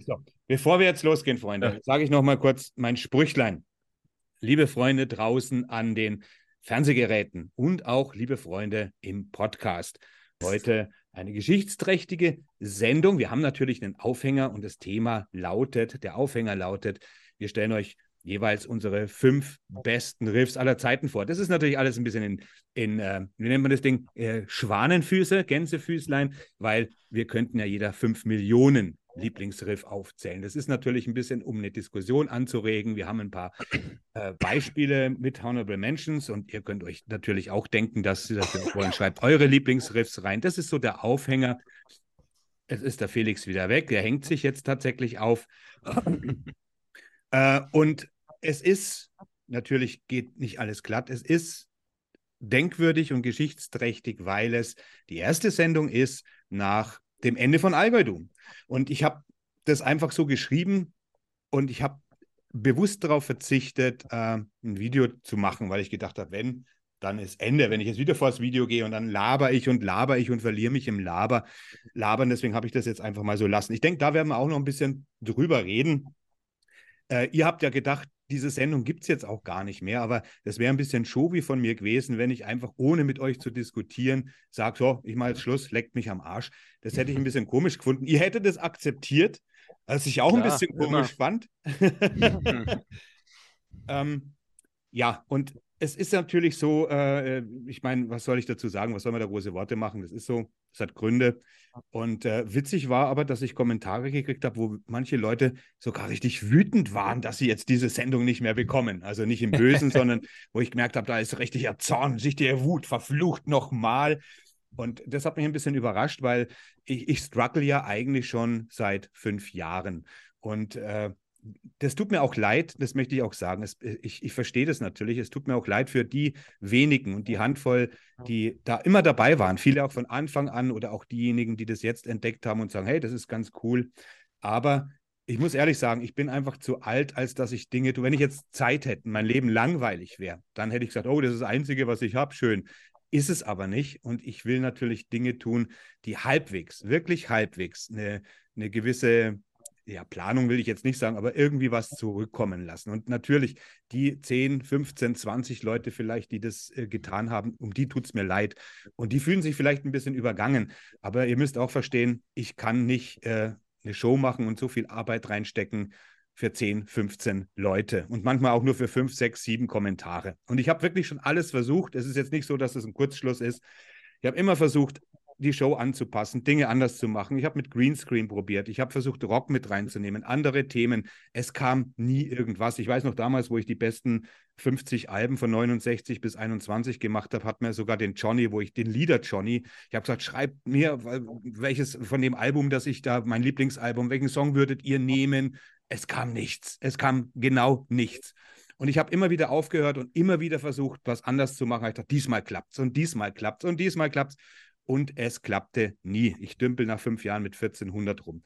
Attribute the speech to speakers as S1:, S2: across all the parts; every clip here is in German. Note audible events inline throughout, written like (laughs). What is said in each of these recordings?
S1: So, bevor wir jetzt losgehen, Freunde, sage ich noch mal kurz mein Sprüchlein. Liebe Freunde draußen an den Fernsehgeräten und auch liebe Freunde im Podcast. Heute eine geschichtsträchtige Sendung. Wir haben natürlich einen Aufhänger und das Thema lautet, der Aufhänger lautet, wir stellen euch jeweils unsere fünf besten Riffs aller Zeiten vor. Das ist natürlich alles ein bisschen in, in äh, wie nennt man das Ding, äh, Schwanenfüße, Gänsefüßlein, weil wir könnten ja jeder fünf Millionen Lieblingsriff aufzählen. Das ist natürlich ein bisschen, um eine Diskussion anzuregen. Wir haben ein paar äh, Beispiele mit Honorable Mentions und ihr könnt euch natürlich auch denken, dass, dass ihr wollen, schreibt eure Lieblingsriffs rein. Das ist so der Aufhänger. Es ist der Felix wieder weg. Der hängt sich jetzt tatsächlich auf. äh, und es ist, natürlich geht nicht alles glatt. Es ist denkwürdig und geschichtsträchtig, weil es die erste Sendung ist nach dem Ende von Algoidum. Und ich habe das einfach so geschrieben und ich habe bewusst darauf verzichtet, äh, ein Video zu machen, weil ich gedacht habe, wenn, dann ist Ende. Wenn ich jetzt wieder vor das Video gehe und dann laber ich und laber ich und verliere mich im Laber, labern, deswegen habe ich das jetzt einfach mal so lassen. Ich denke, da werden wir auch noch ein bisschen drüber reden. Äh, ihr habt ja gedacht, diese Sendung gibt es jetzt auch gar nicht mehr, aber das wäre ein bisschen Showy von mir gewesen, wenn ich einfach ohne mit euch zu diskutieren sage, so, ich mache jetzt Schluss, leckt mich am Arsch. Das hätte ich ein (laughs) bisschen komisch gefunden. Ihr hättet das akzeptiert, was ich auch Klar, ein bisschen komisch fand. (laughs) (laughs) ähm, ja, und es ist natürlich so, äh, ich meine, was soll ich dazu sagen? Was soll man da große Worte machen? Das ist so, das hat Gründe. Und äh, witzig war aber, dass ich Kommentare gekriegt habe, wo manche Leute sogar richtig wütend waren, dass sie jetzt diese Sendung nicht mehr bekommen. Also nicht im Bösen, (laughs) sondern wo ich gemerkt habe, da ist richtiger Zorn, sich der Wut, verflucht nochmal. Und das hat mich ein bisschen überrascht, weil ich, ich struggle ja eigentlich schon seit fünf Jahren. Und äh, das tut mir auch leid, das möchte ich auch sagen. Es, ich, ich verstehe das natürlich. Es tut mir auch leid für die wenigen und die Handvoll, die da immer dabei waren. Viele auch von Anfang an oder auch diejenigen, die das jetzt entdeckt haben und sagen, hey, das ist ganz cool. Aber ich muss ehrlich sagen, ich bin einfach zu alt, als dass ich Dinge tue. Wenn ich jetzt Zeit hätte, mein Leben langweilig wäre, dann hätte ich gesagt, oh, das ist das Einzige, was ich habe, schön. Ist es aber nicht. Und ich will natürlich Dinge tun, die halbwegs, wirklich halbwegs eine, eine gewisse ja, Planung will ich jetzt nicht sagen, aber irgendwie was zurückkommen lassen. Und natürlich die 10, 15, 20 Leute vielleicht, die das äh, getan haben, um die tut es mir leid. Und die fühlen sich vielleicht ein bisschen übergangen. Aber ihr müsst auch verstehen, ich kann nicht äh, eine Show machen und so viel Arbeit reinstecken für 10, 15 Leute und manchmal auch nur für 5, 6, 7 Kommentare. Und ich habe wirklich schon alles versucht. Es ist jetzt nicht so, dass es ein Kurzschluss ist. Ich habe immer versucht, die Show anzupassen, Dinge anders zu machen. Ich habe mit Greenscreen probiert, ich habe versucht, Rock mit reinzunehmen, andere Themen. Es kam nie irgendwas. Ich weiß noch damals, wo ich die besten 50 Alben von 69 bis 21 gemacht habe, hat mir sogar den Johnny, wo ich den Lieder Johnny, ich habe gesagt, schreibt mir, welches von dem Album, das ich da, mein Lieblingsalbum, welchen Song würdet ihr nehmen? Es kam nichts. Es kam genau nichts. Und ich habe immer wieder aufgehört und immer wieder versucht, was anders zu machen. Ich dachte, diesmal klappt's und diesmal klappt's und diesmal klappt's und es klappte nie. Ich dümpel nach fünf Jahren mit 1400 rum.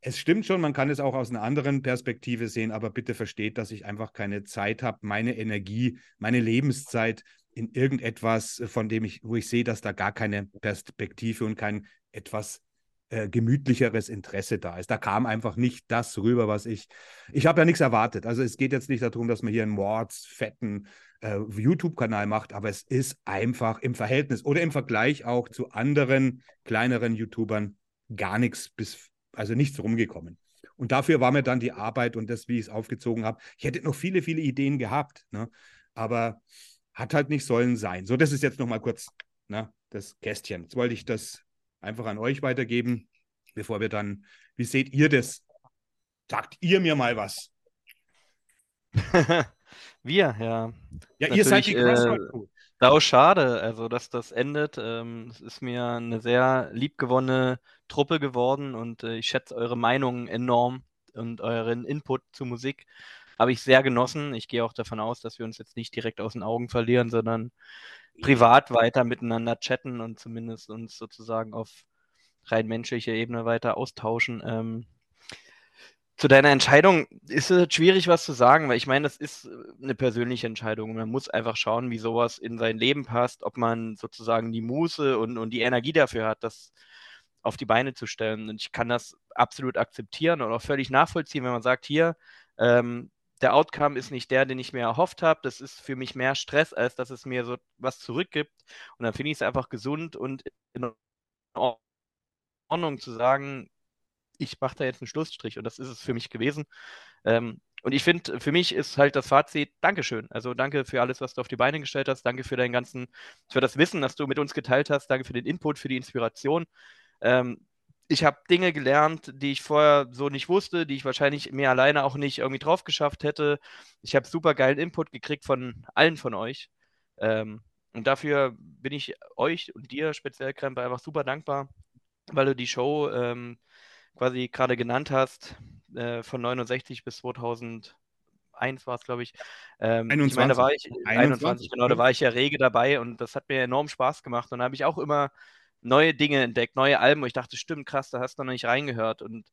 S1: Es stimmt schon, man kann es auch aus einer anderen Perspektive sehen, aber bitte versteht, dass ich einfach keine Zeit habe, meine Energie, meine Lebenszeit in irgendetwas, von dem ich, wo ich sehe, dass da gar keine Perspektive und kein etwas äh, gemütlicheres Interesse da ist. Da kam einfach nicht das rüber, was ich. Ich habe ja nichts erwartet. Also es geht jetzt nicht darum, dass man hier einen Mords, fetten äh, YouTube-Kanal macht, aber es ist einfach im Verhältnis oder im Vergleich auch zu anderen kleineren YouTubern gar nichts bis, also nichts rumgekommen. Und dafür war mir dann die Arbeit und das, wie ich es aufgezogen habe. Ich hätte noch viele, viele Ideen gehabt, ne? aber hat halt nicht sollen sein. So, das ist jetzt nochmal kurz ne, das Kästchen. Jetzt wollte ich das einfach an euch weitergeben, bevor wir dann, wie seht ihr das? Sagt ihr mir mal was. (laughs)
S2: Wir, ja.
S1: Ja, ihr seid die Crossroad
S2: Crew. Äh, sau schade, also dass das endet. Ähm, es ist mir eine sehr liebgewonnene Truppe geworden und äh, ich schätze eure Meinung enorm und euren Input zu Musik. Habe ich sehr genossen. Ich gehe auch davon aus, dass wir uns jetzt nicht direkt aus den Augen verlieren, sondern privat weiter miteinander chatten und zumindest uns sozusagen auf rein menschlicher Ebene weiter austauschen. Ähm, zu deiner Entscheidung ist es schwierig, was zu sagen, weil ich meine, das ist äh, eine persönliche Entscheidung. Man muss einfach schauen, wie sowas in sein Leben passt, ob man sozusagen die Muße und, und die Energie dafür hat, das auf die Beine zu stellen. Und ich kann das absolut akzeptieren und auch völlig nachvollziehen, wenn man sagt, hier, ähm, der Outcome ist nicht der, den ich mir erhofft habe. Das ist für mich mehr Stress, als dass es mir so was zurückgibt. Und dann finde ich es einfach gesund und in Ordnung zu sagen, ich mache da jetzt einen Schlussstrich und das ist es für mich gewesen. Ähm, und ich finde, für mich ist halt das Fazit, Dankeschön. Also danke für alles, was du auf die Beine gestellt hast. Danke für deinen ganzen, für das Wissen, das du mit uns geteilt hast. Danke für den Input, für die Inspiration. Ähm, ich habe Dinge gelernt, die ich vorher so nicht wusste, die ich wahrscheinlich mir alleine auch nicht irgendwie drauf geschafft hätte. Ich habe super geilen Input gekriegt von allen von euch. Ähm, und dafür bin ich euch und dir speziell, Krempe, einfach super dankbar, weil du die Show ähm, quasi gerade genannt hast, äh, von 69 bis 2001 war es, glaube ich. Ähm, 21. Ich meine, da war ich 21, 21, genau, da war ich ja rege dabei und das hat mir enorm Spaß gemacht. Und da habe ich auch immer neue Dinge entdeckt, neue Alben, wo ich dachte, stimmt, krass, da hast du noch nicht reingehört. Und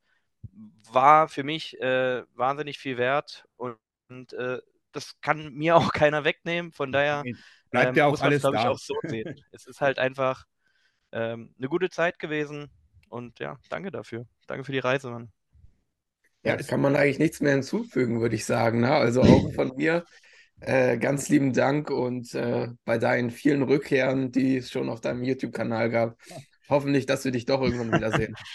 S2: war für mich äh, wahnsinnig viel wert und, und äh, das kann mir (laughs) auch keiner wegnehmen. Von daher
S1: bleibt ähm, ja auch alles da. Ich, auch
S2: so sehen. (laughs) es ist halt einfach ähm, eine gute Zeit gewesen und ja, danke dafür. Danke für die Reise, Mann.
S3: Ja, kann man eigentlich nichts mehr hinzufügen, würde ich sagen. Ne? Also auch (laughs) von mir äh, ganz lieben Dank und äh, bei deinen vielen Rückkehren, die es schon auf deinem YouTube-Kanal gab, hoffentlich, dass wir dich doch irgendwann wiedersehen. (laughs)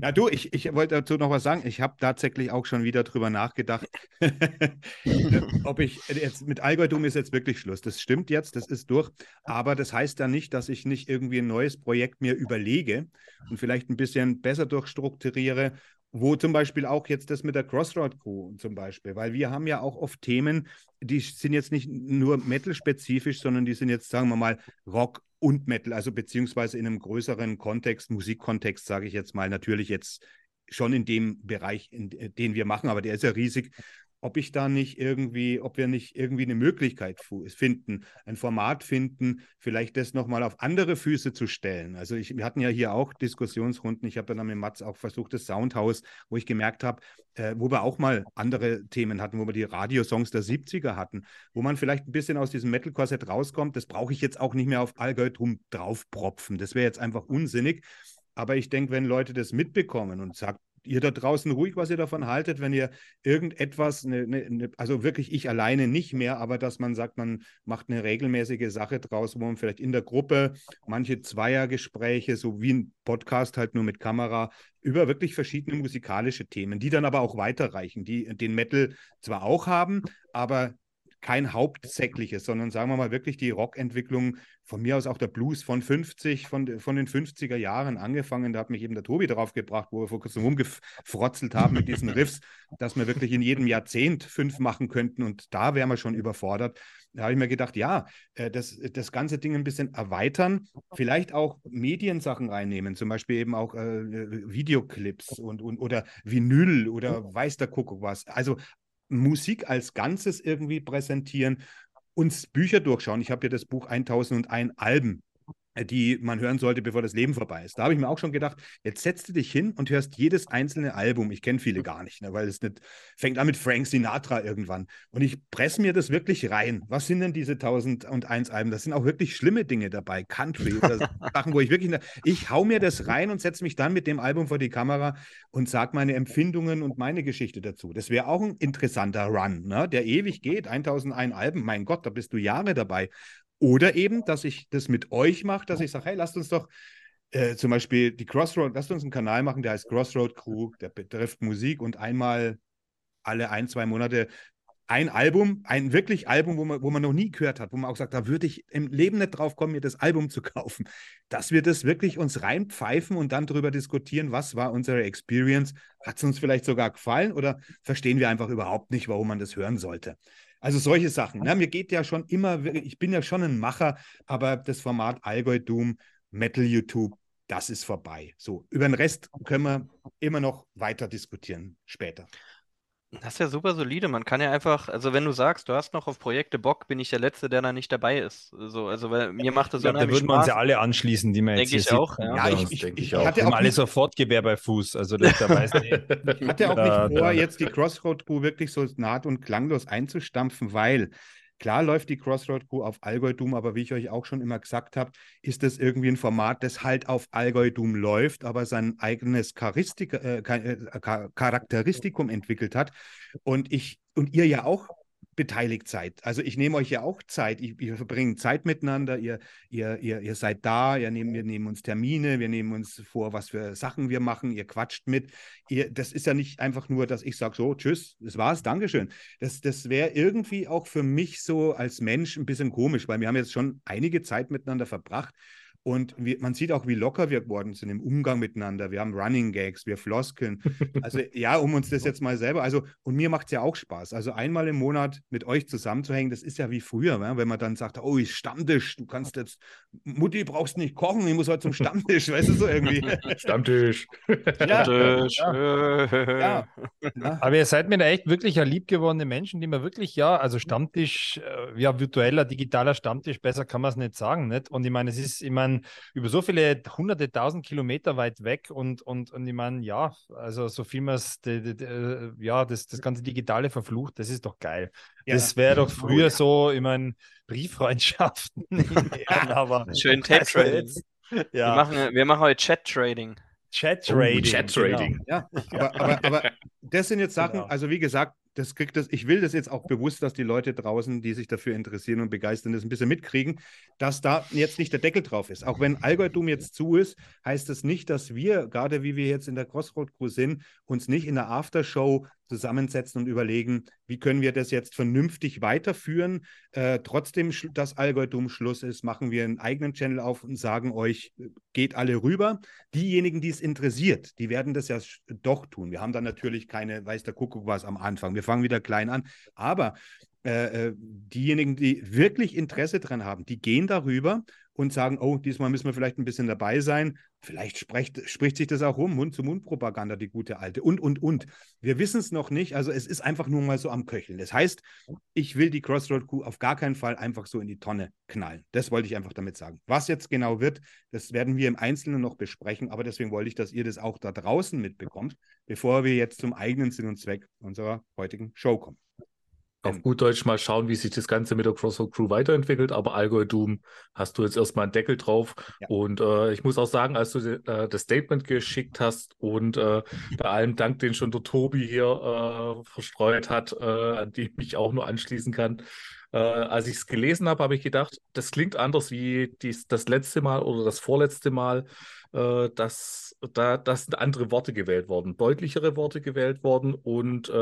S1: Ja, du, ich, ich wollte dazu noch was sagen. Ich habe tatsächlich auch schon wieder drüber nachgedacht, (laughs) ob ich jetzt mit Allgäu-Dum ist jetzt wirklich Schluss. Das stimmt jetzt, das ist durch. Aber das heißt ja nicht, dass ich nicht irgendwie ein neues Projekt mir überlege und vielleicht ein bisschen besser durchstrukturiere wo zum Beispiel auch jetzt das mit der Crossroad Crew zum Beispiel, weil wir haben ja auch oft Themen, die sind jetzt nicht nur Metal-spezifisch, sondern die sind jetzt, sagen wir mal, Rock und Metal, also beziehungsweise in einem größeren Kontext, Musikkontext, sage ich jetzt mal, natürlich jetzt schon in dem Bereich, in, den wir machen, aber der ist ja riesig ob ich da nicht irgendwie, ob wir nicht irgendwie eine Möglichkeit finden, ein Format finden, vielleicht das nochmal auf andere Füße zu stellen. Also ich, wir hatten ja hier auch Diskussionsrunden. Ich habe dann mit Mats auch versucht, das Soundhaus, wo ich gemerkt habe, äh, wo wir auch mal andere Themen hatten, wo wir die Radiosongs der 70er hatten, wo man vielleicht ein bisschen aus diesem Metal-Korsett rauskommt. Das brauche ich jetzt auch nicht mehr auf Allgäu draufpropfen. Das wäre jetzt einfach unsinnig. Aber ich denke, wenn Leute das mitbekommen und sagen, ihr da draußen ruhig, was ihr davon haltet, wenn ihr irgendetwas, ne, ne, ne, also wirklich ich alleine nicht mehr, aber dass man sagt, man macht eine regelmäßige Sache draus, wo man vielleicht in der Gruppe manche Zweiergespräche, so wie ein Podcast halt nur mit Kamera, über wirklich verschiedene musikalische Themen, die dann aber auch weiterreichen, die den Metal zwar auch haben, aber kein hauptsächliches, sondern sagen wir mal wirklich die Rockentwicklung, von mir aus auch der Blues von 50, von, von den 50er Jahren angefangen. Da hat mich eben der Tobi darauf gebracht, wo wir vor kurzem rumgefrotzelt haben mit diesen Riffs, dass wir wirklich in jedem Jahrzehnt fünf machen könnten und da wären wir schon überfordert. Da habe ich mir gedacht, ja, äh, das, das ganze Ding ein bisschen erweitern, vielleicht auch Mediensachen reinnehmen, zum Beispiel eben auch äh, Videoclips und, und oder Vinyl oder weiß der Kuckuck was. Also Musik als Ganzes irgendwie präsentieren, uns Bücher durchschauen. Ich habe ja das Buch 1001 Alben die man hören sollte, bevor das Leben vorbei ist. Da habe ich mir auch schon gedacht, jetzt setzt du dich hin und hörst jedes einzelne Album. Ich kenne viele gar nicht, ne, weil es nicht fängt an mit Frank Sinatra irgendwann. Und ich presse mir das wirklich rein. Was sind denn diese 1001 Alben? Das sind auch wirklich schlimme Dinge dabei. Country (laughs) oder Sachen, wo ich wirklich, ich hau mir das rein und setze mich dann mit dem Album vor die Kamera und sage meine Empfindungen und meine Geschichte dazu. Das wäre auch ein interessanter Run, ne, der ewig geht. 1001 Alben, mein Gott, da bist du Jahre dabei. Oder eben, dass ich das mit euch mache, dass ich sage, hey, lasst uns doch äh, zum Beispiel die Crossroad, lasst uns einen Kanal machen, der heißt Crossroad Crew, der betrifft Musik und einmal alle ein, zwei Monate ein Album, ein wirklich Album, wo man, wo man noch nie gehört hat, wo man auch sagt, da würde ich im Leben nicht drauf kommen, mir das Album zu kaufen. Dass wir das wirklich uns reinpfeifen und dann darüber diskutieren, was war unsere Experience? Hat es uns vielleicht sogar gefallen oder verstehen wir einfach überhaupt nicht, warum man das hören sollte? Also solche Sachen. Ne? Mir geht ja schon immer, ich bin ja schon ein Macher, aber das Format Allgäu Doom, Metal YouTube, das ist vorbei. So, über den Rest können wir immer noch weiter diskutieren später.
S2: Das ist ja super solide. Man kann ja einfach, also wenn du sagst, du hast noch auf Projekte Bock, bin ich der Letzte, der da nicht dabei ist. So, also weil mir macht das
S4: so Da würden wir uns ja alle anschließen, die man
S2: jetzt Denke ich auch. Ja,
S4: ja ich, ich, ich, ich hatte auch alle nicht, sofort Gewehr bei Fuß. Also das, da weiß
S1: ich hatte auch nicht vor, jetzt die Crossroad Crew wirklich so naht und klanglos einzustampfen, weil Klar läuft die Crossroad Crew auf Allgäu Doom, aber wie ich euch auch schon immer gesagt habe, ist das irgendwie ein Format, das halt auf Allgäu Doom läuft, aber sein eigenes Charistik, äh, äh Charakteristikum entwickelt hat. Und ich und ihr ja auch beteiligt seid. Also ich nehme euch ja auch Zeit. Ich, wir verbringen Zeit miteinander. Ihr, ihr, ihr, ihr seid da. Ihr nehmen, wir nehmen uns Termine. Wir nehmen uns vor, was für Sachen wir machen. Ihr quatscht mit. Ihr, das ist ja nicht einfach nur, dass ich sage so, tschüss, das war's, Dankeschön. Das, das wäre irgendwie auch für mich so als Mensch ein bisschen komisch, weil wir haben jetzt schon einige Zeit miteinander verbracht. Und wir, man sieht auch, wie locker wir geworden sind im Umgang miteinander. Wir haben Running Gags, wir floskeln. Also (laughs) ja, um uns das jetzt mal selber, also und mir macht es ja auch Spaß. Also einmal im Monat mit euch zusammenzuhängen, das ist ja wie früher, ne? wenn man dann sagt, oh, ich Stammtisch, du kannst jetzt, Mutti, brauchst nicht kochen, ich muss heute zum Stammtisch, weißt du so irgendwie. (laughs) (laughs)
S4: Stammtisch.
S2: Ja. Stammtisch.
S4: Ja. ja. Aber ihr seid mir da echt wirklich ja liebgewordene Menschen, die mir wirklich, ja, also Stammtisch, äh, ja, virtueller, digitaler Stammtisch, besser kann man es nicht sagen, nicht? Und ich meine, es ist, ich meine, meine, über so viele hunderte, tausend Kilometer weit weg und, und, und ich meine, ja, also so viel man es, ja, das, das ganze Digitale verflucht, das ist doch geil. Ja. Das wäre doch früher so, ich meine, Brieffreundschaften. (laughs) (laughs)
S2: aber Schön (laughs) Tape-Trading. Ja. wir, machen, wir machen heute Chat-Trading.
S4: Chat-Trading. Oh,
S1: Chat-Trading. Genau. Ja, aber, aber, aber das sind jetzt Sachen, genau. also wie gesagt, das kriegt das, ich will das jetzt auch bewusst, dass die Leute draußen, die sich dafür interessieren und begeistern, das ein bisschen mitkriegen, dass da jetzt nicht der Deckel drauf ist. Auch wenn Allgäutum jetzt zu ist, heißt das nicht, dass wir, gerade wie wir jetzt in der Crossroad Crew sind, uns nicht in der Aftershow zusammensetzen und überlegen, wie können wir das jetzt vernünftig weiterführen. Äh, trotzdem, dass Allgäutum Schluss ist, machen wir einen eigenen Channel auf und sagen euch, geht alle rüber. Diejenigen, die es interessiert, die werden das ja doch tun. Wir haben dann natürlich keine, weiß der Kuckuck was am Anfang. Wir fangen wieder klein an. Aber äh, äh diejenigen, die wirklich Interesse dran haben, die gehen darüber und sagen, oh, diesmal müssen wir vielleicht ein bisschen dabei sein. Vielleicht spricht, spricht sich das auch rum, Mund-zu-Mund-Propaganda, die gute alte. Und, und, und. Wir wissen es noch nicht. Also es ist einfach nur mal so am Köcheln. Das heißt, ich will die Crossroad Crew auf gar keinen Fall einfach so in die Tonne knallen. Das wollte ich einfach damit sagen. Was jetzt genau wird, das werden wir im Einzelnen noch besprechen. Aber deswegen wollte ich, dass ihr das auch da draußen mitbekommt, bevor wir jetzt zum eigenen Sinn und Zweck unserer heutigen Show kommen
S4: auf gut Deutsch mal schauen, wie sich das Ganze mit der Crossroad Crew weiterentwickelt. Aber Allgäu Doom hast du jetzt erstmal einen Deckel drauf. Ja. Und äh, ich muss auch sagen, als du äh, das Statement geschickt hast und äh, bei allem Dank, den schon der Tobi hier äh, verstreut hat, äh, an die ich mich auch nur anschließen kann. Äh, als ich es gelesen habe, habe ich gedacht, das klingt anders wie dies, das letzte Mal oder das vorletzte Mal. dass da das sind andere Worte gewählt worden, deutlichere Worte gewählt worden und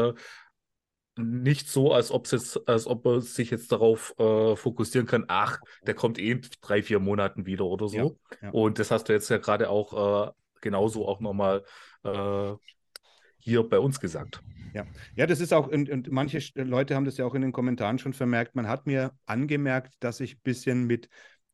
S4: nicht so, als ob es als ob er sich jetzt darauf äh, fokussieren kann, ach, der kommt eh in drei, vier Monaten wieder oder so. Ja, ja. Und das hast du jetzt ja gerade auch äh, genauso auch nochmal äh, hier bei uns gesagt.
S1: Ja, ja, das ist auch, und, und manche Leute haben das ja auch in den Kommentaren schon vermerkt. Man hat mir angemerkt, dass ich ein bisschen mit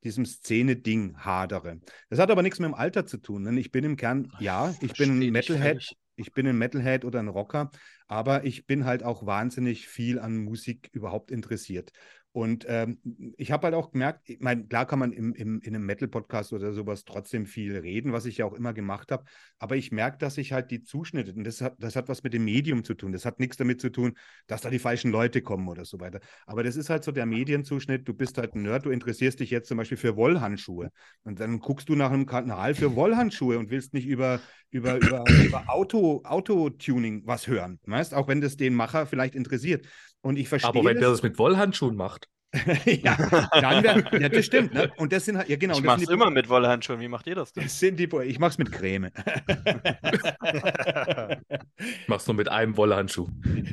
S1: diesem Szene-Ding hadere. Das hat aber nichts mit dem Alter zu tun. Denn ich bin im Kern, ja, ich bin ein Metalhead, ich bin ein Metalhead oder ein Rocker, aber ich bin halt auch wahnsinnig viel an Musik überhaupt interessiert. Und ähm, ich habe halt auch gemerkt, ich meine, klar kann man im, im, in einem Metal-Podcast oder sowas trotzdem viel reden, was ich ja auch immer gemacht habe. Aber ich merke, dass ich halt die Zuschnitte, und das hat, das hat was mit dem Medium zu tun. Das hat nichts damit zu tun, dass da die falschen Leute kommen oder so weiter. Aber das ist halt so der Medienzuschnitt. Du bist halt ein Nerd, du interessierst dich jetzt zum Beispiel für Wollhandschuhe. Und dann guckst du nach einem Kanal für Wollhandschuhe und willst nicht über, über, über, über Auto, Autotuning was hören. Weißt, auch wenn das den Macher vielleicht interessiert. Und ich verstehe.
S4: Aber wenn der das mit Wollhandschuhen macht. (laughs)
S1: ja, dann wär, ja, das stimmt. Ne? Und das sind halt, ja genau.
S2: Ich mach's die, immer mit Wollhandschuhen. Wie macht ihr das denn?
S1: Das sind die, ich mach's mit Creme. (laughs)
S4: mach's nur mit einem Wollhandschuh.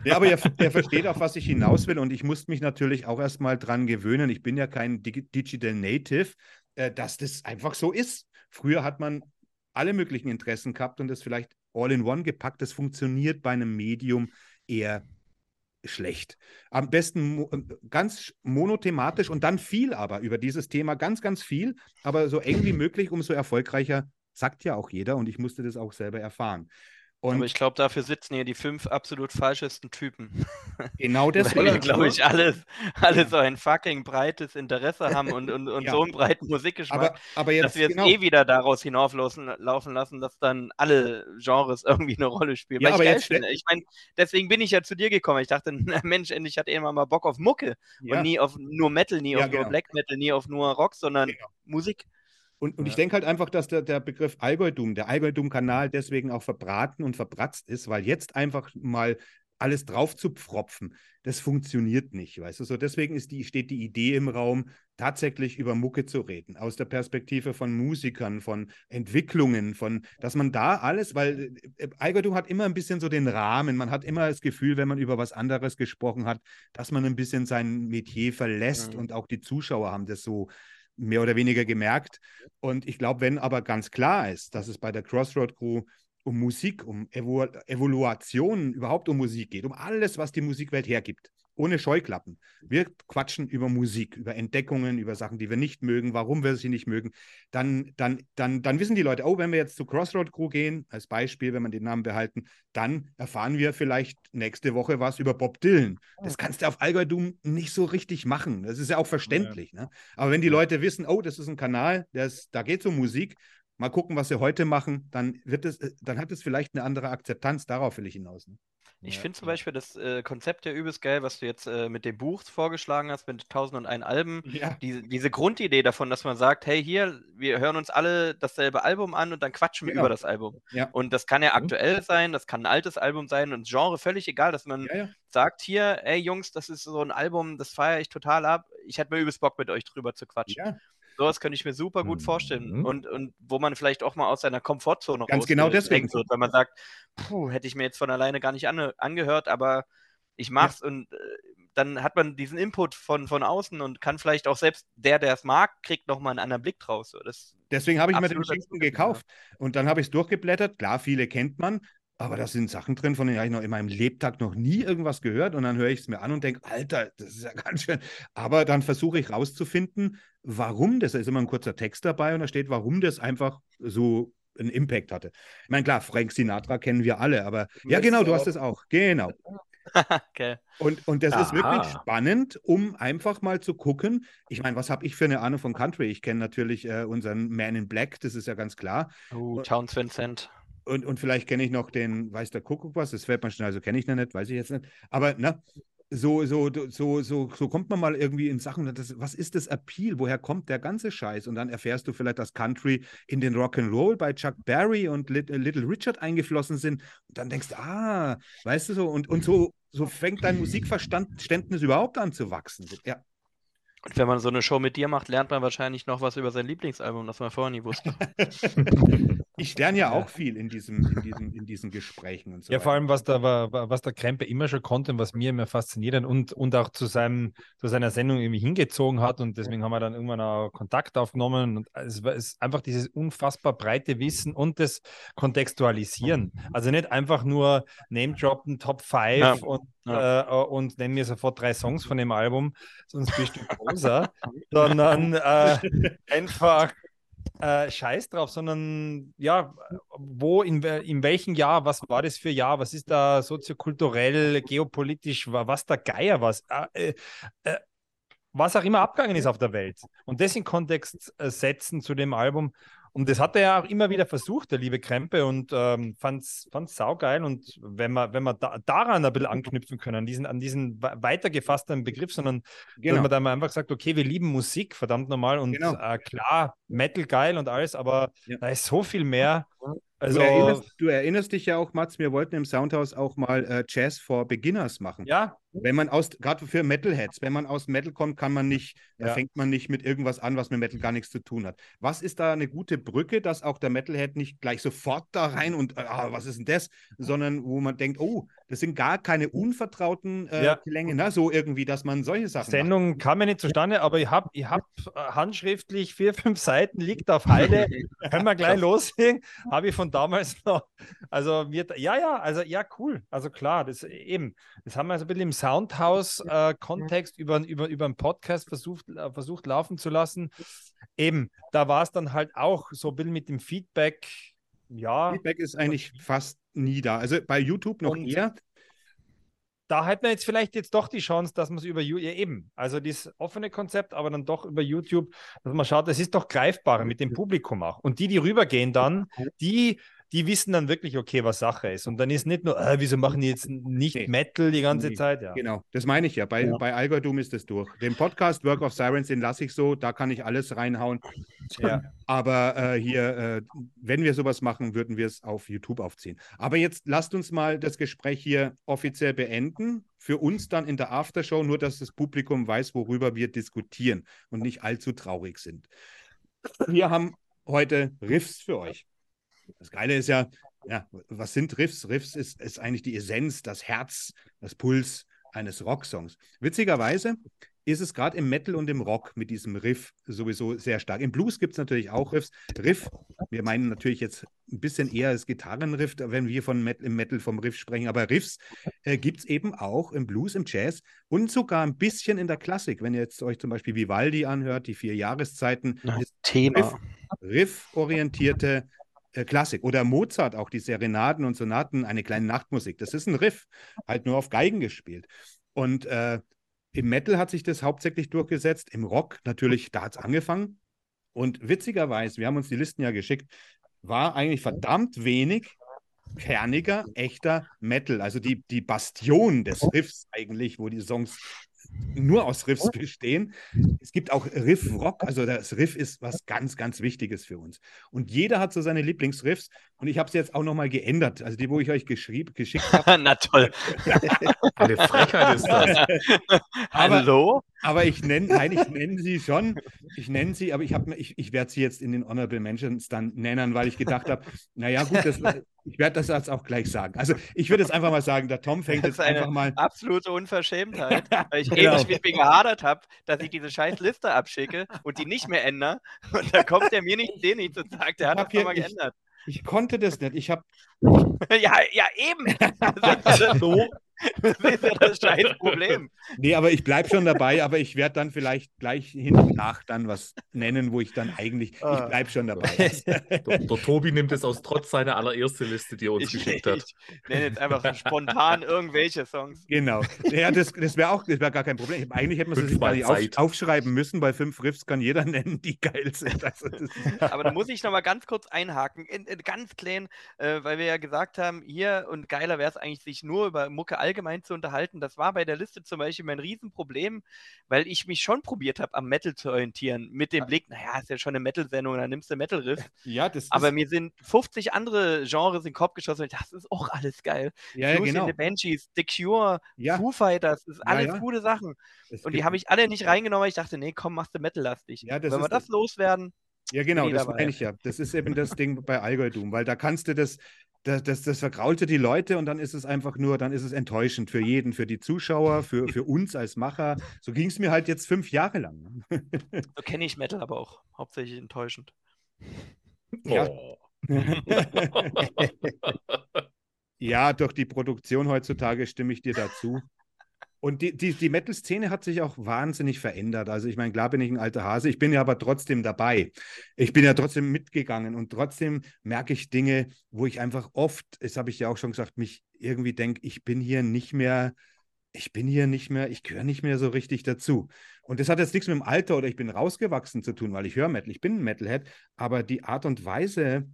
S1: Ja, aber er, er, versteht auch, was ich hinaus will. Und ich musste mich natürlich auch erstmal dran gewöhnen. Ich bin ja kein Digital Native, äh, dass das einfach so ist. Früher hat man alle möglichen Interessen gehabt und das vielleicht all in one gepackt. Das funktioniert bei einem Medium eher schlecht. Am besten äh, ganz monothematisch und dann viel aber über dieses Thema, ganz, ganz viel, aber so eng wie möglich, umso erfolgreicher, sagt ja auch jeder und ich musste das auch selber erfahren.
S2: Und Aber ich glaube, dafür sitzen hier die fünf absolut falschesten Typen. (laughs)
S1: Genau deswegen.
S2: Glaube ich, alle, alle so ein fucking breites Interesse haben und, und, und ja. so einen breiten Musikgeschmack,
S1: aber, aber jetzt,
S2: dass wir genau. es eh wieder daraus hinauflaufen lassen, dass dann alle Genres (laughs) irgendwie eine Rolle spielen. Ja, aber ich, jetzt, ich meine, deswegen bin ich ja zu dir gekommen. Ich dachte, (laughs) Mensch, endlich hat jemand mal Bock auf Mucke ja. und nie auf nur Metal, nie auf genau. nur Black Metal, nie auf nur Rock, sondern genau. Musik.
S1: Und, und ja. ich denke halt einfach, dass der, der Begriff Allgäudum, der Allgäudum-Kanal deswegen auch verbraten und verbratzt ist, weil jetzt einfach mal alles drauf zu pfropfen, das funktioniert nicht, weißt du? So deswegen ist die, steht die Idee im Raum, tatsächlich über Mucke zu reden, aus der Perspektive von Musikern, von Entwicklungen, von, dass man da alles, weil äh, Allgäudum hat immer ein bisschen so den Rahmen, man hat immer das Gefühl, wenn man über was anderes gesprochen hat, dass man ein bisschen sein Metier verlässt mhm. und auch die Zuschauer haben das so mehr oder weniger gemerkt. Und ich glaube, wenn aber ganz klar ist, dass es bei der Crossroad Crew um Musik, um Evo Evaluation, überhaupt um Musik geht, um alles, was die Musikwelt hergibt, ohne Scheuklappen. Wir quatschen über Musik, über Entdeckungen, über Sachen, die wir nicht mögen, warum wir sie nicht mögen. Dann, dann, dann, dann wissen die Leute, oh, wenn wir jetzt zu Crossroad Crew gehen, als Beispiel, wenn man den Namen behalten, dann erfahren wir vielleicht nächste Woche was über Bob Dylan. Das kannst du auf Algorithm nicht so richtig machen. Das ist ja auch verständlich. Ja. Ne? Aber wenn die Leute wissen, oh, das ist ein Kanal, ist, da geht es um Musik, mal gucken, was sie heute machen, dann wird es, äh, dann hat es vielleicht eine andere Akzeptanz. Darauf will ich hinaus. Ne?
S2: Ich finde zum Beispiel das äh, Konzept ja übelst geil, was du jetzt äh, mit dem Buch vorgeschlagen hast, mit 1001 Alben. (laughs) Ja. Die, diese Grundidee davon, dass man sagt, hey, hier, wir hören uns alle dasselbe Album an und dann quatschen wir genau. über das Album. Ja. Und das kann ja mhm. aktuell sein, das kann ein altes Album sein und Genre völlig egal, dass man ja, sagt, hier, ey Jungs, das ist so ein Album, das feiere ich total ab. Ich hätte mir übelst Bock, mit euch drüber zu quatschen. Sowas könnte ich mir super gut vorstellen. Mhm. Und, und wo man vielleicht auch mal aus seiner Komfortzone
S1: Ganz genau deswegen.
S2: Wird, weil man sagt, puh, hätte ich mir jetzt von alleine gar nicht an, angehört, aber ich mach's ja. und äh, dann hat man diesen Input von, von außen und kann vielleicht auch selbst der, der es mag, kriegt nochmal einen anderen Blick draus. So,
S1: Deswegen habe ich mir den Schinken gekauft und dann habe ich es durchgeblättert. Klar, viele kennt man, aber da sind Sachen drin, von denen habe ich noch in meinem Lebtag noch nie irgendwas gehört. Und dann höre ich es mir an und denke, Alter, das ist ja (laughs) ganz schön. Aber dann versuche ich rauszufinden, warum das, da ist immer ein kurzer Text dabei und da steht, warum das einfach so einen Impact hatte. Ich meine, klar, Frank Sinatra kennen wir alle, aber ja, genau, du hast es auch. Genau. (laughs) okay. Und, und das Aha. ist wirklich spannend, um einfach mal zu gucken. Ich meine, was habe ich für eine Ahnung von Country? Ich kenne natürlich äh, unseren Man in Black, das ist ja ganz klar.
S2: Oh, Towns Vincent.
S1: Und, und vielleicht kenne ich noch den, weiß der Kuckuck was, das fällt mir schnell, also kenne ich noch nicht, weiß ich jetzt nicht. Aber ne, so, so, so, so, so kommt man mal irgendwie in Sachen, das, was ist das Appeal? Woher kommt der ganze Scheiß? Und dann erfährst du vielleicht, dass Country in den Rock'n'Roll bei Chuck Berry und Little Richard eingeflossen sind. Und dann denkst du, ah, weißt du so, und, und so, so fängt dein Musikverständnis überhaupt an zu wachsen. Ja.
S2: Und wenn man so eine Show mit dir macht, lernt man wahrscheinlich noch was über sein Lieblingsalbum, das man vorher nie wusste. (laughs)
S1: ich lerne ja auch viel in, diesem, in, diesem, in diesen Gesprächen und
S5: so. Ja, weiter. vor allem, was, da, was der Krempe immer schon konnte und was mir immer fasziniert und, und auch zu, seinem, zu seiner Sendung irgendwie hingezogen hat. Und deswegen haben wir dann irgendwann auch Kontakt aufgenommen. Und es ist einfach dieses unfassbar breite Wissen und das Kontextualisieren. Also nicht einfach nur Name-Droppen, Top 5 ja. und ja. Äh, und nenn mir sofort drei Songs von dem Album, sonst bist du großer, sondern äh, (laughs) einfach äh, Scheiß drauf, sondern ja, wo, in, in welchem Jahr, was war das für Jahr, was ist da soziokulturell, geopolitisch, was der Geier was, äh, äh, was auch immer abgegangen ist auf der Welt. Und das in Kontext äh, setzen zu dem Album und das hat er ja auch immer wieder versucht, der liebe Krempe, und ähm, fand es saugeil. Und wenn wir, wenn wir da, daran ein bisschen anknüpfen können, an diesen, an diesen weitergefassten Begriff, sondern genau. dass man dann einfach sagt, okay, wir lieben Musik, verdammt normal, und genau. äh, klar, Metal geil und alles, aber ja. da ist so viel mehr.
S1: Also, du, erinnerst, du erinnerst dich ja auch, Mats, wir wollten im Soundhouse auch mal äh, Jazz for Beginners machen.
S5: Ja.
S1: Wenn man aus, gerade für Metalheads, wenn man aus Metal kommt, kann man nicht, ja. da fängt man nicht mit irgendwas an, was mit Metal gar nichts zu tun hat. Was ist da eine gute Brücke, dass auch der Metalhead nicht gleich sofort da rein und, ah, was ist denn das, sondern wo man denkt, oh, das sind gar keine unvertrauten äh, ja. Klänge, ne? so irgendwie, dass man solche Sachen.
S5: Sendung macht. kam mir nicht zustande, aber ich habe ich hab, äh, handschriftlich vier, fünf Seiten, liegt auf Halde, (laughs) können wir gleich loslegen. Habe ich von damals noch. Also, wir, ja, ja, also, ja, cool. Also, klar, das eben, das haben wir so ein bisschen im Soundhouse-Kontext äh, über, über, über einen Podcast versucht, äh, versucht laufen zu lassen. Eben, da war es dann halt auch so ein bisschen mit dem Feedback. Ja.
S1: Feedback ist eigentlich fast nie da. Also bei YouTube noch
S5: Und-
S1: eher.
S5: da hat man jetzt vielleicht jetzt doch die Chance, dass man es über YouTube, ja eben, also dieses offene Konzept, aber dann doch über YouTube, dass man schaut, es ist doch greifbarer mit dem Publikum auch. Und die, die rübergehen dann, die, die wissen dann wirklich, okay, was Sache ist. Und dann ist nicht nur, äh, wieso machen die jetzt nicht
S1: Nee.
S5: Metal die ganze
S1: Nee.
S5: Zeit? Ja.
S1: Genau, das meine ich ja. Bei,
S5: Ja.
S1: bei Algorithm ist es durch. Den Podcast Work of Sirens, den lasse ich so, da kann ich alles reinhauen.
S5: Ja.
S1: Aber äh, hier, äh, wenn wir sowas machen, würden wir es auf YouTube aufziehen. Aber jetzt lasst uns mal das Gespräch hier offiziell beenden. Für uns dann in der Aftershow, nur dass das Publikum weiß, worüber wir diskutieren und nicht allzu traurig sind. Wir haben heute Riffs für euch. Das Geile ist ja, ja, was sind Riffs? Riffs ist, ist eigentlich die Essenz, das Herz, das Puls eines Rocksongs. Witzigerweise ist es gerade im Metal und im Rock mit diesem Riff sowieso sehr stark. Im Blues gibt es natürlich auch Riffs. Riff, wir meinen natürlich jetzt ein bisschen eher das Gitarrenriff, wenn wir von Met im Metal vom Riff sprechen, aber Riffs äh, gibt es eben auch im Blues, im Jazz und sogar ein bisschen in der Klassik. Wenn ihr jetzt euch zum Beispiel Vivaldi anhört, die vier Jahreszeiten, ist
S2: Thema.
S1: rifforientierte äh, Klassik. Oder Mozart, auch die Serenaden und Sonaten, eine kleine Nachtmusik. Das ist ein Riff, halt nur auf Geigen gespielt. Und äh, im Metal hat sich das hauptsächlich durchgesetzt, im Rock natürlich, da hat es angefangen. Und witzigerweise, wir haben uns die Listen ja geschickt, war eigentlich verdammt wenig kerniger, echter Metal. Also die, die Bastion des Riffs eigentlich, wo die Songs nur aus Riffs bestehen. Es gibt auch Riff-Rock, also das Riff ist was ganz, ganz Wichtiges für uns. Und jeder hat so seine Lieblingsriffs und ich habe es jetzt auch nochmal geändert. Also die, wo ich euch geschrieben, geschickt habe. (laughs)
S2: Na toll. (laughs)
S4: Eine Frechheit ist das. (laughs)
S1: Aber-
S2: Hallo?
S1: Aber ich nenne, nein, ich nenne sie schon. Ich nenne sie, aber ich, hab ich, ich werde sie jetzt in den Honorable Mentions dann nennen, weil ich gedacht habe, naja, gut, das, ich werde das jetzt auch gleich sagen. Also ich würde jetzt einfach mal sagen, der Tom fängt
S2: Das
S1: jetzt einfach mal.
S2: Absolute Unverschämtheit, (laughs) weil ich
S1: Genau.
S2: ewig mit mir gehadert habe, dass ich diese scheiß Liste abschicke und die nicht mehr ändere. Und da kommt der mir nicht den nicht und sagt, der hat das nochmal
S1: ich-
S2: geändert.
S1: Ich konnte das nicht. Ich habe (laughs)
S2: Ja, ja, eben. Das, (laughs)
S4: So,
S2: das, ist ja das scheiß Problem.
S1: Nee, aber ich bleibe schon dabei, aber ich werde dann vielleicht gleich hinten nach dann was nennen, wo ich dann eigentlich, ich
S2: Ah.
S1: bleibe schon dabei. (laughs)
S4: der, der Tobi nimmt es aus trotz seiner allererste Liste, die er uns
S2: Ich,
S4: geschickt
S2: ich
S4: hat.
S2: nenne jetzt einfach spontan irgendwelche Songs.
S1: Genau. Ja, das, das wäre auch, das wäre gar kein Problem. Eigentlich hätte man es gar nicht auf, aufschreiben müssen, weil fünf Riffs kann jeder (laughs) nennen, die geil sind. Also das, (laughs)
S2: Aber da muss ich nochmal ganz kurz einhaken, in, in ganz klein, äh, weil wir ja gesagt haben, hier und geiler wäre es eigentlich, sich nur über Mucke allgemein zu unterhalten. Das war bei der Liste zum Beispiel mein Riesenproblem, weil ich mich schon probiert habe, am Metal zu orientieren. Mit dem Blick, naja, ist ja schon eine Metal-Sendung, dann nimmst du Metal-Riff. (laughs)
S1: ja, das
S2: Aber mir sind 50 andere Genres in den Kopf geschossen und das ist auch alles geil.
S1: ja, ja, genau.
S2: the Banshees, The Cure,
S1: Ja,
S2: Foo Fighters, das ist
S1: Ja,
S2: alles
S1: ja.
S2: gute Sachen.
S1: es
S2: Und die habe ich alle nicht reingenommen, weil ich dachte, nee, komm, machst du Metal-lastig.
S1: Ja, das
S2: Wenn wir das
S1: das-
S2: loswerden,
S1: Ja, genau, das meine ich ja. Das ist eben das Ding bei Algorithm, weil da kannst du das, das, das, das vergraulte die Leute und dann ist es einfach nur, dann ist es enttäuschend für jeden, für die Zuschauer, für, für uns als Macher. So ging es mir halt jetzt fünf Jahre lang.
S2: so kenne ich Metal aber auch hauptsächlich enttäuschend.
S1: Ja.
S4: Oh. (laughs)
S1: Ja, durch die Produktion heutzutage stimme ich dir dazu. Und die, die, die Metal-Szene hat sich auch wahnsinnig verändert. Also ich meine, klar bin ich ein alter Hase, ich bin ja aber trotzdem dabei. Ich bin ja trotzdem mitgegangen und trotzdem merke ich Dinge, wo ich einfach oft, das habe ich ja auch schon gesagt, mich irgendwie denke, ich bin hier nicht mehr, ich bin hier nicht mehr, ich gehöre nicht mehr so richtig dazu. Und das hat jetzt nichts mit dem Alter oder ich bin rausgewachsen zu tun, weil ich höre Metal, ich bin ein Metalhead, aber die Art und Weise,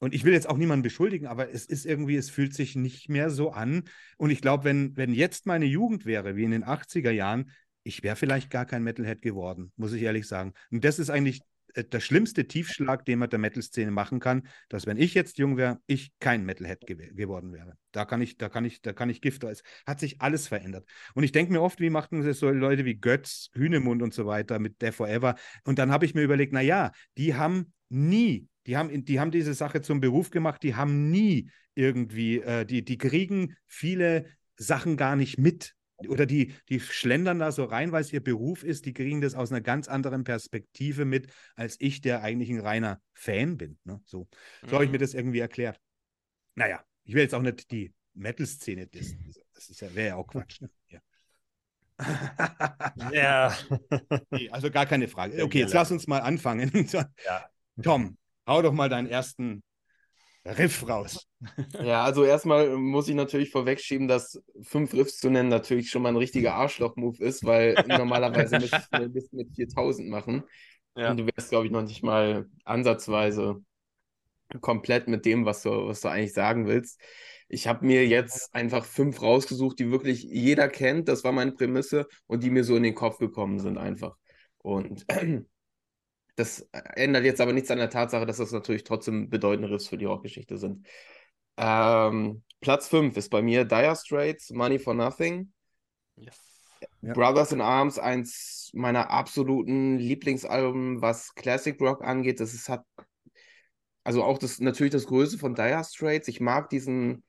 S1: und ich will jetzt auch niemanden beschuldigen, aber es ist irgendwie, es fühlt sich nicht mehr so an. Und ich glaube, wenn, wenn jetzt meine Jugend wäre, wie in den 80er Jahren, ich wäre vielleicht gar kein Metalhead geworden, muss ich ehrlich sagen. Und das ist eigentlich äh, der schlimmste Tiefschlag, den man der Metal-Szene machen kann, dass wenn ich jetzt jung wäre, ich kein Metalhead gew geworden wäre. Da kann ich, da kann ich, da kann ich Gift. Es hat sich alles verändert. Und ich denke mir oft, wie machten das so Leute wie Götz, Hühnemund und so weiter mit Death Forever. Und dann habe ich mir überlegt, na ja, die haben nie die haben, die haben diese Sache zum Beruf gemacht, die haben nie irgendwie, äh, die, die kriegen viele Sachen gar nicht mit. Oder die, die schlendern da so rein, weil es ihr Beruf ist, die kriegen das aus einer ganz anderen Perspektive mit, als ich, der eigentlich ein reiner Fan bin. Ne? So, so habe ich mir
S2: Mhm.
S1: das irgendwie erklärt. Naja, ich will jetzt auch nicht die Metal-Szene dissen. (laughs) Das ist ja, wäre ja auch Quatsch. Ne? Ja. (laughs)
S5: Ja.
S1: Also gar keine Frage. Okay, jetzt lass uns mal anfangen. (laughs)
S5: Ja.
S1: Tom, hau doch mal deinen ersten Riff raus.
S3: Ja, also erstmal muss ich natürlich vorwegschieben, dass fünf Riffs zu nennen natürlich schon mal ein richtiger Arschloch-Move ist, weil (laughs) normalerweise müsstest du eine Liste mit 4000 machen. Ja. Und du wärst, glaube ich, noch nicht mal ansatzweise komplett mit dem, was du, was du eigentlich sagen willst. Ich habe mir jetzt einfach fünf rausgesucht, die wirklich jeder kennt. Das war meine Prämisse und die mir so in den Kopf gekommen sind einfach. Und das ändert jetzt aber nichts an der Tatsache, dass das natürlich trotzdem bedeutende Riffs für die Rockgeschichte sind. Ähm, Platz 5 ist bei mir Dire Straits, Money for Nothing. Yes. Ja. Brothers in Arms, eins meiner absoluten Lieblingsalben, was Classic Rock angeht. Das ist, hat also auch das natürlich das Größe von Dire Straits. Ich mag diesen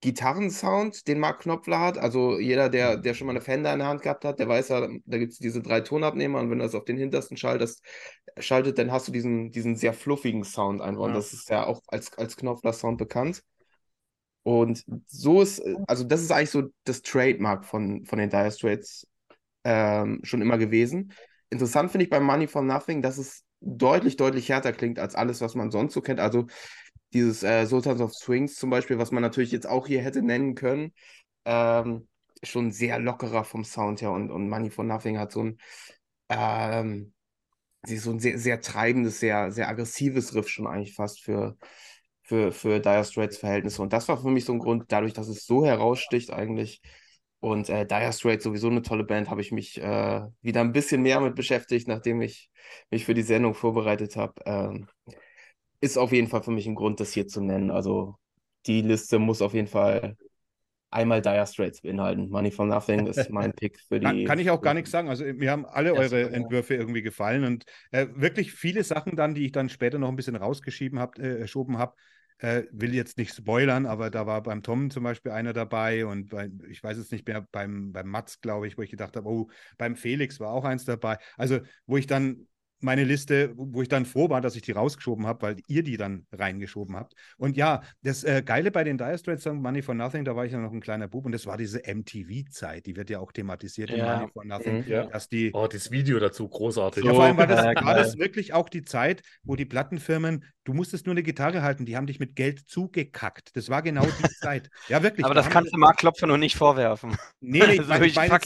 S3: Gitarrensound, den Mark Knopfler hat. Also jeder, der, der schon mal eine Fender in der Hand gehabt hat, der weiß ja, da gibt es diese drei Tonabnehmer und wenn du das auf den hintersten schaltest, schaltet, dann hast du diesen, diesen sehr fluffigen Sound einfach. Ja. Und das ist ja auch als, als Knopfler-Sound bekannt. Und so ist, also das ist eigentlich so das Trademark von, von den Dire Straits ähm, schon immer gewesen. Interessant finde ich bei Money for Nothing, dass es deutlich, deutlich härter klingt als alles, was man sonst so kennt. Also dieses äh, Sultans of Swings zum Beispiel, was man natürlich jetzt auch hier hätte nennen können, ähm, schon sehr lockerer vom Sound her und, und Money for Nothing hat so ein, ähm, so ein sehr, sehr treibendes, sehr, sehr aggressives Riff schon eigentlich fast für, für, für Dire Straits Verhältnisse. Und das war für mich so ein Grund, dadurch, dass es so heraussticht eigentlich. Und äh, Dire Straits sowieso eine tolle Band, habe ich mich äh, wieder ein bisschen mehr mit beschäftigt, nachdem ich mich für die Sendung vorbereitet habe. Ähm, ist auf jeden Fall für mich ein Grund, das hier zu nennen. Also die Liste muss auf jeden Fall einmal Dire Straits beinhalten. Money for Nothing ist (laughs) mein Pick für die.
S1: Kann, kann ich auch gar nichts sagen. Also mir haben alle eure Entwürfe irgendwie gefallen und äh, wirklich viele Sachen dann, die ich dann später noch ein bisschen rausgeschoben habe, äh, habe. Äh, will jetzt nicht spoilern, aber da war beim Tom zum Beispiel einer dabei und bei, ich weiß es nicht mehr, beim, beim Mats, glaube ich, wo ich gedacht habe, oh, beim Felix war auch eins dabei. Also, wo ich dann meine Liste, wo ich dann froh war, dass ich die rausgeschoben habe, weil ihr die dann reingeschoben habt. Und ja, das äh, Geile bei den Dire Straits Song Money for Nothing, da war ich ja noch ein kleiner Bub und das war diese MTV-Zeit, die wird ja auch thematisiert ja. in Money for Nothing.
S4: Mhm, ja. Dass die, oh, das Video dazu, großartig.
S1: Ja, vor allem war das, war das wirklich auch die Zeit, wo die Plattenfirmen, du musstest nur eine Gitarre halten, die haben dich mit Geld zugekackt. Das war genau die (laughs) Zeit. Ja, wirklich.
S2: Aber das kannst du Mark Klopfer nur nicht vorwerfen.
S1: Nee, nee, (laughs) ich meine, ich meine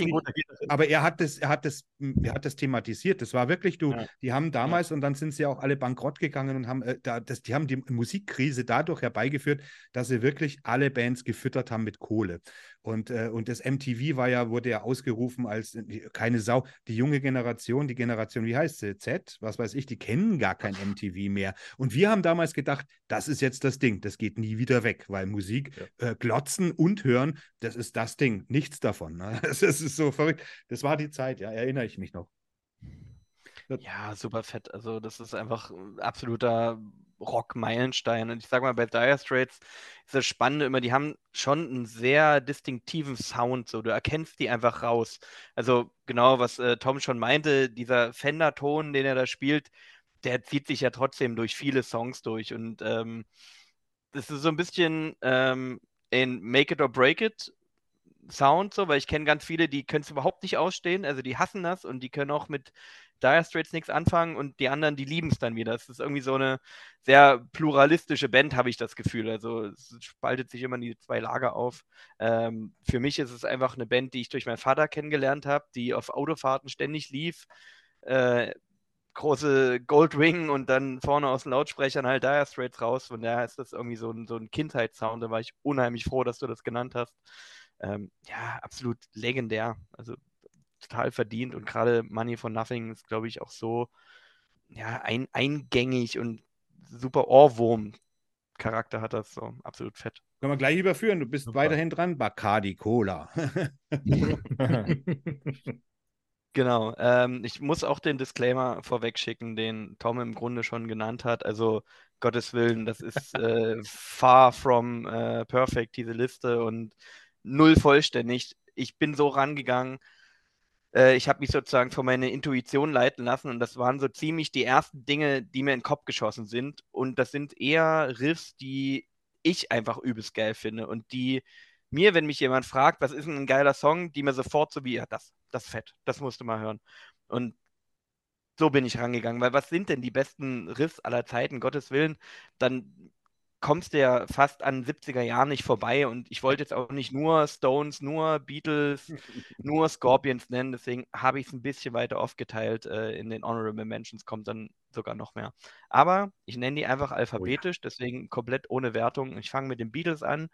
S1: aber er hat, das, er, hat das, er hat das thematisiert. Das war wirklich, du, die haben damals, und dann sind sie auch alle bankrott gegangen und haben, äh, da, das, die haben die Musikkrise dadurch herbeigeführt, dass sie wirklich alle Bands gefüttert haben mit Kohle. Und, äh, und das MTV war ja, wurde ja ausgerufen als äh, keine Sau. Die junge Generation, die Generation, wie heißt sie? Z, was weiß ich, die kennen gar kein MTV mehr. Und wir haben damals gedacht, das ist jetzt das Ding, das geht nie wieder weg, weil Musik, ja. äh, glotzen und hören, das ist das Ding, nichts davon. Ne? Das, (laughs) das ist so verrückt. Das war die Zeit, ja, erinnere ich mich noch.
S2: Ja, super fett. Also, das ist einfach ein absoluter Rock-Meilenstein. Und ich sag mal, bei Dire Straits ist das Spannende immer, die haben schon einen sehr distinktiven Sound. So, du erkennst die einfach raus. Also, genau, was äh, Tom schon meinte, dieser Fender-Ton, den er da spielt, der zieht sich ja trotzdem durch viele Songs durch. Und ähm, das ist so ein bisschen ähm, ein Make It or Break It Sound, so, weil ich kenne ganz viele, die können es überhaupt nicht ausstehen, also die hassen das und die können auch mit Dire Straits nichts anfangen und die anderen, die lieben es dann wieder. Es ist irgendwie so eine sehr pluralistische Band, habe ich das Gefühl. Also es spaltet sich immer in die zwei Lager auf. Ähm, für mich ist es einfach eine Band, die ich durch meinen Vater kennengelernt habe, die auf Autofahrten ständig lief. Äh, große Goldwing und dann vorne aus den Lautsprechern halt Dire Straits raus. Von daher ist das irgendwie so ein, so ein Kindheitssound. Da war ich unheimlich froh, dass du das genannt hast. Ähm, ja, absolut legendär. Also total verdient und gerade Money for Nothing ist, glaube ich, auch so ja, ein, eingängig und super Ohrwurm-Charakter hat das so. Absolut fett.
S1: Können wir gleich überführen. Du bist super. weiterhin dran. Bacardi Cola. (laughs)
S2: Genau. Ähm, ich muss auch den Disclaimer vorweg schicken, den Tom im Grunde schon genannt hat. Also Gottes Willen, das ist äh, far from äh, perfect, diese Liste und null vollständig. Ich bin so rangegangen, äh, ich habe mich sozusagen von meiner Intuition leiten lassen und das waren so ziemlich die ersten Dinge, die mir in den Kopf geschossen sind. Und das sind eher Riffs, die ich einfach übelst geil finde und die mir, wenn mich jemand fragt, was ist ein geiler Song, die mir sofort so wie, ja, das, das fett, das musst du mal hören. Und so bin ich rangegangen, weil was sind denn die besten Riffs aller Zeiten, Gottes Willen? Dann kommst du ja fast an 70er Jahren nicht vorbei und ich wollte jetzt auch nicht nur Stones, nur Beatles, (laughs) nur Scorpions nennen, deswegen habe ich es ein bisschen weiter aufgeteilt. Äh, in den Honorable Mentions kommt dann sogar noch mehr. Aber ich nenne die einfach alphabetisch, oh ja. deswegen komplett ohne Wertung. Ich fange mit den Beatles an.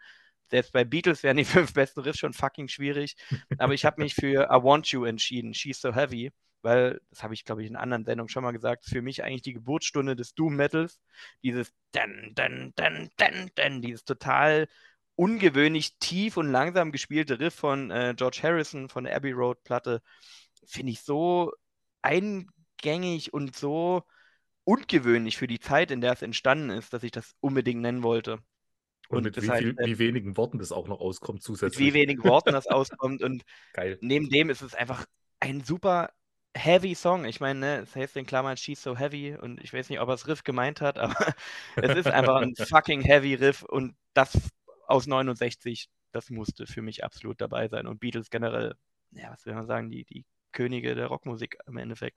S2: Selbst bei Beatles wären die (laughs) fünf besten Riffs schon fucking schwierig. Aber ich habe mich für I Want You entschieden, She's So Heavy weil, das habe ich, glaube ich, in anderen Sendungen schon mal gesagt, für mich eigentlich die Geburtsstunde des Doom Metals. Dieses Dan, Dan, Dan, Dan, Dan, dieses total ungewöhnlich tief und langsam gespielte Riff von äh, George Harrison von der Abbey Road Platte, finde ich so eingängig und so ungewöhnlich für die Zeit, in der es entstanden ist, dass ich das unbedingt nennen wollte.
S4: Und, und mit wie, viel, äh, wie, wenigen Worten das auch noch auskommt zusätzlich.
S2: Mit wie wenigen Worten das auskommt. Und (laughs) Geil. neben dem ist es einfach ein super heavy Song. Ich meine, ne, es heißt in Klammern She's So Heavy und ich weiß nicht, ob er das Riff gemeint hat, (laughs) aber es ist einfach ein fucking heavy Riff und das aus 69, das musste für mich absolut dabei sein. Und Beatles generell, ja, was will man sagen, die, die Könige der Rockmusik im Endeffekt.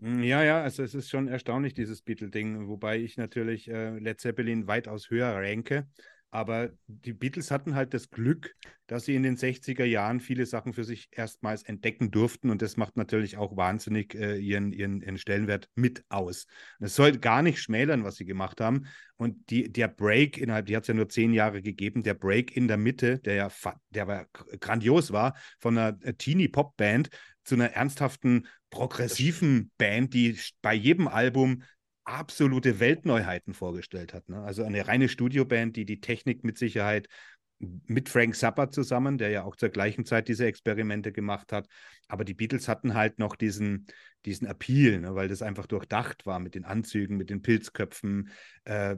S1: Hm, ja, ja, also es ist schon erstaunlich, dieses Beatle-Ding, wobei ich natürlich äh, Led Zeppelin weitaus höher ranke. Aber die Beatles hatten halt das Glück, dass sie in den 60er Jahren viele Sachen für sich erstmals entdecken durften. Und das macht natürlich auch wahnsinnig äh, ihren, ihren, ihren Stellenwert mit aus. Es soll gar nicht schmälern, was sie gemacht haben. Und die, der Break innerhalb, die hat es ja nur zehn Jahre gegeben, der Break in der Mitte, der ja der war grandios war, von einer äh, Teenie-Pop-Band zu einer ernsthaften, progressiven Band, die bei jedem Album absolute Weltneuheiten vorgestellt hat. Ne? Also eine reine Studioband, die die Technik mit Sicherheit mit Frank Zappa zusammen, der ja auch zur gleichen Zeit diese Experimente gemacht hat. Aber die Beatles hatten halt noch diesen, diesen Appeal, ne, weil das einfach durchdacht war mit den Anzügen, mit den Pilzköpfen. Äh,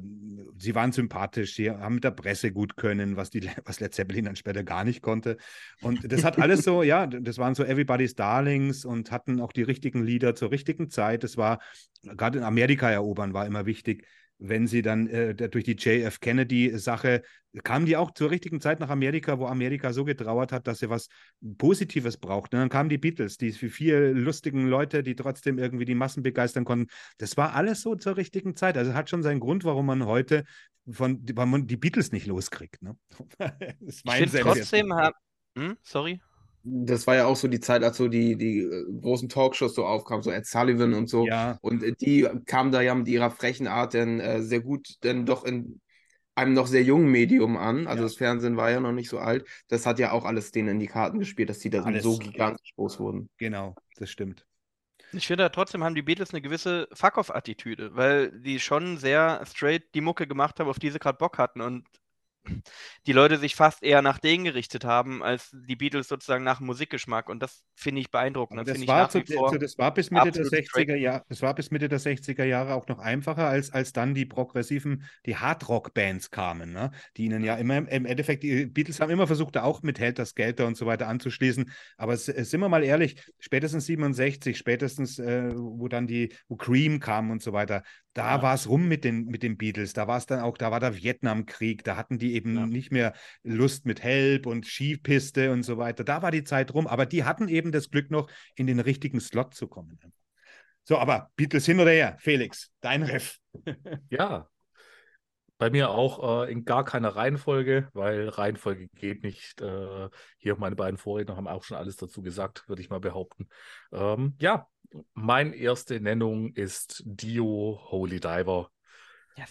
S1: sie waren sympathisch, sie haben mit der Presse gut können, was, die, (laughs) was Led Zeppelin dann später gar nicht konnte. Und das hat alles so, ja, das waren so Everybody's Darlings und hatten auch die richtigen Lieder zur richtigen Zeit. Das war gerade in Amerika erobern war immer wichtig wenn sie dann äh, durch die JF Kennedy-Sache kamen die auch zur richtigen Zeit nach Amerika, wo Amerika so getrauert hat, dass sie was Positives braucht. Und dann kamen die Beatles, die vier lustigen Leute, die trotzdem irgendwie die Massen begeistern konnten. Das war alles so zur richtigen Zeit. Also hat schon seinen Grund, warum man heute von warum man die Beatles nicht loskriegt. Ne? (laughs)
S2: ich trotzdem, hm? sorry
S3: das war ja auch so die Zeit, als so die, die äh, großen Talkshows so aufkamen, so Ed Sullivan und so. Ja. Und äh, die kamen da ja mit ihrer frechen Art dann äh, sehr gut, dann doch in einem noch sehr jungen Medium an. Also ja. das Fernsehen war ja noch nicht so alt. Das hat ja auch alles denen in die Karten gespielt, dass die da alles. so gigantisch groß wurden.
S1: Genau, das stimmt.
S2: Ich finde, trotzdem haben die Beatles eine gewisse Fuck-off-Attitüde, weil die schon sehr straight die Mucke gemacht haben, auf die sie gerade Bock hatten. Und die Leute sich fast eher nach denen gerichtet haben, als die Beatles sozusagen nach Musikgeschmack. Und das finde ich beeindruckend.
S1: Das, das, war zu, zu, das, war bis Mitte der 60er Jahre, das war bis Mitte der 60er Jahre auch noch einfacher, als, als dann die progressiven, die Hardrock-Bands kamen, ne? die ihnen ja immer im Endeffekt, die Beatles haben immer versucht, da auch mit Helter Skelter und so weiter anzuschließen. Aber sind wir mal ehrlich, spätestens 67, spätestens, äh, wo dann die, wo Cream kam und so weiter, da ja. war es rum mit den, mit den Beatles. Da war es dann auch, da war der Vietnamkrieg, da hatten die eben ja. nicht mehr Lust mit Help und Skipiste und so weiter. Da war die Zeit rum, aber die hatten eben das Glück noch, in den richtigen Slot zu kommen. So, aber Beatles hin oder her, Felix, dein Riff. (laughs)
S4: ja, bei mir auch äh, in gar keiner Reihenfolge, weil Reihenfolge geht nicht. Äh, hier meine beiden Vorredner haben auch schon alles dazu gesagt, würde ich mal behaupten. Ähm, ja, meine erste Nennung ist Dio Holy Diver.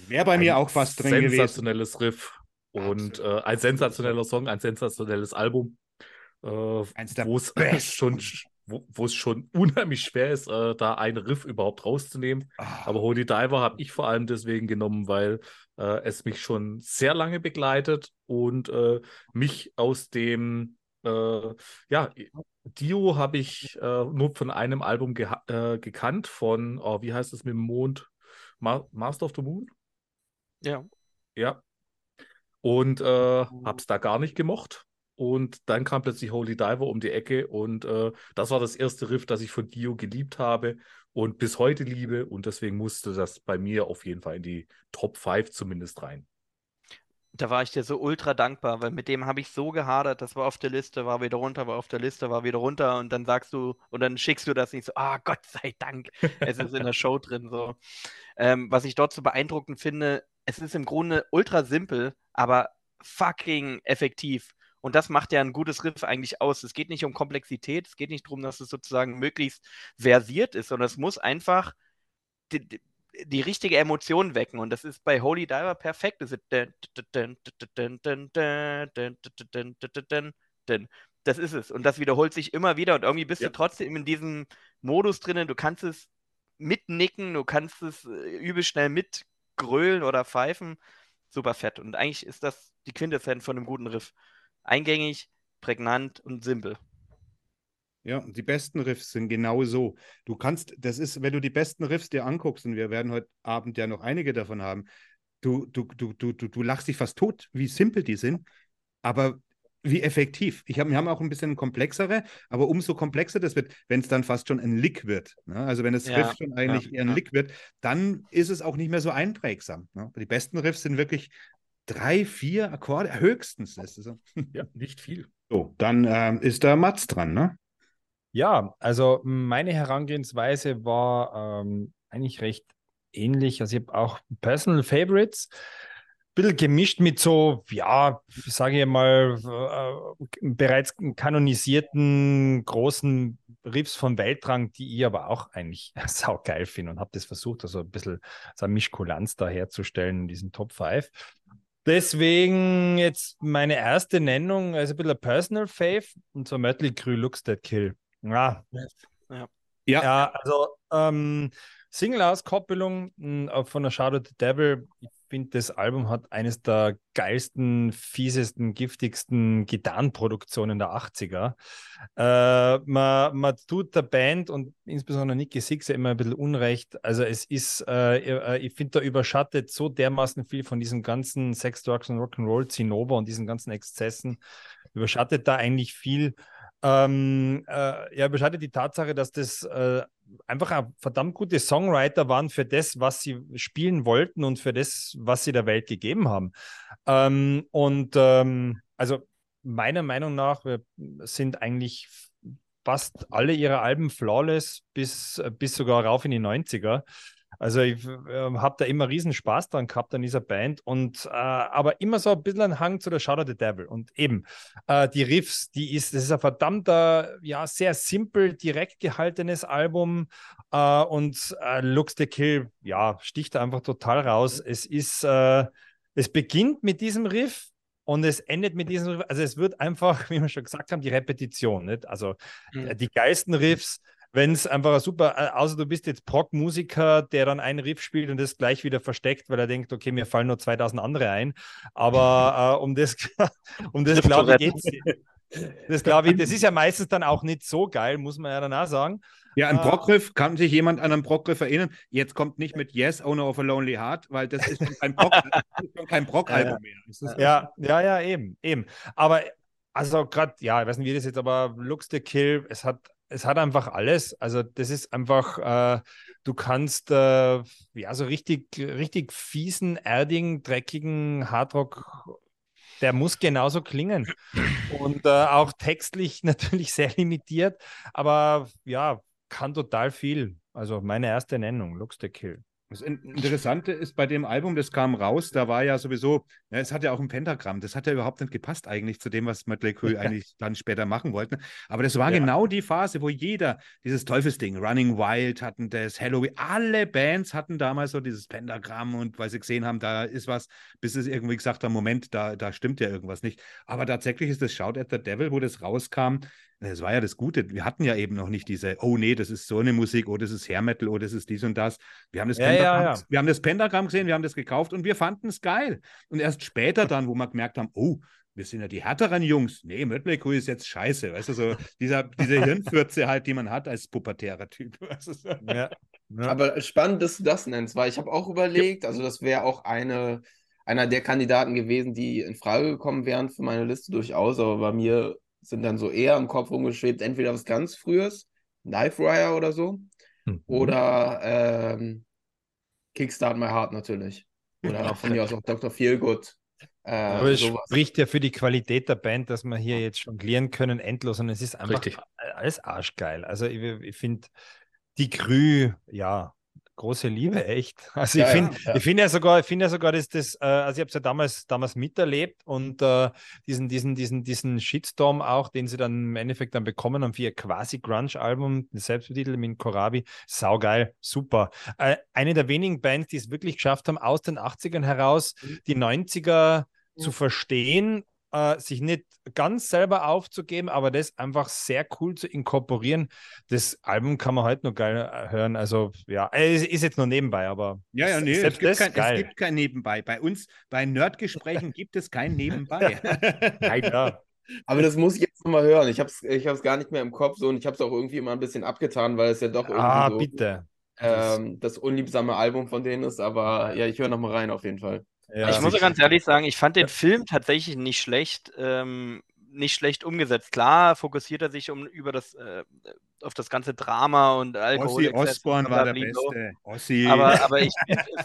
S1: Wäre bei mir auch fast drin
S4: gewesen. Sensationelles Riff und äh, ein sensationeller Song, ein sensationelles Album, äh, wo (laughs) es schon wo es schon unheimlich schwer ist, äh, da einen Riff überhaupt rauszunehmen. Ach. Aber Holy Diver habe ich vor allem deswegen genommen, weil äh, es mich schon sehr lange begleitet und äh, mich aus dem äh, ja, Dio habe ich äh, nur von einem Album ge äh, gekannt, von, oh, wie heißt es mit dem Mond? Ma Master of the Moon?
S2: Ja.
S4: Ja. Und äh, habe es da gar nicht gemocht. Und dann kam plötzlich Holy Diver um die Ecke und äh, das war das erste Riff, das ich von Dio geliebt habe und bis heute liebe. Und deswegen musste das bei mir auf jeden Fall in die Top 5 zumindest rein.
S2: Da war ich dir so ultra dankbar, weil mit dem habe ich so gehadert, das war auf der Liste, war wieder runter, war auf der Liste, war wieder runter und dann sagst du und dann schickst du das nicht so, ah, Gott sei Dank, es ist in der Show drin so. Ähm, was ich dort so beeindruckend finde, es ist im Grunde ultra simpel, aber fucking effektiv. Und das macht ja ein gutes Riff eigentlich aus. Es geht nicht um Komplexität, es geht nicht darum, dass es sozusagen möglichst versiert ist, sondern es muss einfach die, richtige Emotion wecken. Und das ist bei Holy Diver perfekt. Das ist das ist es. Und das wiederholt sich immer wieder. Und irgendwie bist ja. du trotzdem in diesem Modus drinnen. Du kannst es mitnicken, du kannst es übel schnell mitgrölen oder pfeifen. Super fett. Und eigentlich ist das die Quintessenz von einem guten Riff. Eingängig, prägnant und simpel.
S1: Ja, die besten Riffs sind genau so. Du kannst, das ist, wenn du die besten Riffs dir anguckst, und wir werden heute Abend ja noch einige davon haben, du, du, du, du, du, du lachst dich fast tot, wie simpel die sind, aber wie effektiv. Ich hab, wir haben auch ein bisschen komplexere, aber umso komplexer das wird, wenn es dann fast schon ein Lick wird. Ne? Also wenn das ja, Riff schon eigentlich ja, eher ein ja. Lick wird, dann ist es auch nicht mehr so einprägsam. Ne? Die besten Riffs sind wirklich drei, vier Akkorde höchstens. Ist so.
S4: Ja, nicht viel.
S1: So, dann ähm, ist da Mats dran, ne?
S5: Ja, also meine Herangehensweise war ähm, eigentlich recht ähnlich. Also ich habe auch Personal Favorites bisschen gemischt mit so, ja, sage ich mal, äh, bereits kanonisierten großen Riffs von Weltrang, die ich aber auch eigentlich (laughs) saugeil finde und habe das versucht, also ein bisschen so eine Mischkulanz da herzustellen in diesen Top 5. Deswegen jetzt meine erste Nennung, also ein bisschen ein Personal Fave und so Mötley Crue Looks That Kill. Ja. Ja. ja. also ähm, Single-Auskoppelung hm, von der Shadow the Devil. Ich finde, das Album hat eines der geilsten, fiesesten, giftigsten Gitarrenproduktionen der 80er. Äh, man, man tut der Band und insbesondere Nicky Six ja immer ein bisschen Unrecht. Also es ist, äh, äh ich finde, da überschattet so dermaßen viel von diesen ganzen Sex, Drugs und Rock'n'Roll, Zinnober und diesen ganzen Exzessen, überschattet da eigentlich viel. Ähm, äh, ja, überschattet die Tatsache, dass das äh, einfach ein verdammt gute Songwriter waren für das, was sie spielen wollten und für das, was sie der Welt gegeben haben. Ähm, und ähm, also meiner Meinung nach sind eigentlich fast alle ihre Alben flawless bis, bis sogar rauf in die 90er. Also ich äh, habe da immer riesen Spaß dran gehabt an dieser Band und äh, aber immer so ein bisschen ein Hang zu der Shadow the Devil und eben äh, die Riffs, die ist, das ist ein verdammter, ja sehr simpel, direkt gehaltenes Album äh, und äh, Looks the Kill, ja sticht da einfach total raus. Es ist, äh, es beginnt mit diesem Riff, und es endet mit diesem Riff. Also es wird einfach, (laughs) wie wir schon gesagt haben, die Repetition. Nicht? Also mhm. die geilsten Riffs, wenn es einfach super, äh, außer du bist jetzt Proc-Musiker, der dann einen Riff spielt und das gleich wieder versteckt, weil er denkt, okay, mir fallen nur 2000 andere ein. Aber (laughs) äh, um das, (laughs) um das glaube ich, geht's. Das glaube ich, das (laughs) ist ja meistens dann auch nicht so geil, muss man ja danach sagen.
S1: Ja, ein Brockriff, kann sich jemand an einen Brockriff erinnern? Jetzt kommt nicht mit Yes, Owner of a Lonely Heart, weil das ist kein Brock, kein Brock-Album
S5: mehr. Ja, ja, ja, eben, eben. Aber also gerade, ja, ich weiß nicht, wie das jetzt, aber Looks the Kill, es hat es hat einfach alles. Also das ist einfach, äh, du kannst äh, ja so richtig, richtig fiesen, erdigen, dreckigen Hardrock, der muss genauso klingen. Und äh, auch textlich (laughs) natürlich sehr limitiert, aber ja, kann total viel. Also meine erste Nennung, Looks the Kill.
S1: Das Interessante ist bei dem Album, das kam raus, da war ja sowieso, ja, es hat ja auch ein Pentagramm, das hat ja überhaupt nicht gepasst eigentlich zu dem, was Mötley Crüe (laughs) eigentlich dann später machen wollten. Aber das war ja. genau die Phase, wo jeder dieses Teufelsding, Running Wild hatten das, Halloween, alle Bands hatten damals so dieses Pentagramm und weil sie gesehen haben, da ist was, bis es irgendwie gesagt haben, Moment, da, da stimmt ja irgendwas nicht. Aber tatsächlich ist das Shout at the Devil, wo das rauskam, das war ja das Gute. Wir hatten ja eben noch nicht diese, oh nee, das ist so eine Musik, oh, das ist Hair Metal, oh, das ist dies und das. Wir haben das, ja, Pentagramm, ja, ja. Wir haben das Pentagramm gesehen, wir haben das gekauft und wir fanden es geil. Und erst später dann, wo wir gemerkt haben, oh, wir sind ja die härteren Jungs. Nee, Mötley Crüe ist jetzt scheiße. Weißt du, so dieser, diese (laughs) Hirnfürze halt, die man hat als pubertärer Typ. (laughs) Weißt du, so.
S3: ja. Aber spannend, dass du das nennst, weil ich habe auch überlegt, also das wäre auch eine, einer der Kandidaten gewesen, die in Frage gekommen wären für meine Liste durchaus, aber bei mir sind dann so eher im Kopf rumgeschwebt, entweder was ganz Frühes, Knife Wire oder so, mhm. oder ähm, Kickstart My Heart natürlich. Oder von mir aus auch Dr. Feelgood.
S5: Äh, Aber es sowas. spricht ja für die Qualität der Band, dass wir hier jetzt jonglieren können, endlos. Und es ist einfach Richtig. alles arschgeil. Also ich, ich finde, die Krü, ja, große Liebe, echt. (laughs) Also ja, ich finde ja, ja. find ja sogar, ich finde ja sogar, dass das, äh, also ich habe es ja damals, damals miterlebt und äh, diesen, diesen, diesen, diesen Shitstorm auch, den sie dann im Endeffekt dann bekommen haben für ihr quasi Grunge-Album, selbstbetitelt mit Korabi, saugeil, super. Äh, eine der wenigen Bands, die es wirklich geschafft haben, aus den 80ern heraus mhm. die 90er zu verstehen äh, sich nicht ganz selber aufzugeben, aber das einfach sehr cool zu inkorporieren. Das Album kann man heute noch geil äh, hören. Also ja, es ist jetzt nur nebenbei, aber
S1: ja, ja, nee, es gibt, kein, es gibt, kein, Nebenbei. Bei uns, bei Nerdgesprächen gibt es kein Nebenbei. (laughs)
S3: Nein, ja. Aber das muss ich jetzt nochmal hören. Ich habe es ich gar nicht mehr im Kopf so und ich habe es auch irgendwie immer ein bisschen abgetan, weil es ja doch irgendwie
S5: ah,
S3: so,
S5: bitte.
S3: Ähm, das unliebsame Album von denen ist. Aber ja, ich höre nochmal rein auf jeden Fall.
S2: Ja, ich muss ja ganz ehrlich sagen, ich fand den Film tatsächlich nicht schlecht, ähm, nicht schlecht umgesetzt. Klar fokussiert er sich um über das äh, auf das ganze Drama und Alkohol.
S1: Ossi Osborne war der Beste.
S2: Ossi. Aber, aber ich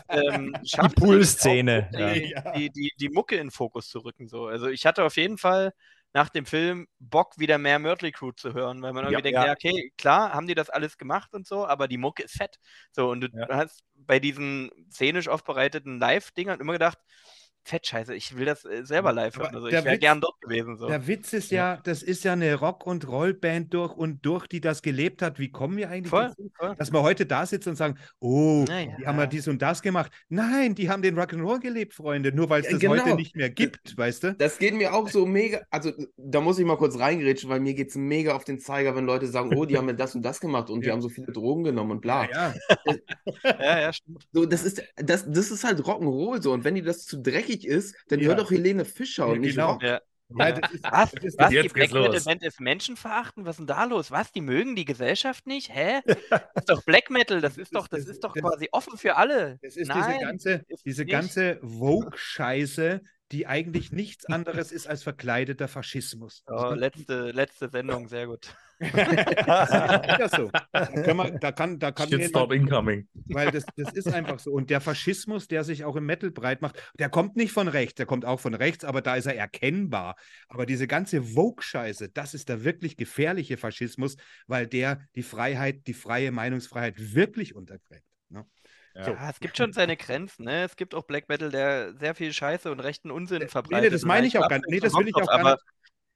S2: ähm, (laughs)
S5: die Poolszene,
S2: die, ja. die, die, die, Mucke in Fokus zu rücken. So. Also ich hatte auf jeden Fall nach dem Film Bock, wieder mehr Mötley Crew zu hören, weil man irgendwie ja, denkt, ja. okay, klar, haben die das alles gemacht und so, aber die Mucke ist fett. So, und du ja. hast bei diesen szenisch aufbereiteten Live-Dingern immer gedacht, Fettscheiße, ich will das äh, selber live hören. Also ich wäre gern dort gewesen. So.
S1: Der Witz ist ja, das ist ja eine Rock- und Rollband durch und durch, die das gelebt hat. Wie kommen wir eigentlich voll, dazu, voll. dass wir heute da sitzen und sagen, oh, naja. die haben ja dies und das gemacht. Nein, die haben den Rock'n'Roll gelebt, Freunde, nur weil es das genau. heute nicht mehr gibt, weißt du?
S3: Das geht mir auch so mega, also da muss ich mal kurz reingrätschen, weil mir geht es mega auf den Zeiger, wenn Leute sagen, oh, die haben das und das gemacht und (laughs) ja. die haben so viele Drogen genommen und bla.
S2: Ja, ja, (laughs) ja, ja stimmt.
S3: So, das ist, das, das ist halt Rock'n'Roll so und wenn die das zu dreckig dreckig ist, dann ja. hör doch Helene Fischer und nicht genau. Rock. Ja.
S2: Ja, ist, was? Das was? Die Black Metal Band ist Menschenverachten? Was ist denn da los? Was? Die mögen die Gesellschaft nicht? Hä? Das (laughs) ist doch Black Metal, das, ist doch, das, ist doch quasi offen für alle.
S1: Das ist Nein, diese ganze, diese ganze Vogue-Scheiße, die eigentlich nichts anderes ist als verkleideter Faschismus.
S2: Oh, letzte, letzte Sendung, sehr gut.
S1: Ja, so. Da kann, man, da kann, da kann
S4: Shitstorm incoming.
S1: Weil das, das ist einfach so. Und der Faschismus, der sich auch im Metal breit macht, der kommt nicht von rechts, der kommt auch von rechts, aber da ist er erkennbar. Aber diese ganze Vogue-Scheiße, das ist der wirklich gefährliche Faschismus, weil der die Freiheit, die freie Meinungsfreiheit wirklich untergräbt. Ne?
S2: Ja. So. es gibt schon seine Grenzen. Ne? Es gibt auch Black Metal, der sehr viel Scheiße und rechten Unsinn verbreitet.
S1: Nee, das meine ich auch gar nicht. Nee, das will ich auch gar nicht.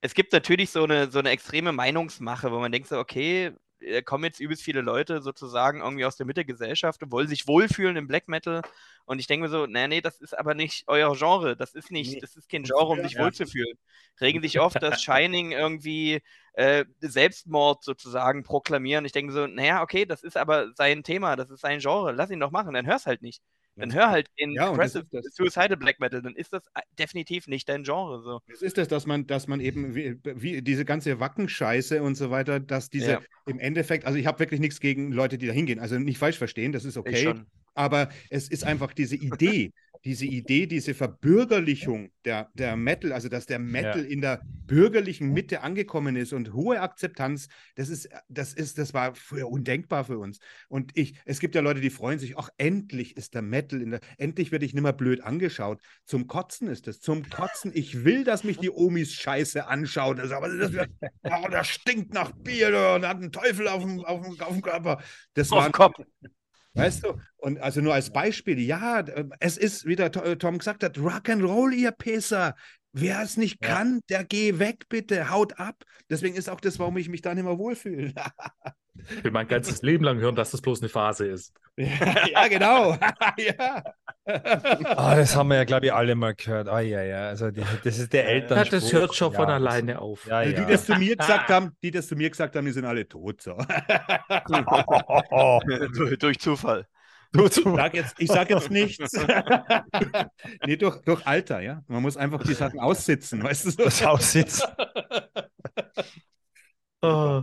S2: Es gibt natürlich so eine, so eine extreme Meinungsmache, wo man denkt so, okay, da kommen jetzt übelst viele Leute sozusagen irgendwie aus der Mitte der Gesellschaft und wollen sich wohlfühlen im Black Metal. Und ich denke mir so, nee, nee, das ist aber nicht euer Genre. Das ist nicht, nee, das ist kein Genre, um sich ja. wohlzufühlen. Regen sich oft, dass Shining irgendwie äh, Selbstmord sozusagen proklamieren. Ich denke so, naja, okay, das ist aber sein Thema, das ist sein Genre. Lass ihn doch machen, dann hör's halt nicht. Dann hör halt den ja, Aggressive Suicidal Black Metal, dann ist das definitiv nicht dein Genre. So.
S1: Es ist es, dass man, dass man eben wie, wie diese ganze Wackenscheiße und so weiter, dass diese ja. im Endeffekt, also ich habe wirklich nichts gegen Leute, die da hingehen, also nicht falsch verstehen, das ist okay, aber es ist einfach diese Idee, diese Idee, diese Verbürgerlichung der, der Metal, also dass der Metal ja. in der bürgerlichen Mitte angekommen ist und hohe Akzeptanz, das ist, das ist, das war früher undenkbar für uns. Und ich, es gibt ja Leute, die freuen sich, ach, endlich ist der Metal in der, endlich werde ich nicht mehr blöd angeschaut. Zum Kotzen ist es, zum Kotzen. Ich will, dass mich die Omis scheiße anschauen. Also, aber das, oh, das stinkt nach Bier und hat einen Teufel auf dem, auf dem, auf dem Körper. Das
S2: auf war, Kopf.
S1: Weißt du? Und also nur als Beispiel, ja, es ist, wie der äh, Tom gesagt hat, Rock'n'Roll, ihr Pisser. Wer es nicht ja. kann, der geh weg, bitte, haut ab. Deswegen ist auch das, warum ich mich da nicht mehr wohlfühle.
S4: ich will mein ganzes Leben lang hören, dass das bloß eine Phase ist. (laughs)
S1: ja, ja genau. (laughs) ja.
S5: oh, das haben wir ja, glaube ich, alle mal gehört. Oh, ja, ja. Also die, das ist der Eltern. Ja,
S4: das hört schon von alleine auf.
S1: Ja, ja. Die, das zu mir gesagt (laughs) haben, die das zu mir gesagt haben, die sind alle tot. So.
S2: durch Zufall.
S1: Ich sag jetzt, ich sag jetzt nichts. (laughs) nee, durch, durch Alter, ja. Man muss einfach die Sachen aussitzen, weißt du? So?
S5: Das Aussitzen. (laughs)
S1: oh.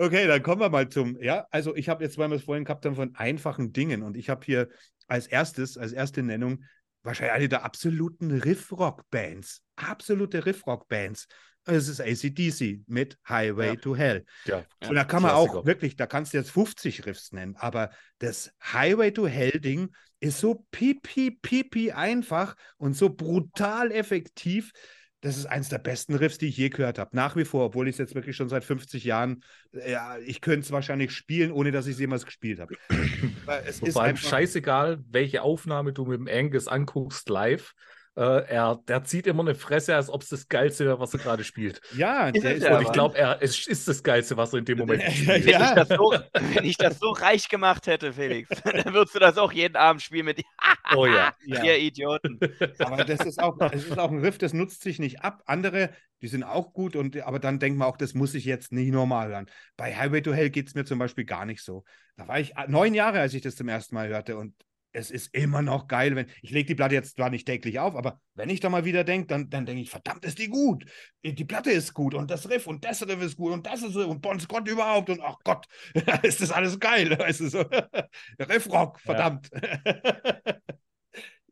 S1: Okay, dann kommen wir mal zum, ja, also ich habe jetzt, weil wir es vorhin gehabt haben, von einfachen Dingen und ich habe hier als erstes, als erste Nennung, wahrscheinlich eine der absoluten Riff-Rock-Bands. Absolute Riff-Rock-Bands. Es ist ACDC mit Highway ja. to Hell. Ja, und da kann man Klassiker. auch wirklich, da kannst du jetzt 50 Riffs nennen, aber das Highway to Hell-Ding ist so pipi, pipi einfach und so brutal effektiv. das ist eins der besten Riffs, die ich je gehört habe. Nach wie vor, obwohl ich es jetzt wirklich schon seit 50 Jahren, äh, ja, ich könnte es wahrscheinlich spielen, ohne dass ich es jemals gespielt habe.
S4: es ist einfach... scheißegal, welche Aufnahme du mit dem Angus anguckst live. Äh, er, der zieht immer eine Fresse, als ob es das Geilste wäre, was er gerade spielt.
S1: Ja,
S4: der ist, und ich glaube, es ist das Geilste, was er in dem Moment (laughs) spielt.
S2: Wenn, ja. ich so, wenn, ich das so, reich gemacht hätte, Felix, (laughs) dann würdest du das auch jeden Abend spielen mit (laughs)
S4: oh ja.
S2: ihr Idioten.
S1: Aber das ist, auch, das ist auch ein Riff, das nutzt sich nicht ab. Andere, die sind auch gut, und, aber dann denkt man auch, das muss ich jetzt nicht normal hören. Bei Highway to Hell geht es mir zum Beispiel gar nicht so. Da war ich neun Jahre, als ich das zum ersten Mal hörte und es ist immer noch geil, wenn ich lege die Platte jetzt zwar nicht täglich auf, aber wenn ich da mal wieder denke, dann, dann denke ich, verdammt, ist die gut. Die Platte ist gut und das Riff und das Riff ist gut und das ist und Bon Scott überhaupt und ach Gott, (laughs) ist das alles geil. (laughs) Weißt du, so. (laughs) Riffrock, verdammt. Ja.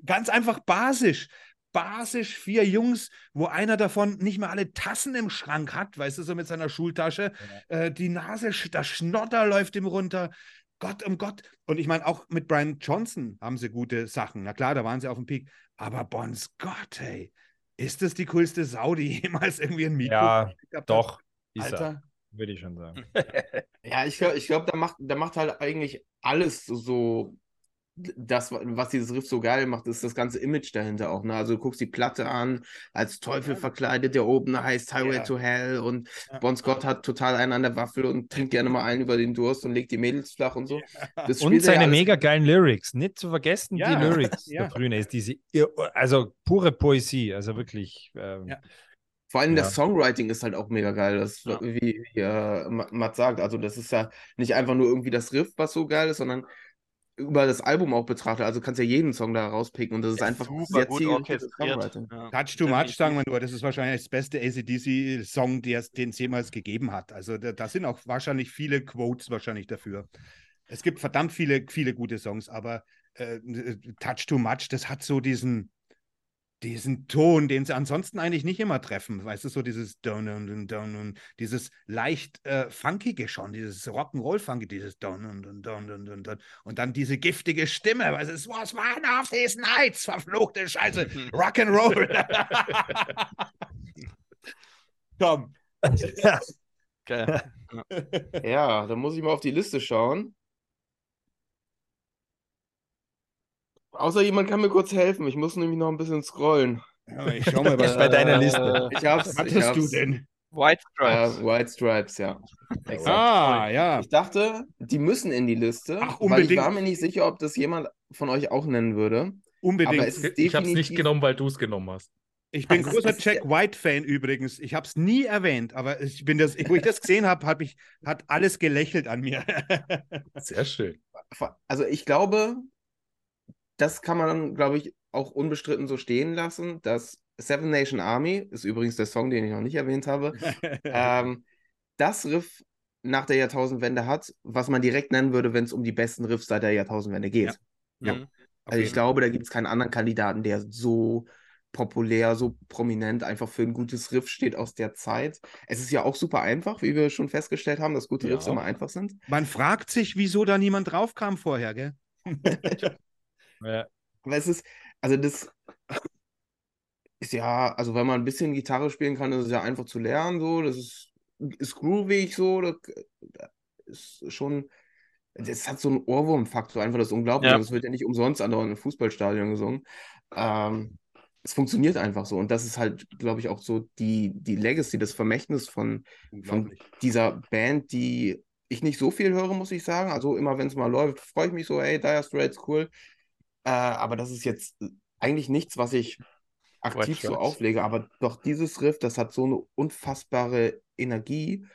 S1: Ganz einfach basisch. Basisch vier Jungs, wo einer davon nicht mal alle Tassen im Schrank hat, weißt du, so mit seiner Schultasche. Ja. Äh, die Nase, das Schnotter läuft ihm runter. Gott um Gott. Und ich meine, auch mit Brian Johnson haben sie gute Sachen. Na klar, da waren sie auf dem Peak. Aber Bon Scott, hey, ist das die coolste Sau, die (laughs) jemals irgendwie ein Mikro
S5: Ja, doch. Alter. Würde ich schon sagen. (laughs)
S3: ja, ich glaube, ich glaub, da, macht, da macht halt eigentlich alles so das, was dieses Riff so geil macht, ist das ganze Image dahinter auch. Ne? Also du guckst die Platte an, als Teufel ja. verkleidet, der oben heißt Highway ja. to Hell und ja. Bon Scott hat total einen an der Waffel und trinkt gerne mal einen über den Durst und legt die Mädels flach und so.
S5: und seine mega geilen Lyrics, nicht zu vergessen, die Lyrics ja. da ist diese, also pure Poesie, also wirklich. Ähm,
S3: vor allem ja. das Songwriting ist halt auch mega geil, das, ja. wie, wie äh, Matt sagt. Also, das ist ja nicht einfach nur irgendwie das Riff, was so geil ist, sondern über das Album auch betrachtet, also kannst ja jeden Song da rauspicken und das ist ja, einfach
S2: super sehr gut orchestriert.
S1: Ja. Touch Too Much, sagen wir nur, das ist wahrscheinlich das beste ACDC-Song, den es jemals gegeben hat. Also da, da, sind auch wahrscheinlich viele Quotes wahrscheinlich dafür. Es gibt verdammt viele, viele gute Songs, aber äh, Touch Too Much, das hat so diesen, diesen Ton, den sie ansonsten eigentlich nicht immer treffen. Weißt du, so dieses Don und Don und dieses leicht äh, funkige schon, dieses Rock'n'Roll-Funky, dieses Don und Don und Don und und dann diese giftige Stimme, was es was one of these nights, verfluchte Scheiße, (laughs) Rock'n'Roll. (laughs) Komm.
S3: Okay. (laughs) Ja, dann muss ich mal auf die Liste schauen. Außer jemand kann mir kurz helfen. Ich muss nämlich noch ein bisschen scrollen.
S1: Ja, ich schau mal, (laughs) was bei deiner Liste.
S3: Ich hab's,
S1: Was hattest du denn?
S2: White Stripes.
S3: Uh, White Stripes, ja.
S1: Exakt. Ah, ja.
S3: Ich dachte, die müssen in die Liste.
S1: Ach, unbedingt.
S3: Weil ich war mir nicht sicher, ob das jemand von euch auch nennen würde.
S1: Unbedingt.
S4: Aber es ist ich habe es nicht genommen, weil du es genommen hast.
S1: Ich bin großer Jack White-Fan übrigens. Ich habe es nie erwähnt, aber ich bin das, wo ich das gesehen habe, hab hat alles gelächelt an mir. (laughs)
S4: Sehr schön.
S3: Also ich glaube, das kann man, glaube ich, auch unbestritten so stehen lassen, dass Seven Nation Army, ist übrigens der Song, den ich noch nicht erwähnt habe, (laughs) ähm, das Riff nach der Jahrtausendwende hat, was man direkt nennen würde, wenn es um die besten Riffs seit der Jahrtausendwende geht. Ja. ja. Also ich glaube, da gibt es keinen anderen Kandidaten, der so populär, so prominent einfach für ein gutes Riff steht aus der Zeit. Es ist ja auch super einfach, wie wir schon festgestellt haben, dass gute ja. Riffs immer einfach sind.
S1: Man fragt sich, wieso da niemand drauf kam vorher, gell? (laughs)
S3: Ja. Aber es ist, also das (laughs) ist ja, also wenn man ein bisschen Gitarre spielen kann, ist es ja einfach zu lernen, so, das ist, ist groovig so, das, das ist schon, das hat so einen Ohrwurmfaktor, einfach das ist unglaublich. Ja. Das wird ja nicht umsonst andauernd im Fußballstadion gesungen. Ähm, es funktioniert einfach so. Und das ist halt, glaube ich, auch so die, die Legacy, das Vermächtnis von, von dieser Band, die ich nicht so viel höre, muss ich sagen. Also immer wenn es mal läuft, freue ich mich so, hey, Dire Straits, cool. Äh, aber das ist jetzt eigentlich nichts, was ich aktiv so auflege. Aber doch dieses Riff, das hat so eine unfassbare Energie.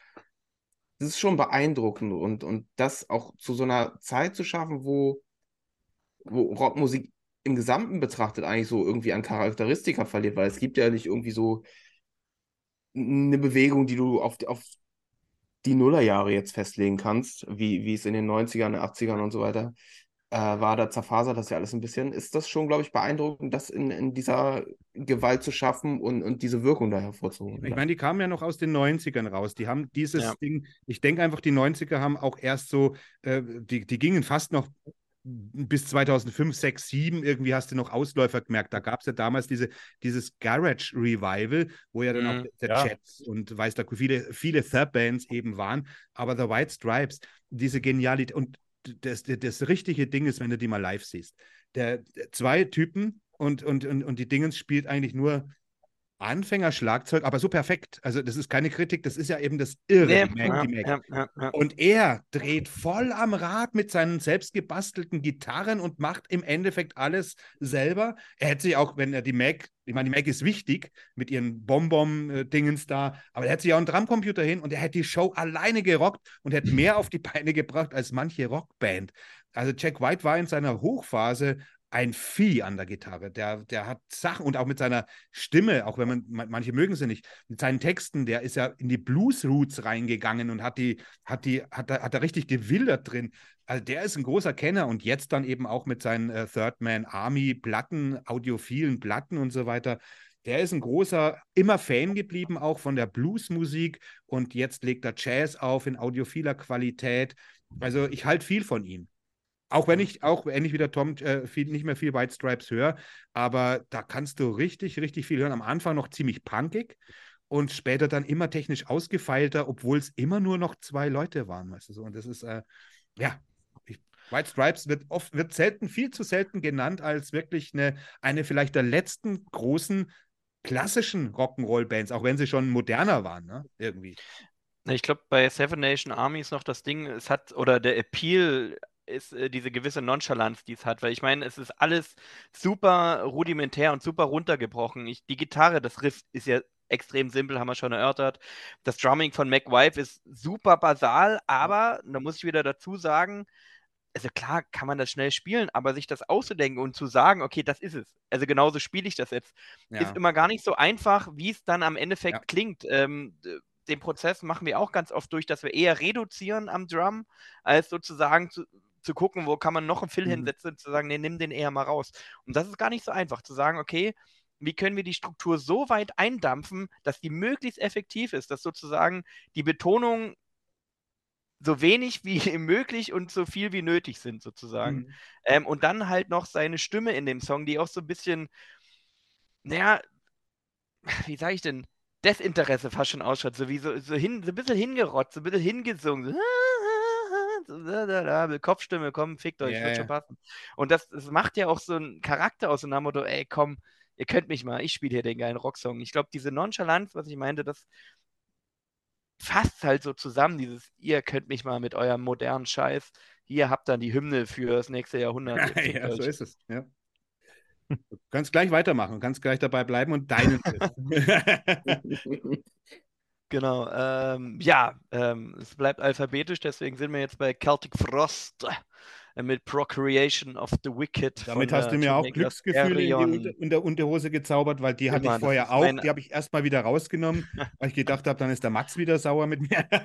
S3: Das ist schon beeindruckend. Und, und das auch zu so einer Zeit zu schaffen, wo, wo Rockmusik im Gesamten betrachtet eigentlich so irgendwie an Charakteristika verliert, weil es gibt ja nicht irgendwie so eine Bewegung, die du auf, auf die Nullerjahre jetzt festlegen kannst, wie, wie es in den 90ern, 80ern und so weiter äh, war, da zerfasert das ja alles ein bisschen, ist das schon, glaube ich, beeindruckend, das in, in dieser Gewalt zu schaffen und, und diese Wirkung da hervorzuholen.
S1: Ich meine, die kamen ja noch aus den 90ern raus. Die haben dieses ja. Ding, ich denke einfach, die 90er haben auch erst so, äh, die, die gingen fast noch bis 2005, 6, 7 irgendwie hast du noch Ausläufer gemerkt. Da gab es ja damals diese, dieses Garage Revival, wo ja dann auch
S2: Mhm,
S1: der
S5: ja.
S1: Jets und weiß da viele, viele Third Bands eben waren. Aber The White Stripes, diese Genialität und das, das, das richtige Ding ist, wenn du die mal live siehst. Der, zwei Typen und, und, und, und die Dingens spielt eigentlich nur Anfänger-Schlagzeug, aber so perfekt. Also, das ist keine Kritik, das ist ja eben das Irre,
S2: Nee,
S1: Mac,
S2: ja, ja, ja.
S1: Und er dreht voll am Rad mit seinen selbst gebastelten Gitarren und macht im Endeffekt alles selber. Er hätte sich auch, wenn er die Mac, ich meine, die Mac ist wichtig mit ihren Bonbon-Dingens da, aber er hätte sich auch einen Drumcomputer hin und er hätte die Show alleine gerockt und hätte mehr auf die Beine gebracht als manche Rockband. Also Jack White war in seiner Hochphase ein Vieh an der Gitarre. Der, der hat Sachen und auch mit seiner Stimme, auch wenn man, man- manche mögen sie nicht, mit seinen Texten, der ist ja in die Blues-Roots reingegangen und hat die, hat die, hat da, hat da richtig gewildert drin. Also der ist ein großer Kenner und jetzt dann eben auch mit seinen äh, Third Man Army Platten, audiophilen Platten und so weiter. Der ist ein großer, immer Fan geblieben auch von der Bluesmusik und jetzt legt er Jazz auf in audiophiler Qualität. Also ich halte viel von ihm. Auch wenn ich, auch ähnlich wie der Tom, äh, viel, nicht mehr viel White Stripes höre, aber da kannst du richtig, richtig viel hören. Am Anfang noch ziemlich punkig und später dann immer technisch ausgefeilter, obwohl es immer nur noch zwei Leute waren, weißt du so. Und das ist, äh, ja, ich, White Stripes wird oft, wird selten, viel zu selten genannt als wirklich eine, eine vielleicht der letzten großen klassischen Rock'n'Roll-Bands, auch wenn sie schon moderner waren, ne? Irgendwie.
S2: Ich glaube, bei Seven Nation Army ist noch das Ding, es hat, oder der Appeal ist äh, diese gewisse Nonchalance, die es hat, weil ich meine, es ist alles super rudimentär und super runtergebrochen. Ich, die Gitarre, das Riff ist ja extrem simpel, haben wir schon erörtert. Das Drumming von McWife ist super basal, aber da muss ich wieder dazu sagen, also klar kann man das schnell spielen, aber sich das auszudenken und zu sagen, okay, das ist es. Also genauso spiele ich das jetzt
S1: Ja.
S2: ist immer gar nicht so einfach, wie es dann am Endeffekt
S1: Ja.
S2: klingt. Ähm, den Prozess machen wir auch ganz oft durch, dass wir eher reduzieren am Drum, als sozusagen zu, zu gucken, wo kann man noch einen Fill
S1: Mhm.
S2: hinsetzen und zu sagen, nee, nimm den eher mal raus. Und das ist gar nicht so einfach, zu sagen, okay, wie können wir die Struktur so weit eindampfen, dass die möglichst effektiv ist, dass sozusagen die Betonung so wenig wie (laughs) möglich und so viel wie nötig sind, sozusagen.
S1: Mhm.
S2: Ähm, und dann halt noch seine Stimme in dem Song, die auch so ein bisschen, naja, (sighs) wie sage ich denn, Desinteresse fast schon ausschaut, so wie so, so, hin, so ein bisschen hingerotzt, so ein bisschen hingesungen, so da, da, da, mit Kopfstimme, komm, fickt euch,
S1: Ja,
S2: wird
S1: ja.
S2: schon passen. Und das, das macht ja auch so einen Charakter aus, so nach dem Motto, ey, komm, ihr könnt mich mal, ich spiele hier den geilen Rocksong. Ich glaube, diese Nonchalance, was ich meinte, das fasst halt so zusammen, dieses, ihr könnt mich mal mit eurem modernen Scheiß, hier habt dann die Hymne für das nächste Jahrhundert. (laughs) ihr fickt
S1: ja, so ist es. Ja. Du kannst gleich weitermachen, kannst gleich dabei bleiben und deinen. (laughs) (laughs)
S2: Genau, ähm, ja, ähm, es bleibt alphabetisch, deswegen sind wir jetzt bei Celtic Frost äh, mit Procreation of the Wicked.
S1: Damit
S2: von,
S1: hast du
S2: äh,
S1: mir auch Glücksgefühle in. Unter in der Unterhose gezaubert, weil die hatte
S2: Immer,
S1: ich
S2: das
S1: vorher auch. Die habe ich erstmal wieder rausgenommen, (laughs) weil ich gedacht habe, dann ist der Max wieder sauer mit mir. (laughs)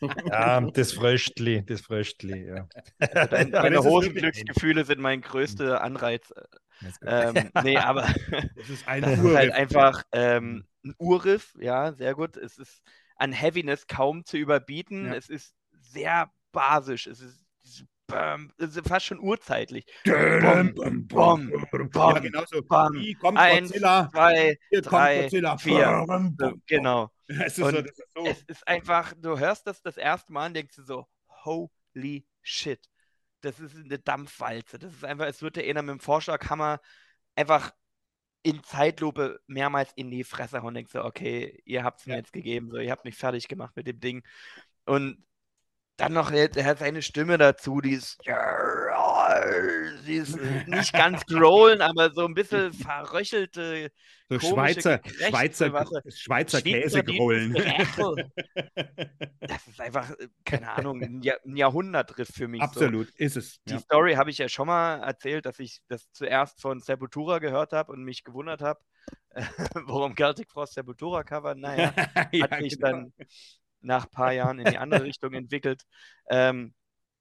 S1: (laughs)
S5: Ja, das Fröstli, das Fröstli, ja.
S2: Deine
S1: wirklich-
S2: Hosenglücksgefühle sind mein größter Anreiz.
S5: Gut.
S2: Ähm, nee, aber
S1: Das ist ein
S2: das ist halt einfach ähm, ein Urriff, ja, sehr gut. Es ist an Heaviness kaum zu überbieten.
S1: Ja.
S2: Es ist sehr basisch. Es ist, bam, fast schon urzeitlich.
S1: Bom,
S2: bom,
S1: bom,
S2: bom,
S1: Ja, genau so.
S2: bam.
S1: Wie kommt
S2: Eins,
S1: Godzilla?
S2: Zwei,
S1: Hier kommt
S2: drei,
S1: Godzilla.
S2: vier.
S1: Bom,
S2: so,
S1: bom,
S2: genau.
S1: Es ist so, ist so.
S2: Es ist einfach, du hörst das das erste Mal und denkst du so, holy shit. Das ist eine Dampfwalze. Das ist einfach, es wird dir einer mit dem Vorschlaghammer einfach in Zeitlupe mehrmals in die Fresse hauen und denkst so, okay, ihr habt es mir
S1: Ja.
S2: jetzt gegeben, so, ihr habt mich fertig gemacht mit dem Ding. Und dann noch, er hat seine Stimme dazu, die ist, die ist nicht ganz growlen, aber so ein bisschen (laughs) verröchelte,
S1: So Schweizer,
S2: Gekrächze,
S1: Schweizer,
S2: was-
S1: Schweizer Käsegrollen. (laughs)
S2: Das ist einfach, keine Ahnung, ein, Jahr, ein Jahrhundertriff für mich. So.
S1: Absolut, ist es.
S2: Die
S1: Ja.
S2: Story habe ich ja schon mal erzählt, dass ich das zuerst von Sepultura gehört habe und mich gewundert habe, (laughs) warum Celtic Frost Sepultura covern. Naja,
S1: Ja,
S2: hat sich
S1: genau.
S2: dann nach ein paar Jahren in die andere Richtung entwickelt. Ähm,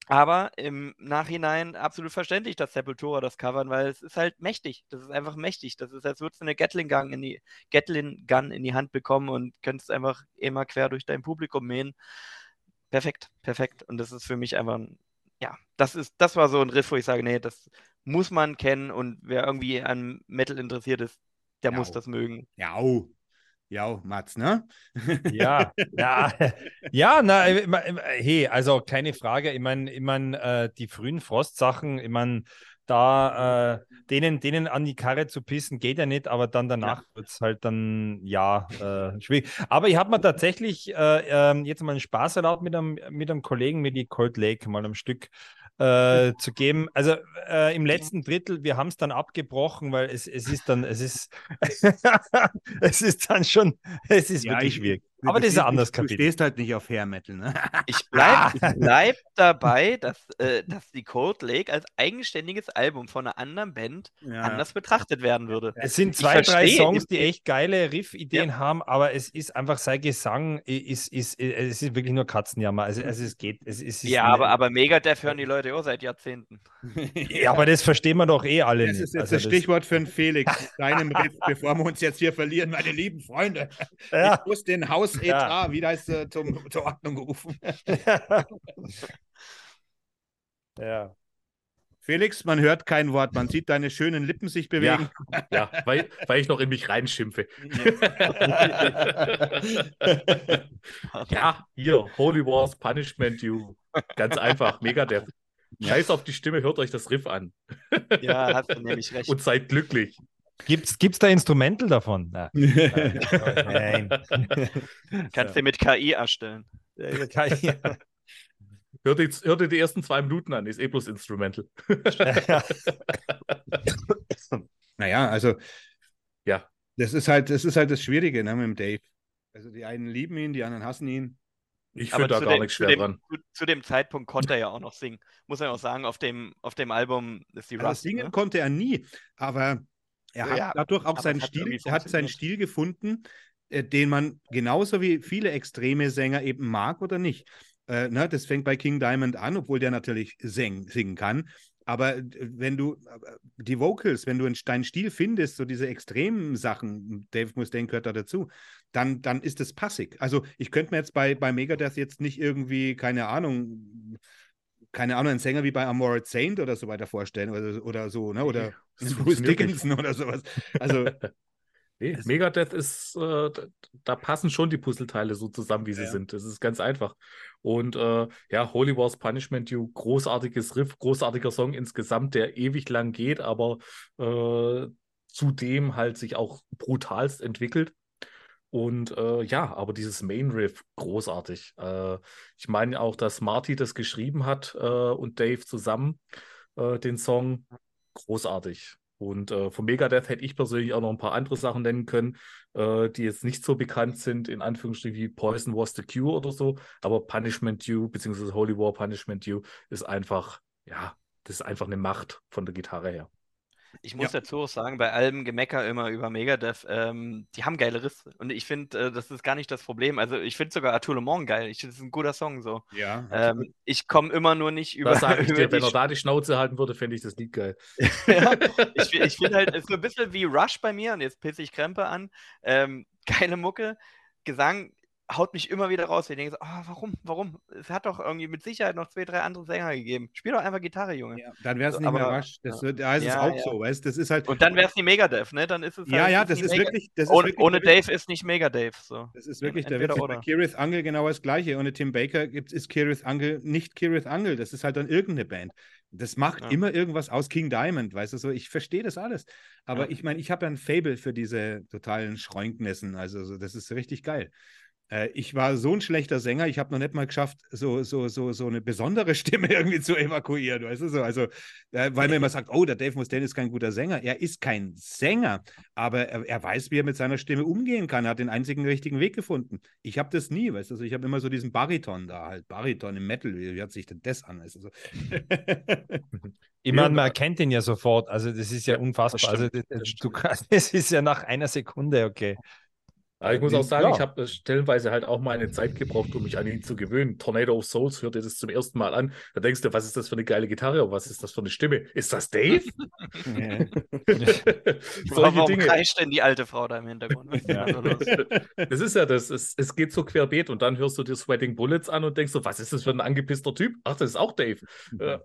S2: aber im Nachhinein absolut verständlich, dass Sepultura das covern, weil es ist halt mächtig. Das ist einfach mächtig. Das ist, als würdest du eine Gatling Gun in die, Gatling Gun in die Hand bekommen und könntest einfach immer quer durch dein Publikum mähen. Perfekt, perfekt. Und das ist für mich einfach ein ja, das ist, das war so ein Riff, wo ich sage, nee, das muss man kennen und wer irgendwie an Metal interessiert ist, der ja. muss das mögen.
S1: Ja, ja, Mats, ne?
S5: Ja, (laughs) ja, ja, na, hey, also keine Frage. Ich meine, ich mein, äh, die frühen Frostsachen, ich meine, da äh, denen, denen an die Karre zu pissen, geht ja nicht, aber dann danach ja. wird es halt dann, ja, äh, schwierig. Aber ich habe mir tatsächlich äh, ähm, jetzt mal einen Spaß erlaubt mit einem, mit einem Kollegen, mit die Cold Lake, mal am Stück äh, zu (laughs) geben. Also äh, im letzten Drittel, wir haben es dann abgebrochen, weil es, es ist dann, es ist, (laughs) (laughs) es ist dann schon, es ist ja, wirklich schwierig. Aber das ist ein anderes Kapitel.
S1: Du stehst halt nicht auf Hair Metal, ne? (laughs)
S2: Ich (laughs) bleibe ah. bleib dabei, dass, äh, dass die Cold Lake als eigenständiges Album von einer anderen Band ja. anders betrachtet werden würde.
S5: Es sind zwei, drei Songs, die echt geile Riff-Ideen ja. haben, aber es ist einfach sein Gesang, ist, ist, es ist wirklich nur Katzenjammer. Also, also es geht. Es, es
S2: ja, aber, aber Megadeth hören die Leute auch seit Jahrzehnten. (laughs)
S5: ja, aber das verstehen wir doch eh alle.
S1: Das ist jetzt also das Stichwort für den Felix. Deinem Riff, bevor wir uns jetzt hier verlieren, meine lieben Freunde. Ja. Ich muss den Haus (laughs) Etat ja. wieder ist äh, zum, zur Ordnung gerufen. (laughs) ja. Felix, man hört kein Wort, man sieht deine schönen Lippen sich bewegen.
S4: Ja, ja weil, weil ich noch in mich reinschimpfe. (laughs) ja, hier, Holy Wars Punishment You. Ganz einfach, Megadeth. Scheiß auf die Stimme, hört euch das Riff an.
S2: Ja, hast du nämlich recht.
S4: Und seid glücklich.
S5: Gibt's, gibt's da Instrumental davon?
S2: Ja. (laughs) Nein. Kannst du mit KI erstellen. KI.
S4: Hört ihr, hört ihr die ersten zwei Minuten an, ist eh bloß Instrumental. (laughs)
S1: naja, also ja, das ist halt, das ist halt das Schwierige ne, mit dem Dave. Also die einen lieben ihn, die anderen hassen ihn.
S4: Ich finde da gar dem, nichts schwer
S2: dem,
S4: dran.
S2: Zu, zu, dem Zeitpunkt konnte er ja auch noch singen. Muss man auch sagen, auf dem, auf dem Album ist die
S1: also Rust. Singen ne? konnte er nie, aber er hat ja, dadurch auch seinen Stil, er hat seinen Stil gefunden, äh, den man genauso wie viele extreme Sänger eben mag oder nicht. Äh, ne, das fängt bei King Diamond an, obwohl der natürlich sing, singen kann. Aber äh, wenn du äh, die Vocals, wenn du deinen Stil findest, so diese extremen Sachen, Dave Mustaine gehört da dazu, dann, dann ist es passig. Also ich könnte mir jetzt bei, bei Megadeth jetzt nicht irgendwie, keine Ahnung, keine Ahnung, einen Sänger wie bei Amored Saint oder so weiter vorstellen oder, oder so, ne? Oder Bruce Dickinson oder sowas. Also. (laughs)
S4: nee, Megadeth ist, äh, da passen schon die Puzzleteile so zusammen, wie sie ja. sind. Das ist ganz einfach. Und äh, ja, Holy Wars Punishment You, großartiges Riff, großartiger Song insgesamt, der ewig lang geht, aber äh, zudem halt sich auch brutalst entwickelt. Und äh, ja, aber dieses Main Riff, großartig. Äh, ich meine auch, dass Marty das geschrieben hat äh, und Dave zusammen äh, den Song. Großartig. Und äh, von Megadeth hätte ich persönlich auch noch ein paar andere Sachen nennen können, äh, die jetzt nicht so bekannt sind, in Anführungsstrichen wie Poison Was the Cure oder so. Aber Punishment You, beziehungsweise Holy War Punishment You, ist einfach, ja, das ist einfach eine Macht von der Gitarre her.
S2: Ich muss ja. dazu auch sagen, bei allem Gemecker immer über Megadeth, ähm, die haben geile Risse. Und ich finde, äh, das ist gar nicht das Problem. Also ich finde sogar Arturo Morgen geil. Ich finde, das ist ein guter Song so.
S1: Ja.
S2: Ähm, ich komme immer nur nicht über.
S4: Was sage (laughs) ich dir, wenn er da die Schnauze halten würde, fände ich das Lied geil. (laughs)
S2: ja, ich, ich finde halt, es ist so ein bisschen wie Rush bei mir und jetzt pisse ich Krempe an. Ähm, (laughs) geile Mucke. Gesang haut mich immer wieder raus. Ich denke so, oh, warum, warum? Es hat doch irgendwie mit Sicherheit noch zwei, drei andere Sänger gegeben. Spiel doch einfach Gitarre, Junge.
S1: Ja, dann wäre es nicht aber, mehr Rush. Das, ja. da ist ja, es auch ja. so, weißt Das ist halt.
S2: Und dann wäre es die Megadeth, ne? Dann ist es
S1: Ja, halt, ja, das ist Mega wirklich. Das
S2: ohne, ist wirklich ohne Dave ist nicht Megadeth. So.
S1: Das ist wirklich der Witz. Bei Kirith Angel genau das Gleiche. Ohne Tim Baker gibt, ist Kirith Angel nicht Kirith Angel. Das ist halt dann irgendeine Band. Das macht immer irgendwas aus King Diamond, weißt du so. Ich verstehe das alles. Aber ich meine, ich habe ja ein Fable für diese totalen Schräunknissen. Also, so, das ist richtig geil. Äh, ich war so ein schlechter Sänger, ich habe noch nicht mal geschafft, so, so, so, so eine besondere (laughs) Stimme irgendwie zu evakuieren, weißt du so? Also, äh, weil man immer sagt, oh, der Dave Mustaine ist kein guter Sänger. Er ist kein Sänger, aber er, er, weiß, wie er mit seiner Stimme umgehen kann. Er hat den einzigen richtigen Weg gefunden. Ich habe das nie, weißt du? Also ich habe immer so diesen Bariton da halt, Bariton im Metal. Wie hört sich denn das an? Weißt du so? (laughs)
S5: Ich meine, man erkennt ihn ja sofort. Also, das ist ja unfassbar. Also, das, du, (laughs) das ist ja nach einer Sekunde okay.
S4: Aber ich muss auch sagen, ja. ich habe stellenweise halt auch mal eine Zeit gebraucht, um mich an ihn zu gewöhnen. Tornado of Souls hört ihr das zum ersten Mal an. Da denkst du, was ist das für eine geile Gitarre? Was ist das für eine Stimme? Ist das Dave? (laughs) (laughs)
S2: Solche Warum Dinge. kreischt denn die alte Frau da im Hintergrund? Ja. (laughs)
S4: das ist ja das. Es, es geht so querbeet und dann hörst du dir Sweating Bullets an und denkst so, was ist das für ein angepisster Typ? Ach, das ist auch Dave.
S1: Ja.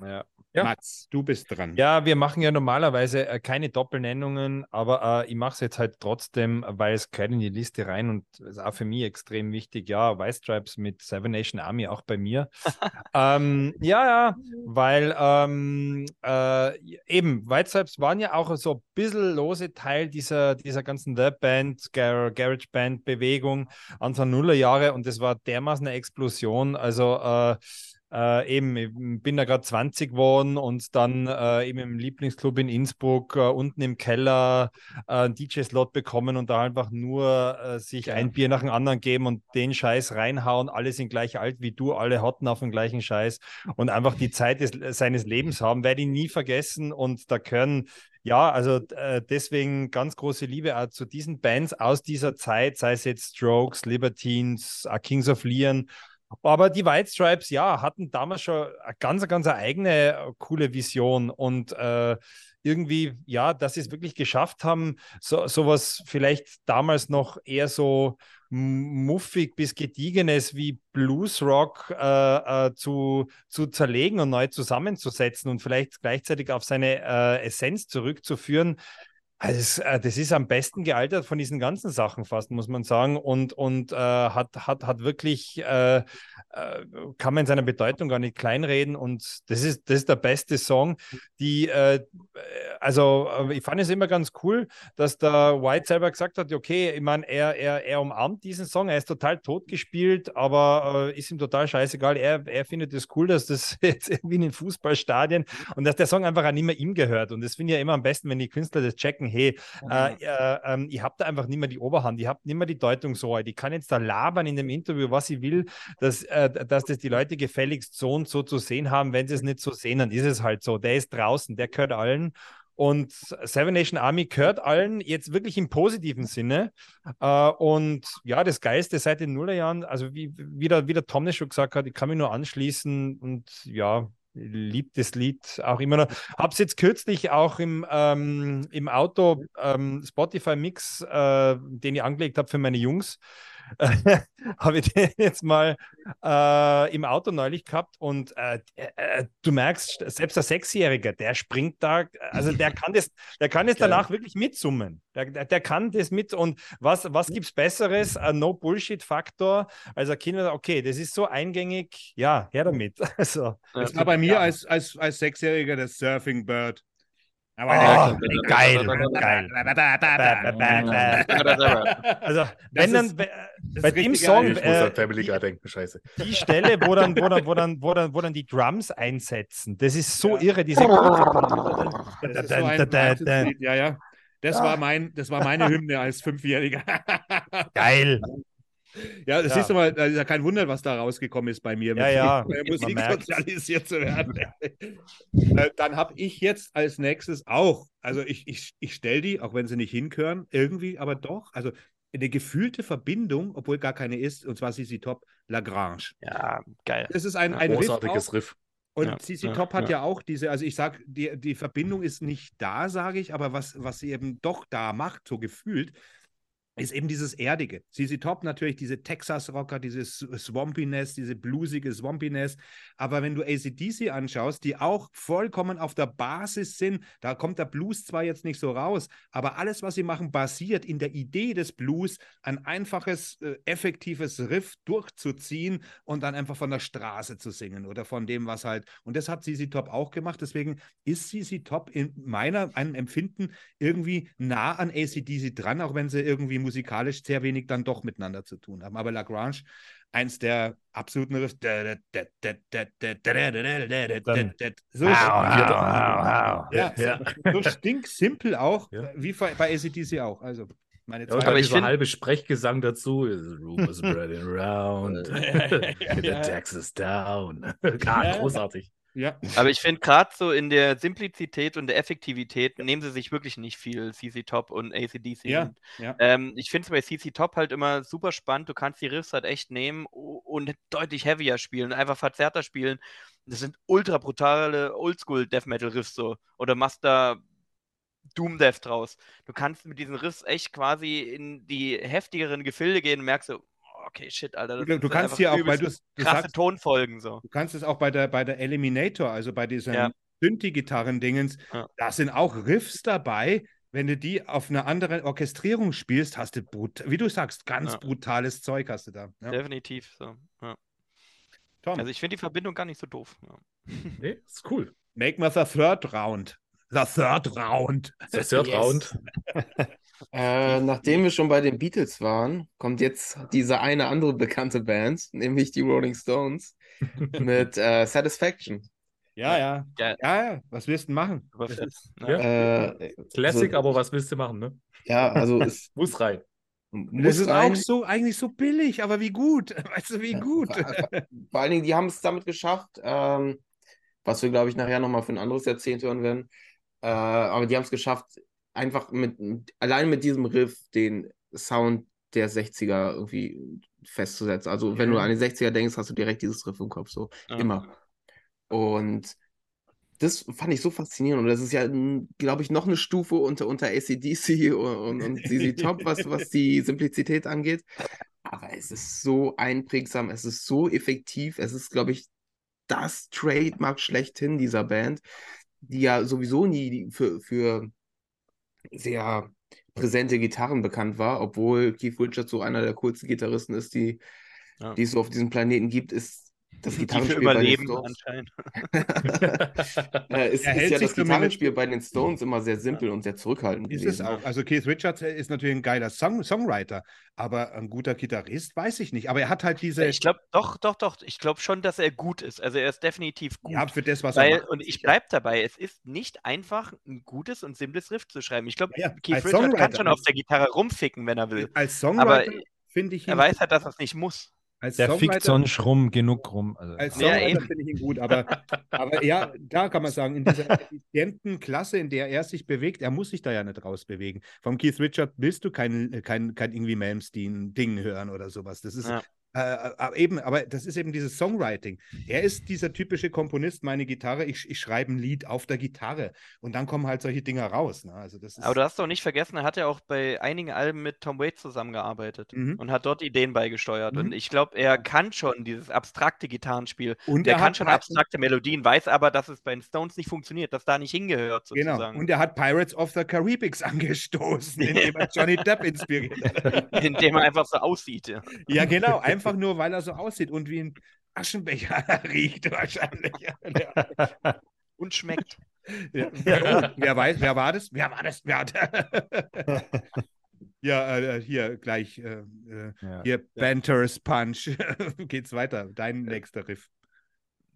S1: Ja. Ja. Mats, du bist dran.
S5: Ja, wir machen ja normalerweise äh, keine Doppelnennungen, aber äh, ich mache es jetzt halt trotzdem, weil es gehört in die Liste rein und ist auch für mich extrem wichtig. Ja, White Stripes mit Seven Nation Army auch bei mir. (laughs) ähm, ja, ja, weil ähm, äh, eben White Stripes waren ja auch so ein bisschen lose Teil dieser, dieser ganzen The Band, Gar Garage Band Bewegung Anfang Nullerjahre und das war dermaßen eine Explosion. Also äh, äh, eben, ich bin da gerade 20 geworden und dann äh, eben im Lieblingsclub in Innsbruck äh, unten im Keller äh, einen DJ-Slot bekommen und da einfach nur äh, sich ja. ein Bier nach dem anderen geben und den Scheiß reinhauen. Alle sind gleich alt wie du, alle hatten auf den gleichen Scheiß und einfach die Zeit des, seines Lebens haben, werde ich nie vergessen und da können ja, also äh, deswegen ganz große Liebe auch zu diesen Bands aus dieser Zeit, sei es jetzt Strokes, Libertines, Kings of Leon aber die White Stripes, ja, hatten damals schon eine ganz, ganz eigene äh, coole Vision und äh, irgendwie, ja, dass sie es wirklich geschafft haben, so, sowas vielleicht damals noch eher so muffig bis gediegenes wie Bluesrock äh, äh, zu, zu zerlegen und neu zusammenzusetzen und vielleicht gleichzeitig auf seine äh, Essenz zurückzuführen. Also äh, das ist am besten gealtert von diesen ganzen Sachen fast, muss man sagen. Und, und äh, hat, hat, hat wirklich, äh, äh, kann man in seiner Bedeutung gar nicht kleinreden. Und das ist, das ist der beste Song. Die, äh, also ich fand es immer ganz cool, dass der White selber gesagt hat, okay, ich meine, er, er, er umarmt diesen Song, er ist total totgespielt, aber ist ihm total scheißegal. Er, er findet es cool, dass das (laughs) jetzt irgendwie in den Fußballstadien und dass der Song einfach auch nicht mehr ihm gehört. Und das finde ich ja immer am besten, wenn die Künstler das checken, hey, äh, äh, äh, ich habe da einfach nicht mehr die Oberhand, ich habe nicht mehr die Deutung so, ich kann jetzt da labern in dem Interview, was ich will, dass, äh, dass das die Leute gefälligst so und so zu sehen haben. Wenn sie es nicht so sehen, dann ist es halt so. Der ist draußen, der gehört allen. Und Seven Nation Army gehört allen jetzt wirklich im positiven Sinne. Äh, und ja, das Geilste seit den Nullerjahren, also wie, wie, der, wie der Tom schon gesagt hat, ich kann mich nur anschließen und ja, liebt das Lied auch immer noch. Hab's jetzt kürzlich auch im, ähm, im Auto ähm, Spotify-Mix, äh, den ich angelegt habe für meine Jungs, (laughs) habe ich den jetzt mal äh, im Auto neulich gehabt und äh, äh, du merkst, selbst der Sechsjährige, der springt da, also der kann das, der kann es (laughs) danach wirklich mitsummen. Der, der, der, kann das mit und was, was gibt es Besseres? Ein No-Bullshit-Faktor als ein Kind, okay, das ist so eingängig, ja, her damit. (laughs) Also,
S1: das war bei mir ja. als, als, als Sechsjähriger das Surfing Bird.
S5: Aber oh, geil, geil. also, wenn dann, bei dem Song,
S4: ich muss an Family Guy denken, scheiße.
S5: Die Stelle, wo dann, wo dann, wo dann, wo dann, wo dann die Drums einsetzen, das ist so irre, diese.
S1: ja, ja. Das war mein, das war meine Hymne als Fünfjähriger.
S5: Geil. (laughs)
S1: Ja, das ja. siehst du mal, da ist ja kein Wunder, was da rausgekommen ist bei mir,
S5: ja, ja.
S1: Musik sozialisiert zu werden. (laughs) (laughs) Äh, dann habe ich jetzt als nächstes auch, also ich, ich, ich stelle die, auch wenn sie nicht hinkören, irgendwie, aber doch, also eine gefühlte Verbindung, obwohl gar keine ist, und zwar Sisi Top Lagrange.
S5: Ja, geil.
S1: Das ist ein, ein
S4: großartiges Riff. Riff.
S1: Und ja, Sisi ja, Top hat ja. ja. auch diese, also ich sage, die, die Verbindung ist nicht da, sage ich, aber was, was sie eben doch da macht, so gefühlt, ist eben dieses Erdige. CC Top natürlich diese Texas-Rocker, dieses Swampiness, diese bluesige Swampiness. Aber wenn du ACDC anschaust, die auch vollkommen auf der Basis sind, da kommt der Blues zwar jetzt nicht so raus, aber alles, was sie machen, basiert in der Idee des Blues, ein einfaches, äh, effektives Riff durchzuziehen und dann einfach von der Straße zu singen oder von dem, was halt. Und das hat CC Top auch gemacht. Deswegen ist CC Top in meiner, einem Empfinden irgendwie nah an ACDC dran, auch wenn sie irgendwie musikalisch sehr wenig dann doch miteinander zu tun haben. Aber Lagrange, eins der absoluten Riffs. So, ja, so stinksimpel auch, ja. wie bei ACDC auch. Also
S4: meine. Ja, aber ich finde halbe Sprechgesang dazu. The room is spreading around. The Texas down. ah, großartig.
S2: Ja. Aber ich finde gerade so in der Simplizität und der Effektivität nehmen sie sich wirklich nicht viel, CC Top und ACDC.
S1: Ja, ja.
S2: Ähm, ich finde es bei CC Top halt immer super spannend. Du kannst die Riffs halt echt nehmen und deutlich heavier spielen, einfach verzerrter spielen. Das sind ultra brutale Oldschool Death Metal Riffs so. Oder machst da Doom Death draus. Du kannst mit diesen Riffs echt quasi in die heftigeren Gefilde gehen und merkst so, okay, shit, Alter.
S1: du, du kannst hier auch, weil du
S2: krasse sagst, Tonfolgen so.
S1: Du kannst es auch bei der, bei der Eliminator, also bei diesen ja. Synthi-Gitarren-Dingens, ja. da sind auch Riffs dabei. Wenn du die auf einer anderen Orchestrierung spielst, hast du, wie du sagst, ganz ja. brutales Zeug hast du da.
S2: Definitiv so. Tom. Also ich finde die Verbindung gar nicht so doof. (laughs)
S4: Nee, ist cool.
S1: Make me the third round. The third round.
S4: The third yes. round. (laughs)
S3: Äh, nachdem wir schon bei den Beatles waren, kommt jetzt diese eine andere bekannte Band, (laughs) nämlich die Rolling Stones, mit (laughs) äh, Satisfaction.
S1: Ja, ja, ja. Ja, was willst du machen?
S4: Ja. Äh, Classic, also, aber was willst du machen, ne?
S3: Ja, also es (laughs)
S4: muss rein.
S1: Muss das ist rein. auch so eigentlich so billig, aber wie gut. Weißt du, wie gut.
S3: Vor, vor allen Dingen, die haben es damit geschafft, ähm, was wir, glaube ich, nachher nochmal für ein anderes Jahrzehnt hören werden. Äh, aber die haben es geschafft, einfach mit, allein mit diesem Riff den Sound der 60er irgendwie festzusetzen. Also, wenn du an die 60er denkst, hast du direkt dieses Riff im Kopf, so ja. immer. Und das fand ich so faszinierend. Und das ist ja, glaube ich, noch eine Stufe unter, unter ACDC und, und, und ZZ Top, was, was die Simplizität angeht. Aber es ist so einprägsam, es ist so effektiv, es ist, glaube ich, das Trademark schlechthin dieser Band, die ja sowieso nie für, für sehr präsente Gitarren bekannt war, obwohl Keith Richards so einer der coolsten Gitarristen ist, die, ja. die es so auf diesem Planeten gibt, ist das Gitarrenspiel bei den Stones. äh, (laughs) ist, ist ja das Gitarrenspiel bei den Stones immer sehr simpel ja. und sehr zurückhaltend.
S1: Ist gewesen. es auch. Also Keith Richards ist natürlich ein geiler Song Songwriter, aber ein guter Gitarrist weiß ich nicht. Aber er hat halt diese.
S2: Ich glaube, doch, doch, doch. Ich glaube schon, dass er gut ist. Also er ist definitiv gut.
S1: Ja, für das, was
S2: Weil,
S1: er macht.
S2: Und ich bleibe dabei, es ist nicht einfach, ein gutes und simples Riff zu schreiben. Ich glaube, ja, Keith Richards kann schon auf der Gitarre rumficken, wenn er will.
S1: Als Songwriter finde ich.
S2: Er weiß halt, dass er es nicht muss.
S5: Als der fickt sonst rum, genug rum.
S1: Also. Als Songwriter ja, finde ich ihn gut, aber, aber ja, da kann man sagen, in dieser (laughs) effizienten Klasse, in der er sich bewegt, er muss sich da ja nicht rausbewegen. Vom Keith Richard willst du kein, kein, kein irgendwie Malmsteen-Ding hören oder sowas. Das ist, ja. Äh, eben, aber das ist eben dieses Songwriting. Er ist dieser typische Komponist, meine Gitarre, ich, ich schreibe ein Lied auf der Gitarre und dann kommen halt solche Dinger raus. Ne? Also das
S2: aber du hast doch nicht vergessen, er hat ja auch bei einigen Alben mit Tom Waits zusammengearbeitet mhm. und hat dort Ideen beigesteuert. Mhm. Und ich glaube, er kann schon dieses abstrakte Gitarrenspiel. Und er, er kann schon abstrakte Melodien, weiß aber, dass es bei den Stones nicht funktioniert, dass da nicht hingehört
S1: genau. sozusagen. Genau. Und er hat Pirates of the Caribbean (laughs) angestoßen, indem er (laughs) Johnny Depp inspiriert hat.
S2: indem er einfach so aussieht. Ja,
S1: ja genau. Einfach Einfach nur, weil er so aussieht und wie ein Aschenbecher (laughs) riecht wahrscheinlich. (laughs)
S2: und schmeckt.
S1: Ja. Oh, wer weiß, wer war das? Wer war das? Wer hat... (laughs) ja, äh, hier gleich. Äh, äh ja. Hier, Banter's Punch. Geht's weiter. Dein nächster Riff.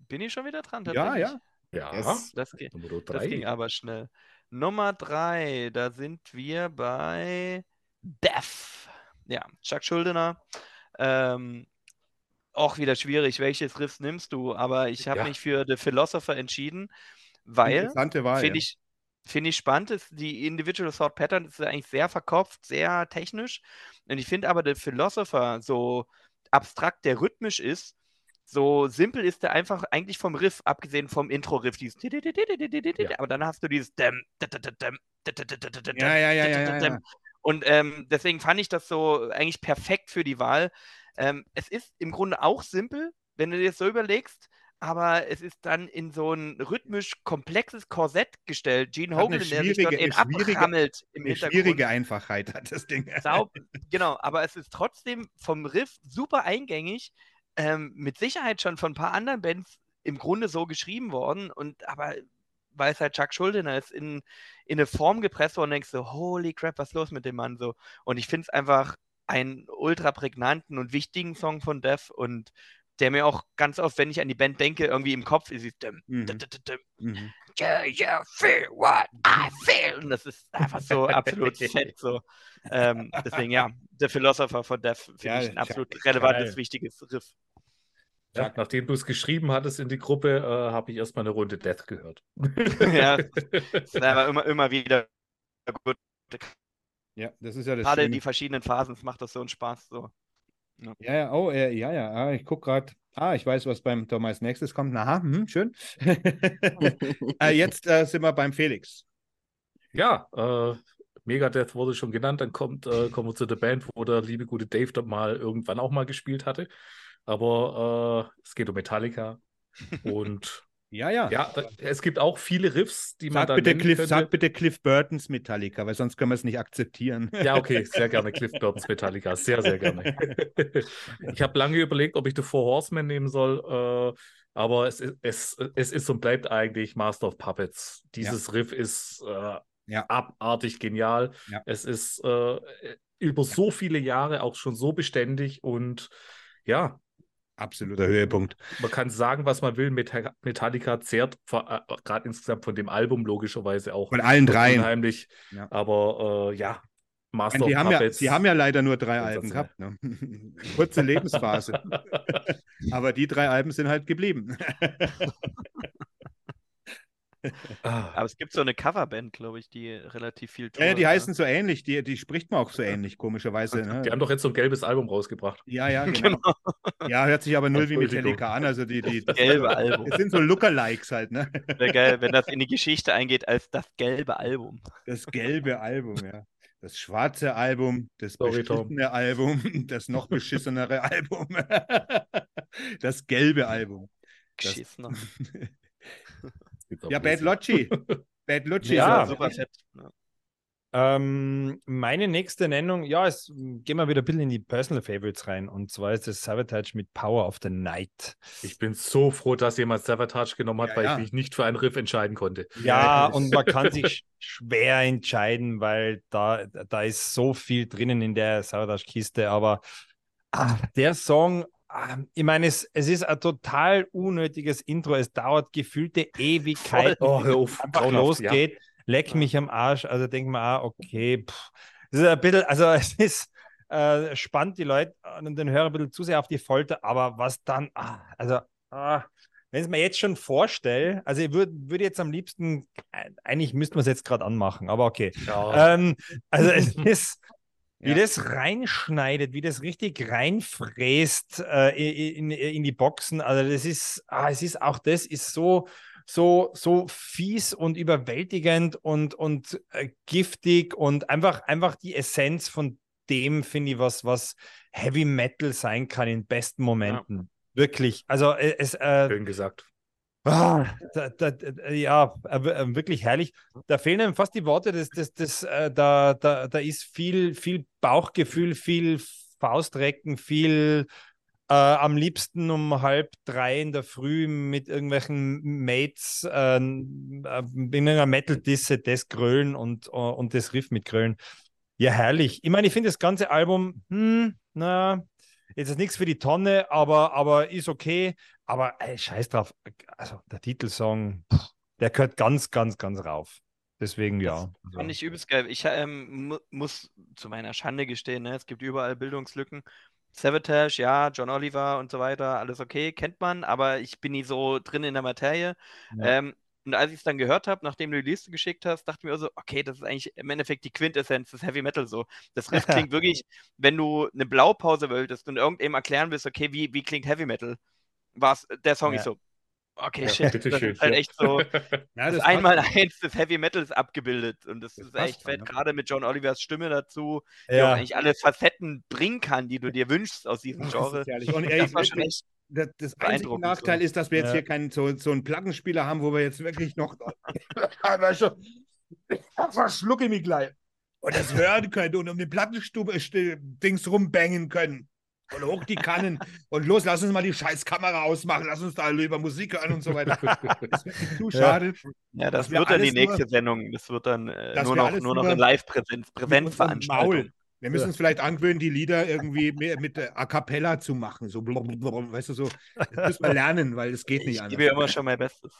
S2: Bin ich schon wieder dran?
S1: Ja, ja.
S2: Ja, yes. das, geht, das ging aber schnell. Nummer drei, da sind wir bei Death. Ja, Chuck Schuldiner ähm, auch wieder schwierig, welches Riff nimmst du, aber ich habe ja. mich für The Philosopher entschieden, weil finde ich, find ich spannend, ist die Individual Thought Pattern ist eigentlich sehr verkopft, sehr technisch und ich finde aber The Philosopher so abstrakt, der rhythmisch ist, so simpel ist der einfach eigentlich vom Riff, abgesehen vom Intro-Riff, dieses ja. aber dann hast du dieses ja,
S1: ja, ja, ja, ja.
S2: Und ähm, deswegen fand ich das so eigentlich perfekt für die Wahl. Ähm, es ist im Grunde auch simpel, wenn du dir das so überlegst, aber es ist dann in so ein rhythmisch komplexes Korsett gestellt. Gene Hogan, der sich dort eben abrammelt
S1: im eine Hintergrund. Schwierige Einfachheit hat das Ding.
S2: Saub, genau, aber es ist trotzdem vom Riff super eingängig, ähm, mit Sicherheit schon von ein paar anderen Bands im Grunde so geschrieben worden und aber weil es halt Chuck Schuldiner ist, in, in eine Form gepresst worden und denkst so, holy crap, was ist los mit dem Mann so? Und ich finde es einfach einen ultra prägnanten und wichtigen Song von Death und der mir auch ganz oft, wenn ich an die Band denke, irgendwie im Kopf ist, dim, mhm. dim, dim, mhm. yeah, feel what I feel. Und das ist einfach so absolut (laughs) fett. So. Ähm, deswegen, ja, The Philosopher von Death finde ja, ich ein absolut relevantes, geil. wichtiges Riff.
S4: Ja, nachdem du es geschrieben hattest in die Gruppe, äh, habe ich erstmal eine Runde Death gehört. (laughs)
S2: ja, das ist aber immer, immer wieder gut.
S1: Ja, das ist ja das
S2: Gerade in die verschiedenen Phasen macht das so einen Spaß. So.
S1: Ja, ja, oh, äh, ja, ja, ah, ich gucke gerade. Ah, ich weiß, was beim Tom als nächstes kommt. Aha, hm, schön. (laughs) äh, jetzt äh, sind wir beim Felix.
S4: Ja, äh, Megadeth wurde schon genannt. Dann kommt, äh, kommen wir zu der Band, wo der liebe gute Dave dann mal irgendwann auch mal gespielt hatte. Aber äh, es geht um Metallica. Und (laughs)
S1: Ja, ja.
S4: ja, es gibt auch viele Riffs, die man
S1: Sag
S4: da
S1: bitte, Cliff,
S4: könnte.
S1: sag bitte Cliff Burtons Metallica, weil sonst können wir es nicht akzeptieren.
S4: Ja, okay, (laughs) sehr gerne Cliff Burns Metallica, sehr, sehr gerne. (laughs) ich habe lange überlegt, ob ich The Four Horsemen nehmen soll, äh, aber es ist, es, es ist und bleibt eigentlich Master of Puppets. Dieses Riff ist äh,
S1: Ja.
S4: abartig genial.
S1: Ja.
S4: Es ist äh, über so viele Jahre auch schon so beständig und ja,
S1: Absoluter Höhepunkt.
S4: man kann sagen, was man will. Meta- Metallica zehrt äh, gerade insgesamt von dem Album logischerweise auch
S1: Von allen dreien.
S4: unheimlich.
S1: Ja.
S4: Aber äh, ja, Master
S1: Die
S4: of
S1: haben, ja, die haben ja leider nur drei Alben gehabt. Ne? (laughs) Kurze Lebensphase. (laughs) Aber die drei Alben sind halt geblieben. (laughs)
S4: Ah.
S2: Aber es gibt so eine Coverband, glaube ich, die relativ viel
S1: Ja, ja, die
S2: tourt,
S1: heißen so ähnlich, die, die spricht man auch so ähnlich, komischerweise. Ne?
S4: Die haben doch jetzt so ein gelbes Album rausgebracht.
S1: Ja, ja, (laughs)
S2: ne?
S1: genau. Ja, hört sich aber null wie. Metallica an. Also die, die,
S2: Das gelbe Album.
S1: das sind so Lookalikes halt, ne?
S2: Wäre geil, wenn das in die Geschichte eingeht als das gelbe Album.
S1: Das gelbe Album, ja. Das schwarze Album, das
S4: Sorry, Tom.
S1: beschissene Album, das noch beschissenere (laughs) Album. Das gelbe Album. Das-
S2: Geschissen. (laughs)
S1: Ja, Bad Locci. (laughs) Bad Locci.
S5: Ja,
S1: so.
S2: super fett. Ja.
S5: Ähm, meine nächste Nennung, ja, es gehen wir wieder ein bisschen in die Personal Favorites rein. Und zwar ist es Sabotage mit Power of the Night.
S4: Ich bin so froh, dass jemand Savatage genommen hat,
S1: Ja,
S4: weil
S1: ja.
S4: ich mich nicht für einen Riff entscheiden konnte.
S5: Ja, und man kann sich sch- (laughs) schwer entscheiden, weil da, da ist so viel drinnen in der Sabotage-Kiste. Aber ah, der Song, ich meine, es, es ist ein total unnötiges Intro. Es dauert gefühlte Ewigkeiten,
S4: Oh, hör auf.
S5: einfach losgeht. Leck mich am Arsch. Also denkt man, ah, okay, pff. das ist ein bisschen, also (laughs) es ist, äh, spannt die Leute und den Hörer ein bisschen zu sehr auf die Folter, aber was dann, ah, also, ah, wenn ich es mir jetzt schon vorstelle, also ich würde würd jetzt am liebsten, äh, eigentlich müssten wir es jetzt gerade anmachen, aber okay.
S4: Ja. Ja.
S5: Ähm, also es (laughs) ist, wie
S1: Ja.
S5: das reinschneidet, wie das richtig reinfräst äh, in, in, die Boxen. Also das ist, ah, es ist auch das ist so, so, so fies und überwältigend und, und äh, giftig und einfach, einfach die Essenz von dem, finde ich, was, was Heavy Metal sein kann in besten Momenten. Wirklich. Also äh, es, äh,
S4: Schön gesagt.
S5: Ah, da, da, ja, äh, äh, wirklich herrlich. Da fehlen einem fast die Worte. Das, das, das, äh, da, da, da ist viel, viel Bauchgefühl, viel Faustrecken, viel äh, am liebsten um halb drei in der Früh mit irgendwelchen Mates äh, in einer Metal-Disse das Grölen und, und das Riff mit Grölen. Ja, herrlich. Ich meine, ich finde das ganze Album, hm, na, jetzt ist nichts für die Tonne, aber, aber ist okay. Aber ey, scheiß drauf. Also der Titelsong, der gehört ganz, ganz, ganz rauf. Deswegen ja. Also,
S2: Fand ich übelst geil. Ich ähm, mu muss zu meiner Schande gestehen, ne? es gibt überall Bildungslücken. Savatage, ja, John Oliver und so weiter, alles okay, kennt man, aber ich bin nie so drin in der Materie.
S5: Ja.
S2: Ähm, und als ich es dann gehört habe, nachdem du die Liste geschickt hast, dachte ich mir so, okay, das ist eigentlich im Endeffekt die Quintessenz des Heavy Metal so. Das Riff (laughs) klingt wirklich, wenn du eine Blaupause wolltest und irgendjemandem erklären willst, okay, wie, wie klingt Heavy Metal, war der Song
S5: Ja.
S2: ich so, okay,
S4: Ja,
S2: shit, das ist halt
S4: ja.
S2: echt so, (laughs)
S1: Ja,
S2: das
S1: das
S2: einmal eins des Heavy Metals abgebildet und das,
S1: Das
S2: ist echt fett,
S1: ne?
S2: gerade mit John Olivers Stimme dazu, die auch
S5: ja,
S2: eigentlich alle Facetten bringen kann, die du dir wünschst aus diesem
S1: Das
S2: Genre.
S1: ist herrlich. Und (laughs)
S2: Das war schon echt
S1: das, das einzige Nachteil
S2: so.
S1: ist, dass wir jetzt
S5: Ja.
S1: hier keinen so, so einen Plattenspieler haben, wo wir jetzt wirklich noch. (laughs) Schon, verschlucke mich gleich. Und das hören können und um den Plattenstube st- Dings rumbangen können. Und hoch die Kannen. Und los, lass uns mal die scheiß Kamera ausmachen. Lass uns da über Musik hören und so weiter. Das ist zu
S5: Ja.
S1: schade.
S2: Ja, das
S1: wir
S2: wird dann die
S1: alles nur-
S2: nächste Sendung. Das wird dann äh, nur
S1: wir
S2: noch, nur noch in Live-Präsenz, Präsenzveranstaltung.
S1: Maul. Wir müssen uns vielleicht angewöhnen, die Lieder irgendwie mit, mit A Cappella zu machen. So, weißt du, so. Das müssen wir lernen, weil es geht nicht
S2: Ich
S1: anders.
S2: gebe ja immer schon mein Bestes.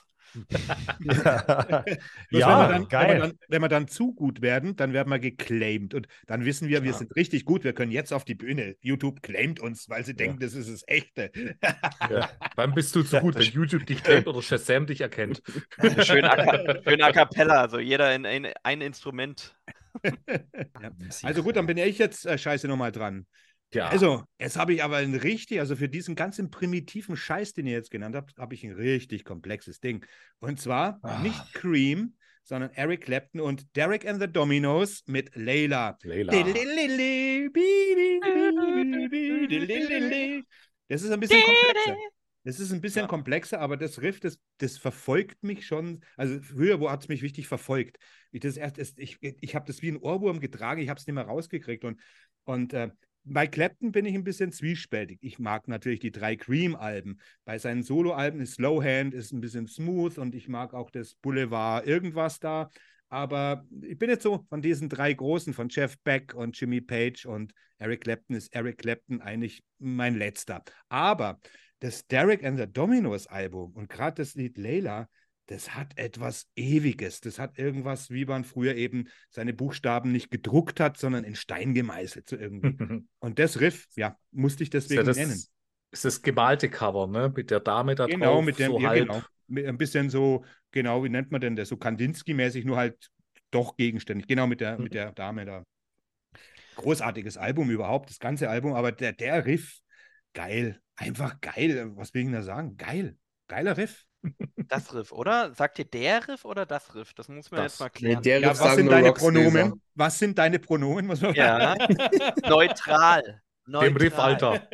S5: Ja, (laughs) ja
S1: wenn, wir dann,
S5: geil.
S1: Wenn, wir dann, wenn wir dann zu gut werden, dann werden wir geclaimed. Und dann wissen wir, wir
S2: Ja.
S1: sind richtig gut. Wir können jetzt auf die Bühne. YouTube claimt uns, weil sie denken, das ist das Echte.
S4: Ja. (laughs) Wann bist du zu gut, wenn YouTube dich kennt oder Shazam dich erkennt?
S2: Schön a, (laughs) schön a cappella, also jeder in ein, ein Instrument.
S1: Also gut, dann bin ich jetzt äh, scheiße nochmal dran.
S4: Ja.
S1: Also, jetzt habe ich aber ein richtig, also für diesen ganzen primitiven Scheiß, den ihr jetzt genannt habt, habe ich ein richtig komplexes Ding. Und zwar
S5: Ah.
S1: nicht Cream, sondern Eric Clapton und Derek and the Dominoes mit Layla.
S4: Leila.
S1: Das ist ein bisschen komplexer. Das ist ein bisschen komplexer, aber das Riff, das, das verfolgt mich schon. Also früher hat es mich richtig verfolgt. Ich, das erst, das, ich, ich habe das wie ein Ohrwurm getragen, ich habe es nicht mehr rausgekriegt. Und, und äh, bei Clapton bin ich ein bisschen zwiespältig. Ich mag natürlich die drei Cream-Alben. Bei seinen Solo-Alben ist Slowhand, ist ein bisschen smooth und ich mag auch das Boulevard irgendwas da. Aber ich bin jetzt so von diesen drei Großen, von Jeff Beck und Jimmy Page und Eric Clapton, ist Eric Clapton eigentlich mein letzter. Aber das Derek and the Dominoes Album und gerade das Lied Layla, das hat etwas Ewiges. Das hat irgendwas, wie man früher eben seine Buchstaben nicht gedruckt hat, sondern in Stein gemeißelt so irgendwie. (laughs) Und das Riff, ja, musste ich
S4: Ist ja
S1: deswegen
S4: das,
S1: nennen.
S4: ist das gemalte Cover, ne? Mit der Dame da
S1: Genau,
S4: drauf,
S1: mit dem,
S4: so
S1: ja,
S4: halb.
S1: genau. Mit ein bisschen so, genau, wie nennt man denn das? So Kandinsky-mäßig, nur halt doch gegenständig. Genau, mit der,
S4: Mhm.
S1: mit der Dame da. Großartiges Album überhaupt, das ganze Album, aber der, der Riff, geil. Einfach geil. Was will ich denn da sagen? Geil. Geiler Riff.
S2: Das Riff, oder? Sagt ihr der Riff oder das Riff? Das muss man
S4: Das.
S2: jetzt mal
S3: Nee,
S2: klären.
S3: der
S1: Ja,
S3: Riff
S1: was sind deine. Pronomen? Was sind deine Pronomen?
S2: Ja. Neutral.
S4: Dem Riff,
S2: Neutral.
S4: Alter.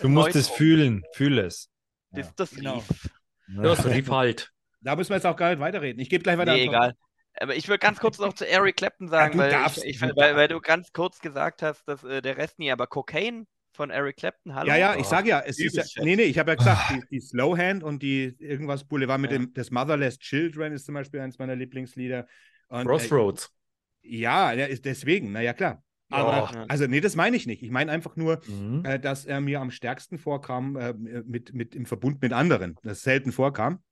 S5: Du musst es
S2: Neutral.
S5: fühlen, fühl es.
S2: Das ist das
S1: Genau.
S2: Riff.
S4: Ja, das Riff halt.
S1: Da müssen wir jetzt auch gar nicht weiterreden. Ich gebe gleich weiter.
S2: Nee, egal. Aber ich würde ganz kurz noch zu Eric Clapton sagen,
S1: du
S2: weil,
S1: darfst,
S2: ich, ich,
S1: du
S2: weil, weil du ganz kurz gesagt hast, dass äh, der Rest nie, aber Cocaine von Eric Clapton, hallo?
S1: Ja, ja, ich
S4: Oh,
S1: sage ja, es ist ja, nee, nee, ich habe ja gesagt, (laughs) die, die Slowhand und die irgendwas Boulevard mit
S2: Ja.
S1: dem, das Motherless Children ist zum Beispiel eines meiner Lieblingslieder. Und, äh,
S4: Crossroads.
S1: ja, ja, ist deswegen, naja, klar. Aber,
S2: Ja.
S1: also, nee, das meine ich nicht. Ich meine einfach nur,
S4: Mhm.
S1: äh, dass er mir am stärksten vorkam äh, mit, mit, im Verbund mit anderen, das selten vorkam.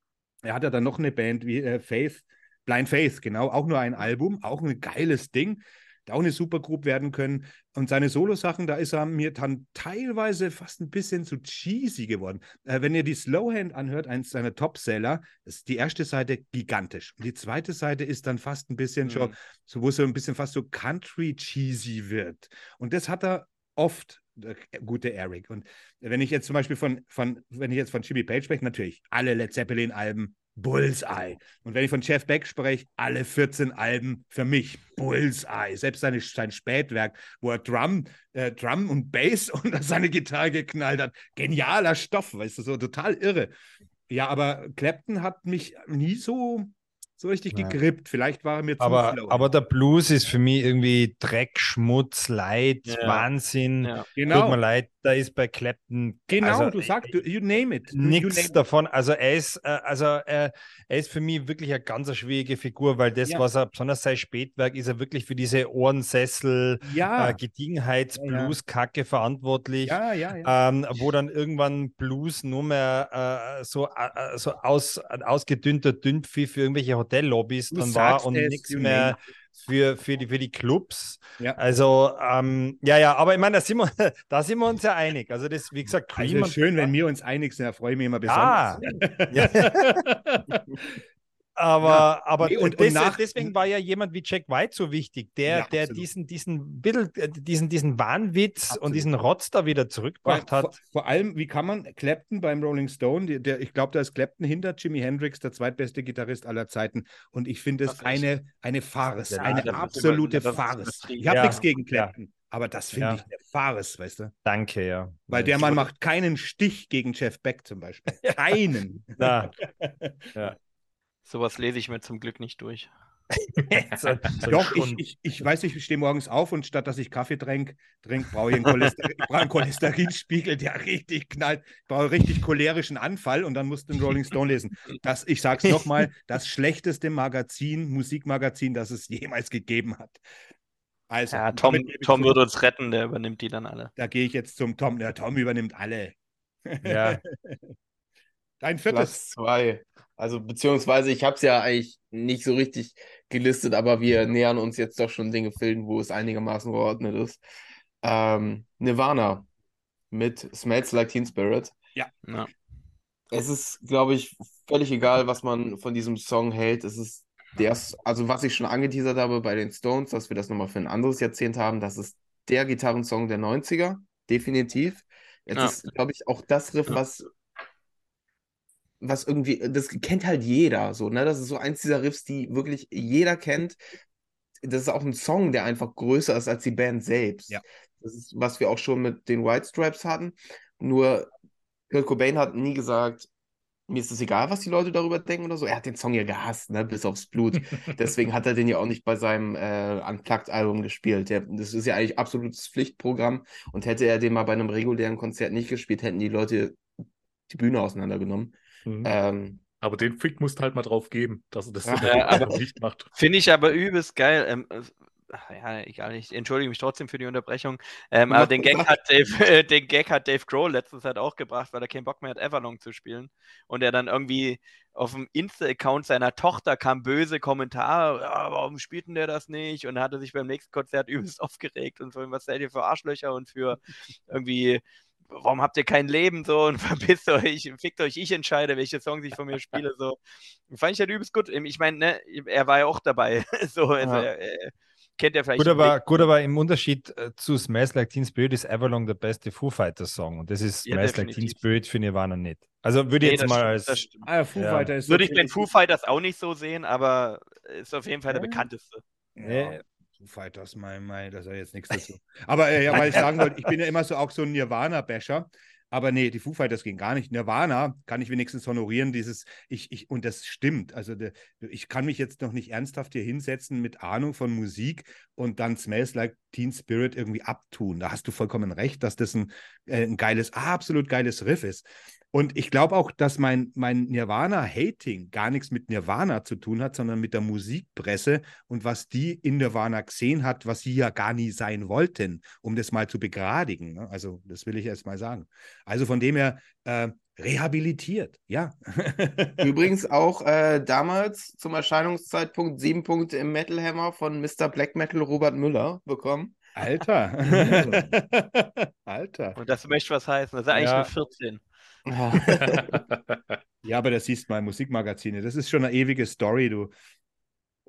S1: Er hat ja dann noch eine Band wie äh, Faith, Blind Faith, genau, auch nur ein Album, auch ein geiles Ding, hätte auch eine Supergroup werden können. Und seine Solo-Sachen, da ist er mir dann teilweise fast ein bisschen zu cheesy geworden. Äh, wenn ihr die Slowhand anhört, eins seiner Top-Seller, ist die erste Seite gigantisch. Und die zweite Seite ist dann fast ein bisschen schon
S2: Mhm.
S1: so, wo es so ein bisschen fast so country-cheesy wird. Und das hat er oft, der gute Eric. Und wenn ich jetzt zum Beispiel von, von wenn ich jetzt von Jimmy Page spreche, natürlich alle Led Zeppelin-Alben, Bullseye. Und wenn ich von Jeff Beck spreche, alle 14 Alben für mich, Bullseye. Selbst seine, sein Spätwerk, wo er Drum, äh, Drum und Bass (laughs) unter seine Gitarre geknallt hat. Genialer Stoff, weißt du, so total irre. Ja, aber Clapton hat mich nie so, so richtig
S5: Ja.
S1: gegrippt. Vielleicht war er mir zu
S5: Aber, aber der Blues ist für mich irgendwie Dreck, Schmutz, Leid,
S2: Ja.
S5: Wahnsinn.
S2: Ja.
S5: Tut
S1: genau,
S5: mir leid, da ist bei Clapton
S1: genau,
S5: also,
S1: du sagst, you name it.
S5: Nichts
S1: it.
S5: davon. Also er ist, äh, also äh, er ist für mich wirklich eine ganz schwierige Figur, weil das,
S1: Ja.
S5: was er, besonders sein Spätwerk, ist er wirklich für diese Ohrensessel,
S1: Ja,
S5: äh, Gediegenheits-Blues-Kacke verantwortlich.
S1: ja, ja, ja.
S5: Ähm, wo dann irgendwann Blues nur mehr äh, so, äh, so aus, ausgedünnter Dünnpfiff für irgendwelche Hotellobbys
S1: Du
S5: dann war und nichts mehr
S1: name
S5: für, für, die, für die Clubs.
S1: Ja.
S5: Also, ähm, ja, ja, aber ich meine, da sind, wir, (laughs) da sind wir uns ja einig. Also, das, wie gesagt,
S1: Also schön, wenn wir uns einig sind, da freue ich mich immer
S5: Ja.
S1: besonders.
S5: Ja. (laughs) (laughs) Aber, aber
S1: Nee, und- und
S5: des-
S1: nach-
S5: deswegen war ja jemand wie Jack White so wichtig, der,
S1: Ja,
S5: der
S1: absolut.
S5: diesen, diesen, bisschen, äh, diesen, diesen Wahnwitz
S1: Absolut.
S5: und diesen Rotz da wieder
S1: Vor,
S5: zurückgebracht
S1: vor,
S5: hat.
S1: vor allem, wie kann man Clapton beim Rolling Stone, der, der, ich glaube, da ist Clapton hinter Jimi Hendrix, der zweitbeste Gitarrist aller Zeiten. Und ich finde es eine, eine Farce,
S5: Ja,
S1: eine absolute
S2: ist
S1: Farce. Ich habe
S5: Ja,
S1: nichts gegen
S5: ja.
S1: Clapton, aber das finde
S5: Ja.
S1: ich eine Farce, weißt du?
S5: Danke, ja.
S1: Weil der Mann macht keinen Stich gegen Jeff Beck zum Beispiel. (laughs) Keinen.
S5: Na, (laughs)
S2: Sowas lese ich mir zum Glück nicht durch. (laughs)
S5: so, (laughs) so
S1: Doch, ich, ich, ich weiß, ich stehe morgens auf und statt dass ich Kaffee trinke, trink, brauche ich einen, Cholester einen Cholesterinspiegel, der richtig knallt. Ich brauche einen richtig cholerischen Anfall und dann musst du den Rolling Stone lesen. Das, ich sage es nochmal, (laughs) das schlechteste Magazin, Musikmagazin, das es jemals gegeben hat.
S2: Also, ja, Tom, Tom wird uns retten, der übernimmt die dann alle.
S1: Da gehe ich jetzt zum Tom. Der Tom übernimmt alle.
S3: Ja.
S1: Dein viertes.
S3: Platz zwei. Also, beziehungsweise, ich habe es ja eigentlich nicht so richtig gelistet, aber wir nähern uns jetzt doch schon den Gefilden, wo es einigermaßen geordnet ist. Ähm, Nirvana mit Smells Like Teen Spirit.
S1: Ja. ja.
S3: Es ist, glaube ich, völlig egal, was man von diesem Song hält. Es ist der, also was ich schon angeteasert habe bei den Stones, dass wir das nochmal für ein anderes Jahrzehnt haben, das ist der Gitarrensong der 90er, definitiv. Jetzt ja. ist, glaube ich, auch das Riff, was, was irgendwie, das kennt halt jeder, so, ne? Das ist so eins dieser Riffs, die wirklich jeder kennt. Das ist auch ein Song, der einfach größer ist als die Band selbst.
S1: Ja.
S3: Das ist, was wir auch schon mit den White Stripes hatten. Nur Kurt Cobain hat nie gesagt, mir ist es egal, was die Leute darüber denken oder so. Er hat den Song ja gehasst, ne, bis aufs Blut. (laughs) Deswegen hat er den ja auch nicht bei seinem äh, Unplugged-Album gespielt. Der, das ist ja eigentlich absolutes Pflichtprogramm. Und hätte er den mal bei einem regulären Konzert nicht gespielt, hätten die Leute die Bühne auseinandergenommen. Mhm. Ähm,
S4: aber den Fick musst halt mal drauf geben, dass er das
S2: ja, (laughs) (laughs) nicht macht. Finde ich aber übelst geil. Ähm, ja, egal, ich entschuldige mich trotzdem für die Unterbrechung. Ähm, aber den Gag, hat (laughs) Dave, äh, den Gag hat Dave Grohl letztens halt auch gebracht, weil er keinen Bock mehr hat, Everlong zu spielen. Und er dann irgendwie auf dem Insta-Account seiner Tochter kam böse Kommentare, ja, warum spielt denn der das nicht? Und er hatte sich beim nächsten Konzert übelst aufgeregt und so, was seid ihr für Arschlöcher und für irgendwie warum habt ihr kein Leben so und (laughs) verpisst euch, fickt euch, ich entscheide, welche Songs ich von mir spiele. So. Fand ich halt übelst gut. Ich meine, ne, er war ja auch dabei. (laughs) so, also, ja. er, kennt er vielleicht.
S5: Gut, aber, gut, aber im Unterschied äh, zu Smash Like Teen Spirit ist Everlong der beste Foo Fighters Song und das ist ja, Smash Like Teen Spirit für Nirvana nicht. Also würde ich nee, jetzt mal
S2: stimmt, als. Ah, Foo ja. Fighters würde ich den Foo Fighters auch nicht so sehen, aber ist auf jeden Fall der bekannteste.
S1: Ja. Fighters, mein, mein, das ist ja jetzt nichts dazu. Aber äh, (laughs) ja, weil ich sagen wollte, ich bin ja immer so auch so ein Nirvana-Basher. Aber nee, die Foo Fighters gehen gar nicht. Nirvana kann ich wenigstens honorieren, dieses, ich, ich, und das stimmt. Also de, ich kann mich jetzt noch nicht ernsthaft hier hinsetzen mit Ahnung von Musik und dann Smells Like Teen Spirit irgendwie abtun. Da hast du vollkommen recht, dass das ein, äh, ein geiles, absolut geiles Riff ist. Und ich glaube auch, dass mein, mein Nirvana-Hating gar nichts mit Nirvana zu tun hat, sondern mit der Musikpresse und was die in Nirvana gesehen hat, was sie ja gar nie sein wollten, um das mal zu begradigen. Ne? Also, das will ich erst mal sagen. Also von dem her, äh, rehabilitiert, ja. (laughs)
S3: Übrigens auch äh, damals zum Erscheinungszeitpunkt sieben Punkte im Metal Hammer von Mr. Black Metal Robert Müller bekommen.
S1: Alter. (laughs) (laughs)
S2: Alter. Und das möchte was heißen. Das ist eigentlich ja. eine 14. (laughs)
S1: ja, aber das siehst mal Musikmagazine. Das ist schon eine ewige Story, du.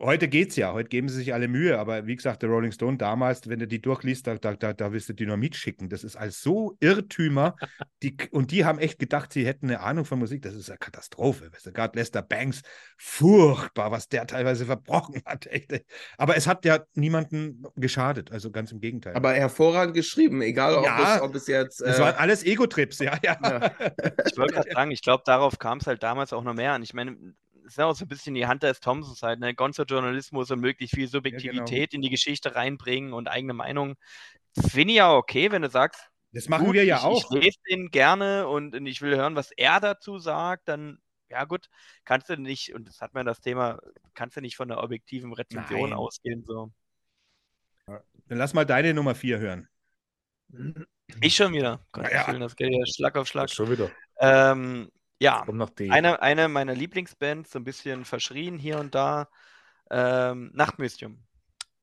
S1: Heute geht's ja, heute geben sie sich alle Mühe, aber wie gesagt, der Rolling Stone damals, wenn du die durchliest, da, da, da, da willst du Dynamit schicken. Das ist als so Irrtümer. Die, und die haben echt gedacht, sie hätten eine Ahnung von Musik. Das ist eine Katastrophe. Weißt du, gerade Lester Banks, furchtbar, was der teilweise verbrochen (laughs) hat. Echt. Aber es hat ja niemanden geschadet, also ganz im Gegenteil.
S3: Aber hervorragend geschrieben, egal ob, ja, es, ob es jetzt.
S1: Äh... Das waren alles Ego-Trips, ja, ja. ja.
S2: Ich wollte gerade sagen, ich glaube, darauf kam es halt damals auch noch mehr an. Ich meine, ist ja auch so ein bisschen die Hunter S. Thompsons halt, ne? Gonzo-Journalismus und möglichst viel Subjektivität ja, genau. in die Geschichte reinbringen und eigene Meinung. Finde ich ja okay, wenn du sagst,
S1: das machen gut, wir ja
S2: ich,
S1: auch.
S2: Ich lese den gerne und, und ich will hören, was er dazu sagt, dann ja gut, kannst du nicht, und das hat man das Thema, kannst du nicht von der objektiven Rezension Nein. ausgehen. So.
S1: Dann lass mal deine Nummer 4 hören.
S2: Ich schon wieder. Gott, ja. das geht ja Schlag auf Schlag.
S1: Schon wieder.
S2: Ähm, ja, eine, eine meiner Lieblingsbands, so ein bisschen verschrien hier und da, ähm, Nachtmystium.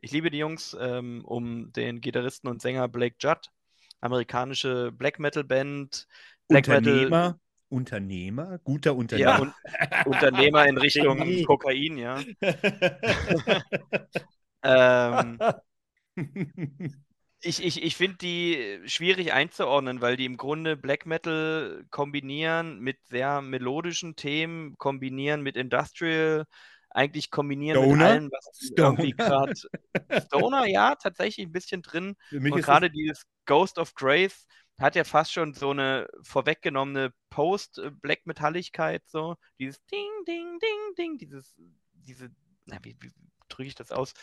S2: Ich liebe die Jungs ähm, um den Gitarristen und Sänger Blake Judd, amerikanische Black Metal Band.
S1: Black Unternehmer, Metal, Unternehmer, guter Unternehmer. Ja, un
S2: Unternehmer in Richtung Kokain, ja. (laughs) ähm, (laughs) ich, ich, ich finde die schwierig einzuordnen, weil die im Grunde Black Metal kombinieren mit sehr melodischen Themen, kombinieren mit Industrial, eigentlich kombinieren Stoner? mit allem, was Stoner. irgendwie gerade. (laughs) Stoner, ja, tatsächlich ein bisschen drin. Und gerade dieses Ghost of Grace hat ja fast schon so eine vorweggenommene Post-Black Metalligkeit, so dieses Ding, Ding, Ding, Ding, dieses, diese, na, wie, wie drücke ich das aus?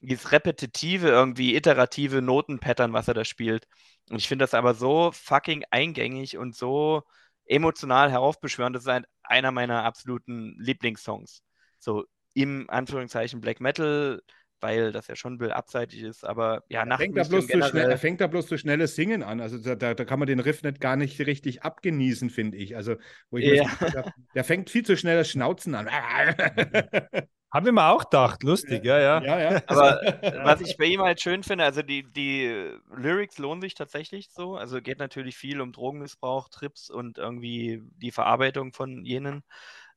S2: Dieses repetitive, irgendwie iterative Notenpattern, was er da spielt. Und ich finde das aber so fucking eingängig und so emotional heraufbeschwörend. Das ist ein, einer meiner absoluten Lieblingssongs. So im Anführungszeichen Black Metal weil das ja schon ein bisschen abseitig ist, aber ja,
S1: er fängt, da bloß zu schnell, er fängt da bloß zu schnelles Singen an. Also da, da kann man den Riff nicht gar nicht richtig abgenießen, finde ich. Also, wo ich ja. Der, der, fängt viel zu schnell das Schnauzen an. (laughs)
S5: Haben wir mal auch gedacht, lustig, ja, ja.
S2: ja, ja. Aber (laughs) was ich bei ihm halt schön finde, also die, die Lyrics lohnen sich tatsächlich so. Also geht natürlich viel um Drogenmissbrauch, Trips und irgendwie die Verarbeitung von jenen.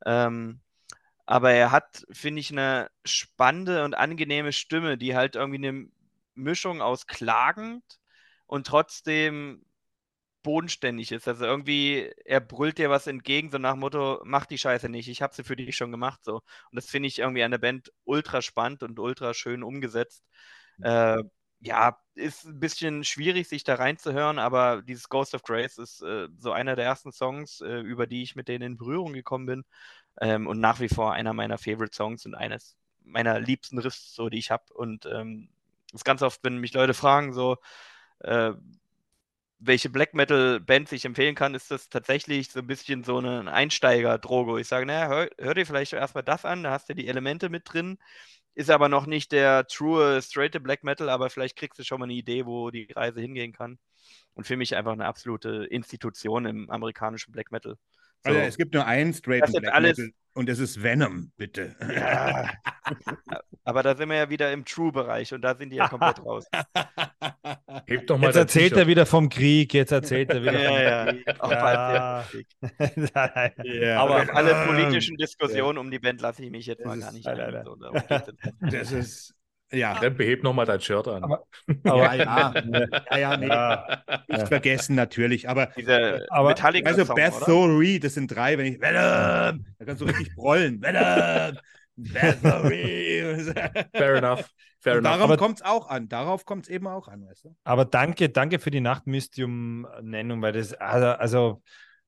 S2: Ähm, aber er hat, finde ich, eine spannende und angenehme Stimme, die halt irgendwie eine Mischung aus klagend und trotzdem bodenständig ist. Also irgendwie, er brüllt dir was entgegen, so nach dem Motto, mach die Scheiße nicht, ich habe sie für dich schon gemacht. So. Und das finde ich irgendwie an der Band ultra spannend und ultra schön umgesetzt. Mhm. Äh, ja, ist ein bisschen schwierig, sich da reinzuhören, aber dieses Ghost of Grace ist äh, so einer der ersten Songs, äh, über die ich mit denen in Berührung gekommen bin. Ähm, und nach wie vor einer meiner Favorite Songs und eines meiner liebsten Riffs, so die ich habe. Und ähm, ganz oft, wenn mich Leute fragen, so, äh, welche Black Metal Bands ich empfehlen kann, ist das tatsächlich so ein bisschen so eine Einsteiger-Droge. Ich sage, naja, hör, hör dir vielleicht erstmal das an, da hast du die Elemente mit drin. Ist aber noch nicht der true, straight Black Metal, aber vielleicht kriegst du schon mal eine Idee, wo die Reise hingehen kann. Und für mich einfach eine absolute Institution im amerikanischen Black Metal.
S1: So. Also es gibt nur einen straight Black alles... Metal und es ist Venom, bitte. Ja. (laughs)
S2: Aber da sind wir ja wieder im True-Bereich und da sind die ja komplett raus.
S5: Hebt doch mal jetzt erzählt er wieder vom Krieg, jetzt erzählt er wieder
S2: ja, vom Krieg. Ja. (laughs) Ja. ja. Aber auf alle politischen Diskussionen um die Band lasse ich mich jetzt das mal gar nicht ein. So,
S1: das ist ja.
S4: Dann beheb nochmal dein Shirt an.
S1: Aber, (laughs) aber ja, ja, ja, nee. Ja. Nicht vergessen, natürlich. Aber,
S2: Diese
S1: aber also Beth Thory, das sind drei, wenn ich Venom, da kannst du richtig brollen. Venom, Beth Thory. (laughs)
S4: Fair enough.
S1: Fair enough. Darauf kommt es auch an. Darauf kommt es eben auch an, weißt du?
S5: Aber danke, danke für die Nachtmystium-Nennung, weil das, also, also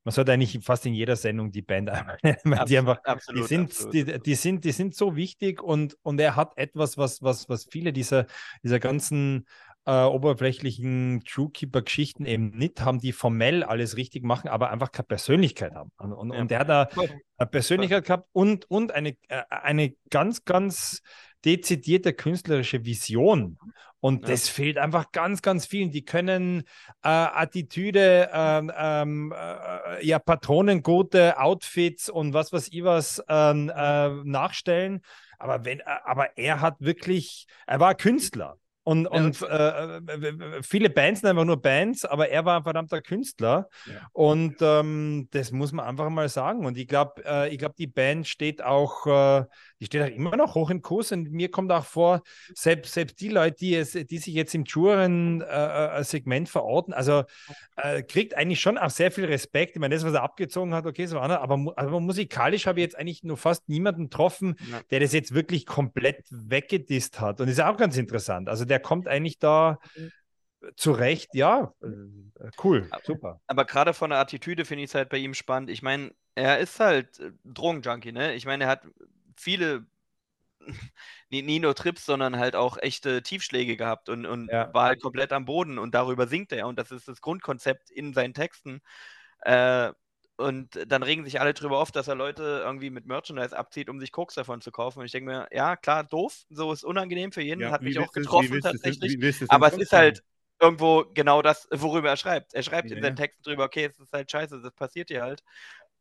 S5: man sollte eigentlich fast in jeder Sendung die Band (laughs) einmal nennen, weil die einfach, absolut, die sind, absolut. Die, die, sind, die sind so wichtig und, und er hat etwas, was, was, was viele dieser, dieser ganzen äh, oberflächlichen Truekeeper-Geschichten eben nicht haben, die formell alles richtig machen, aber einfach keine Persönlichkeit haben. Und, und, ja. und der hat da eine Persönlichkeit gehabt und, und eine, äh, eine ganz, ganz dezidierte künstlerische Vision. Und ja. das fehlt einfach ganz, ganz vielen. Die können äh, Attitüde, ähm, ähm, äh, ja, Patronengute, Outfits und was weiß ich was ähm, äh, nachstellen. Aber, wenn, äh, aber er hat wirklich, er war Künstler. Und, und äh, viele Bands sind einfach nur Bands, aber er war ein verdammter Künstler. Ja. Und ähm, das muss man einfach mal sagen. Und ich glaube, äh, ich glaube, die Band steht auch, äh, die steht auch immer noch hoch im Kurs. Und mir kommt auch vor, selbst, selbst die Leute, die, es, die sich jetzt im Touren-Segment äh, äh, verorten, also äh, kriegt eigentlich schon auch sehr viel Respekt. Ich meine, das, was er abgezogen hat, okay, so war aber, aber musikalisch habe ich jetzt eigentlich nur fast niemanden getroffen, ja. der das jetzt wirklich komplett weggedisst hat. Und ist auch ganz interessant. Also der kommt eigentlich da zurecht, ja, äh, cool, super.
S2: Aber gerade von der Attitüde finde ich es halt bei ihm spannend. Ich meine, er ist halt Drogenjunkie, ne? Ich meine, er hat viele, (laughs) nie, nur Trips, sondern halt auch echte Tiefschläge gehabt und, und ja. war halt komplett am Boden und darüber singt er und das ist das Grundkonzept in seinen Texten. Äh, und dann regen sich alle drüber auf, dass er Leute irgendwie mit Merchandise abzieht, um sich Koks davon zu kaufen. Und ich denke mir, ja, klar, doof, so ist unangenehm für jeden, ja, hat mich auch getroffen es, tatsächlich. Es, aber es ist halt irgendwo genau das, worüber er schreibt. Er schreibt ja. in seinen Texten drüber, okay, es ist halt scheiße, das passiert hier halt.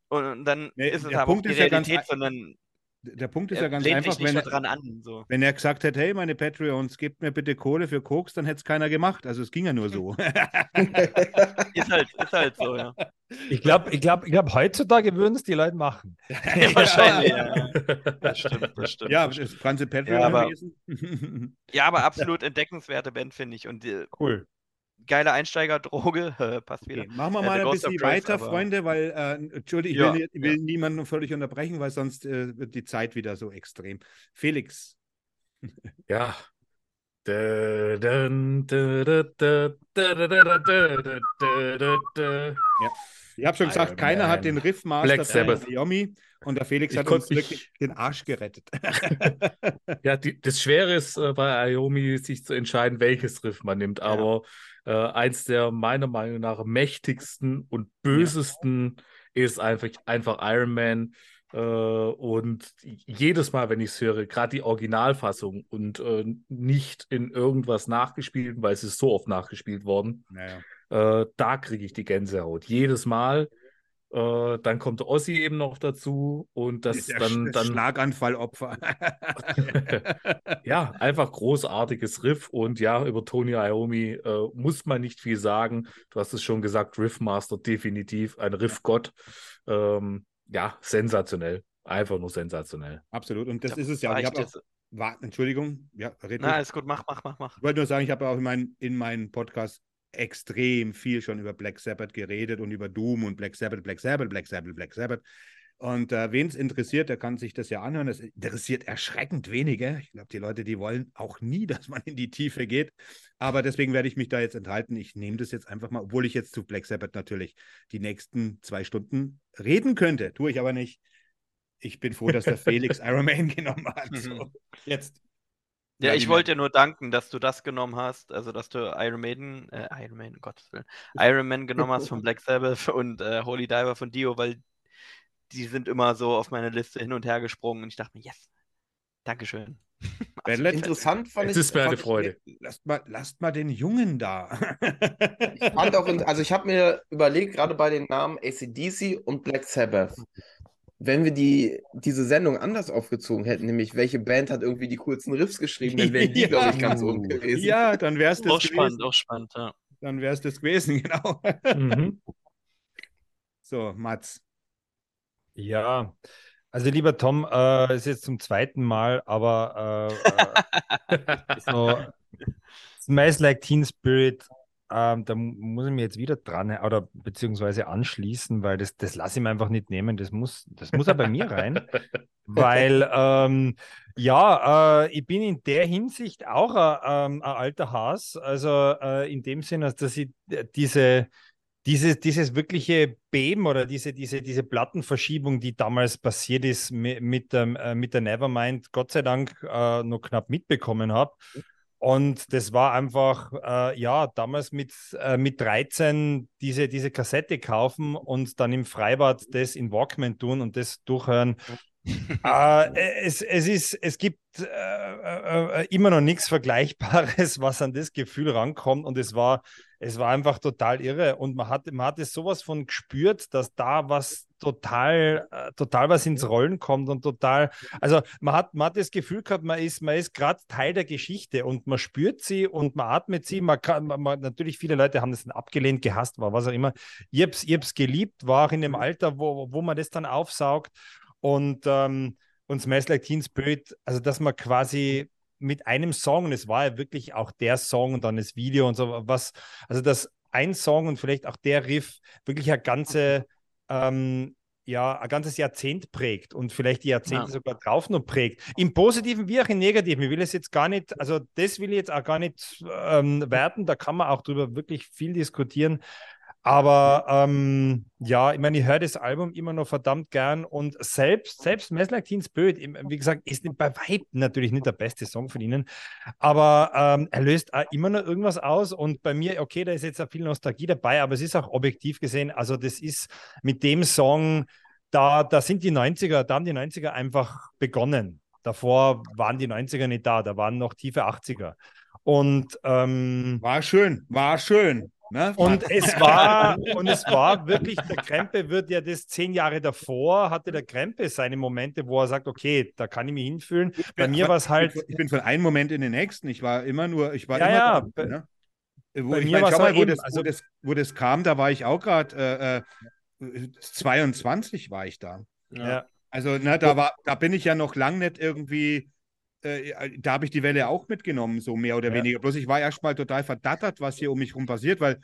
S2: Und dann nee, ist es aber Punkt auch die Realität, ja sondern
S1: der Punkt ist ja ganz einfach, wenn er,
S2: an, so.
S1: wenn er gesagt hätte, hey, meine Patreons, gebt mir bitte Kohle für Koks, dann hätte es keiner gemacht. Also es ging ja nur so. (laughs)
S2: ist, halt, ist halt so, ja.
S5: Ich glaube, ich glaub, ich glaub, heutzutage würden es die Leute machen. (laughs)
S2: Ja, (laughs) wahrscheinlich, ja. Das stimmt, das stimmt.
S1: Ja, das ist ganze Patreon
S2: ja, aber, ja, aber absolut entdeckenswerte Band, finde ich. Und die,
S5: cool
S2: geile Einsteigerdroge. Passt wieder. Okay,
S1: machen wir mal ein bisschen weiter, aber... Freunde, weil, äh, Entschuldigung, ich ja, will, will ja. niemanden völlig unterbrechen, weil sonst äh, wird die Zeit wieder so extrem. Felix.
S4: Ja. Ja.
S1: Ich habe schon gesagt, Iron keiner Man. hat den Riffmaster
S4: von
S1: Naomi und der Felix ich hat uns wirklich den Arsch gerettet.
S4: ja, die, das Schwere ist äh, bei Iomi, sich zu entscheiden, welches Riff man nimmt. Aber ja. Äh, eins der meiner Meinung nach mächtigsten und bösesten ja. ist einfach, einfach Iron Man. Äh, und jedes Mal, wenn ich es höre, gerade die Originalfassung und äh, nicht in irgendwas nachgespielt, weil es ist so oft nachgespielt worden, naja. äh, da kriege ich die Gänsehaut. Jedes Mal. Äh, dann kommt Ossi eben noch dazu und das
S1: der,
S4: dann, dann
S1: Schlaganfallopfer. (laughs)
S4: ja, einfach großartiges Riff und ja, über Tony Iommi äh, muss man nicht viel sagen. Du hast es schon gesagt, Riffmaster definitiv ein Riffgott. Ähm, ja, sensationell. Einfach nur sensationell.
S1: Absolut. Und das ja, ist es ja. Ich habe Entschuldigung, ja,
S2: red Na, ist gut, mach, mach, mach, mach.
S1: Ich wollte nur sagen, ich habe auch in, mein, in meinem Podcast extrem viel schon über Black Sabbath geredet und über Doom und Black Sabbath, Black Sabbath, Black Sabbath, Black Sabbath. Und äh, wen es interessiert, der kann sich das ja anhören. Das interessiert erschreckend wenige. Ich glaube, die Leute, die wollen auch nie, (laughs) dass man in die Tiefe geht. Aber deswegen werde ich mich da jetzt enthalten. Ich nehme das jetzt einfach mal, obwohl ich jetzt zu Black Sabbath natürlich die nächsten zwei Stunden reden könnte. Tue ich aber nicht. Ich bin froh, dass der (laughs) Felix Iron Man genommen hat. So, jetzt.
S2: Ja, ich wollte dir nur danken, dass du das genommen hast, also dass du Iron Maiden, äh, Iron Maiden, um Gottes Willen, Iron Man genommen hast von (laughs) Black Sabbath und äh, Holy Diver von Dio, weil die sind immer so auf meine Liste hin und her gesprungen und ich dachte mir, yes, Dankeschön.
S3: Also, interessant fand
S4: es ich. ist mir eine Freude.
S1: lasst, mal, lasst mal den Jungen da.
S3: ich fand auch, also ich habe mir überlegt, gerade bei den Namen ACDC und Black Sabbath, wenn wir die, diese Sendung anders aufgezogen hätten, nämlich welche Band hat irgendwie die coolsten Riffs geschrieben, dann wären die, (laughs) ja. glaube ich, ganz unten gewesen.
S1: Ja, dann wäre es das
S2: auch gewesen. spannend, auch spannend, ja.
S1: Dann wäre es das gewesen, (laughs) genau. Mhm. So, Mats.
S5: Ja, also lieber Tom, äh, ist jetzt zum zweiten Mal, aber äh, äh, (laughs) so, Smells Like Teen Spirit, ähm, da muss ich mir jetzt wieder dran oder beziehungsweise anschließen, weil das, das lasse ich mir einfach nicht nehmen. Das muss, das muss ja bei mir rein. weil ähm, ja, äh, ich bin in der Hinsicht auch ein, ähm, ein alter Haas. Also äh, in dem Sinne, dass ich diese dieses, dieses wirkliche Beben oder diese, diese, diese Plattenverschiebung, die damals passiert ist mit, mit, ähm, äh, mit der Nevermind, Gott sei Dank äh, noch knapp mitbekommen habe. Und das war einfach, äh, ja, damals mit, äh, mit 13 diese, diese Kassette kaufen und dann im Freibad das in Walkman tun und das durchhören. (laughs) äh, es, es, ist, es gibt äh, äh, äh, immer noch nichts Vergleichbares, (laughs) was an das Gefühl rankommt. Und es war, es war einfach total irre. Und man hat, man hat es sowas von gespürt, dass da was total, äh, total was ins Rollen kommt und total, also man hat, man hat das Gefühl gehabt, man ist, man ist gerade Teil der Geschichte und man spürt sie und man atmet sie. Man kann, man, natürlich viele Leute haben das dann abgelehnt, gehasst, war was auch immer. Ich hab's, ich hab's geliebt, war auch in dem Alter, wo, wo man das dann aufsaugt. Und, ähm, und Smells Like Teen Spirit, also dass man quasi mit einem Song, und es war ja wirklich auch der Song und dann das Video und so, was, also dass ein Song und vielleicht auch der Riff wirklich eine ganze, ähm, ja, ein ganzes Jahrzehnt prägt und vielleicht die Jahrzehnte ja. sogar drauf noch prägt. Im Positiven wie auch im Negativen. Ich will es jetzt gar nicht, also das will ich jetzt auch gar nicht ähm, werten, da kann man auch drüber wirklich viel diskutieren. Aber ähm, ja, ich meine, ich höre das Album immer noch verdammt gern und selbst, selbst Teens Böd, wie gesagt, ist bei Weitem natürlich nicht der beste Song von ihnen, aber ähm, er löst auch immer noch irgendwas aus und bei mir, okay, da ist jetzt auch viel Nostalgie dabei, aber es ist auch objektiv gesehen, also das ist mit dem Song, da, da sind die 90er, da haben die 90er einfach begonnen. Davor waren die 90er nicht da, da waren noch tiefe 80er. Und ähm,
S1: war schön, war schön.
S5: Ne? Und es war, und es war wirklich, der Krempe wird ja das zehn Jahre davor, hatte der Krempe seine Momente, wo er sagt, okay, da kann ich mich hinfühlen. Bei mir war es halt.
S1: Ich bin von einem Moment in den nächsten. Ich war immer nur, ich war
S5: ja,
S1: immer
S5: ja,
S1: dran, bei, ne? Wo, bei ich meine, schau mal, wo, eben, das, also, wo, das, wo das kam, da war ich auch gerade äh, 22 äh, war ich da.
S5: Ja.
S1: Also, ne, da war, da bin ich ja noch lang nicht irgendwie äh, da habe ich die Welle auch mitgenommen, so mehr oder ja. weniger. Bloß ich war erstmal total verdattert, was hier um mich rum passiert, weil,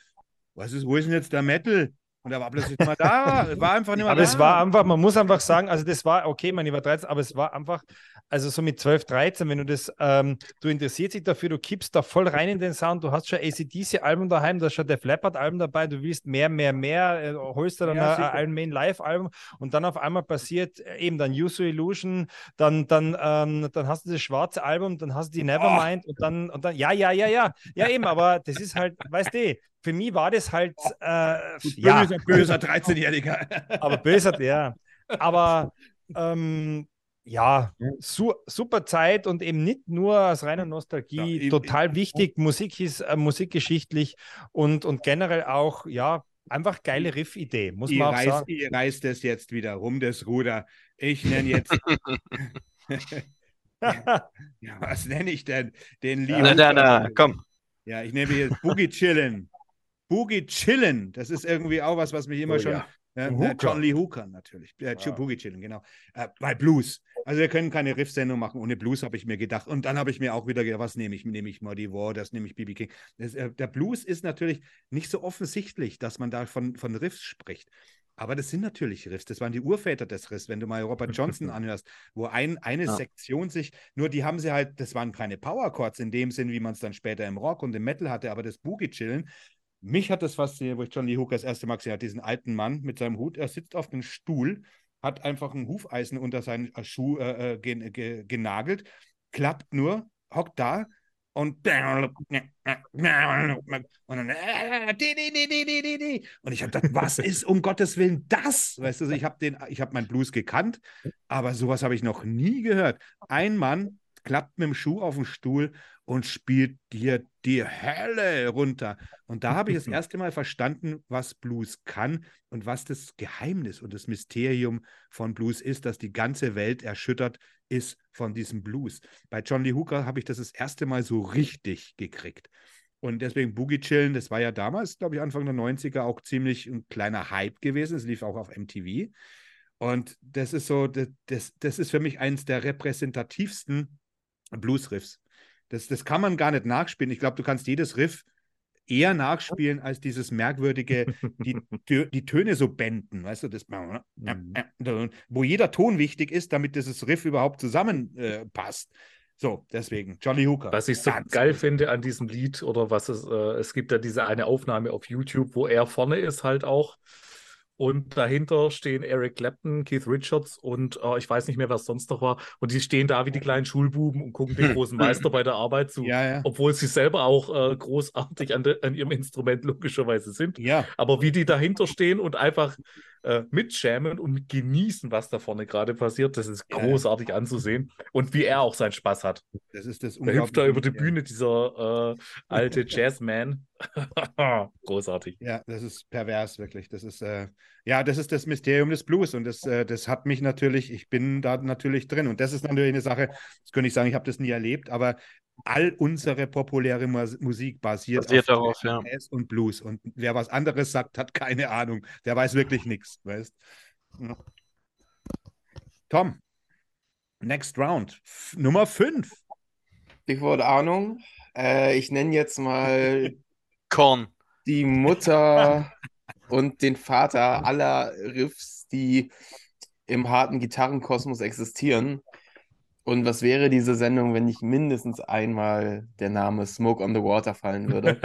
S1: was ist, wo ist denn jetzt der Metal? Und er war plötzlich mal da, war einfach nicht mehr
S5: aber da. Aber es war einfach, man muss einfach sagen, also das war, okay, man war 13, aber es war einfach, also so mit 12, 13, wenn du das, ähm, du interessierst dich dafür, du kippst da voll rein in den Sound, du hast schon ACDC-Album daheim, du hast schon Def Leppard-Album dabei, du willst mehr, mehr, mehr, äh, holst du dann ja, ein Iron Main Live-Album und dann auf einmal passiert äh, eben dann Use Illusion, dann, dann, ähm, dann hast du das schwarze Album, dann hast du die Nevermind oh. und dann, und dann, ja, ja, ja, ja, ja eben, aber das ist halt, weißt du, für mich war das halt äh,
S1: ja. böser, böser 13-Jähriger.
S5: aber böser, ja. Aber (laughs) ähm, ja, su super Zeit und eben nicht nur aus reiner Nostalgie, ja, total ich, wichtig. Musik ist äh, musikgeschichtlich und, und generell auch, ja, einfach geile Riff-Idee, muss man auch
S1: reiß,
S5: sagen.
S1: Ihr reißt es jetzt wieder rum, das Ruder. Ich nenne jetzt. (laughs) (laughs) ja, was nenne ich denn? Den
S2: Lee. Na, na, na, komm.
S1: Ja, ich nehme jetzt Boogie Chillen. Boogie Chillen, das ist irgendwie auch was, was mich immer oh, schon. Ja. Äh, John Lee Hooker natürlich. Äh, ja. Boogie Chillen, genau. Äh, bei Blues. Also wir können keine Riff-Sendung machen ohne Blues, habe ich mir gedacht. Und dann habe ich mir auch wieder gedacht, was nehme ich? Nehme ich Muddy Waters, nehme ich BB King. Das, äh, der Blues ist natürlich nicht so offensichtlich, dass man da von, von Riffs spricht. Aber das sind natürlich Riffs. Das waren die Urväter des Riffs. Wenn du mal Robert Johnson (laughs) anhörst, wo ein, eine ja. Sektion sich, nur die haben sie halt, das waren keine Power Chords in dem Sinn, wie man es dann später im Rock und im Metal hatte, aber das Boogie-Chillen, mich hat das fasziniert, wo ich John Lee Hooker das erste Mal gesehen habe, diesen alten Mann mit seinem Hut. Er sitzt auf dem Stuhl, hat einfach ein Hufeisen unter seinen Schuh äh, äh gen, ge, genagelt, klappt nur, hockt da und und dann und ich habe gedacht, was ist um Gottes Willen das? Weißt du, ich habe den, ich habe meinen Blues gekannt, aber sowas habe ich noch nie gehört. Ein Mann klappt mit dem Schuh auf den Stuhl und spielt dir die Hölle runter. Und da habe ich das (laughs) erste Mal verstanden, was Blues kann und was das Geheimnis und das Mysterium von Blues ist, dass die ganze Welt erschüttert ist von diesem Blues. Bei John Lee Hooker habe ich das das erste Mal so richtig gekriegt. Und deswegen Boogie Chillen, das war ja damals, glaube ich, Anfang der 90er auch ziemlich ein kleiner Hype gewesen. Es lief auch auf MTV. Und das ist so, das, das ist für mich eines der repräsentativsten Blues-Riffs. Das, das kann man gar nicht nachspielen. Ich glaube, du kannst jedes Riff eher nachspielen als dieses merkwürdige, die, (laughs) die Töne so bänden, weißt du, das, mhm. wo jeder Ton wichtig ist, damit dieses Riff überhaupt zusammenpasst. Äh, so, deswegen, Johnny Hooker.
S4: Was ich so geil gut. finde an diesem Lied, oder was es, äh, es gibt ja diese eine Aufnahme auf YouTube, wo er vorne ist halt auch und dahinter stehen Eric Clapton, Keith Richards und äh, ich weiß nicht mehr, wer es sonst noch war. Und die stehen da wie die kleinen Schulbuben und gucken den großen Meister (laughs) bei der Arbeit zu. Ja, ja. Obwohl sie selber auch äh, großartig an, de, an, ihrem Instrument logischerweise sind.
S1: Ja.
S4: Aber wie die dahinter stehen und einfach äh, mitschämen und genießen, was da vorne gerade passiert, das ist großartig anzusehen. Und wie er auch seinen Spaß hat.
S1: Das ist das
S4: Da hüpft da über die Bühne, dieser äh, alte (laughs) Jazzman. (laughs) Großartig.
S1: Ja, das ist pervers, wirklich. Das ist, äh, ja, das ist das Mysterium des Blues und das, äh, das hat mich natürlich, ich bin da natürlich drin. Und das ist natürlich eine Sache, das könnte ich sagen, ich habe das nie erlebt, aber all unsere populäre Musik basiert,
S2: basiert auf darauf,
S1: Jazz ja. und Blues. Und wer was anderes sagt, hat keine Ahnung. Der weiß wirklich nichts, weißt. Tom, next round. F Nummer 5.
S3: Stichwort Ahnung. Äh, ich nenne jetzt mal (laughs)
S2: Korn.
S3: Die Mutter (laughs) und den Vater aller Riffs, die im harten Gitarrenkosmos existieren. Und was wäre diese Sendung, wenn nicht mindestens einmal der Name Smoke on the Water fallen würde?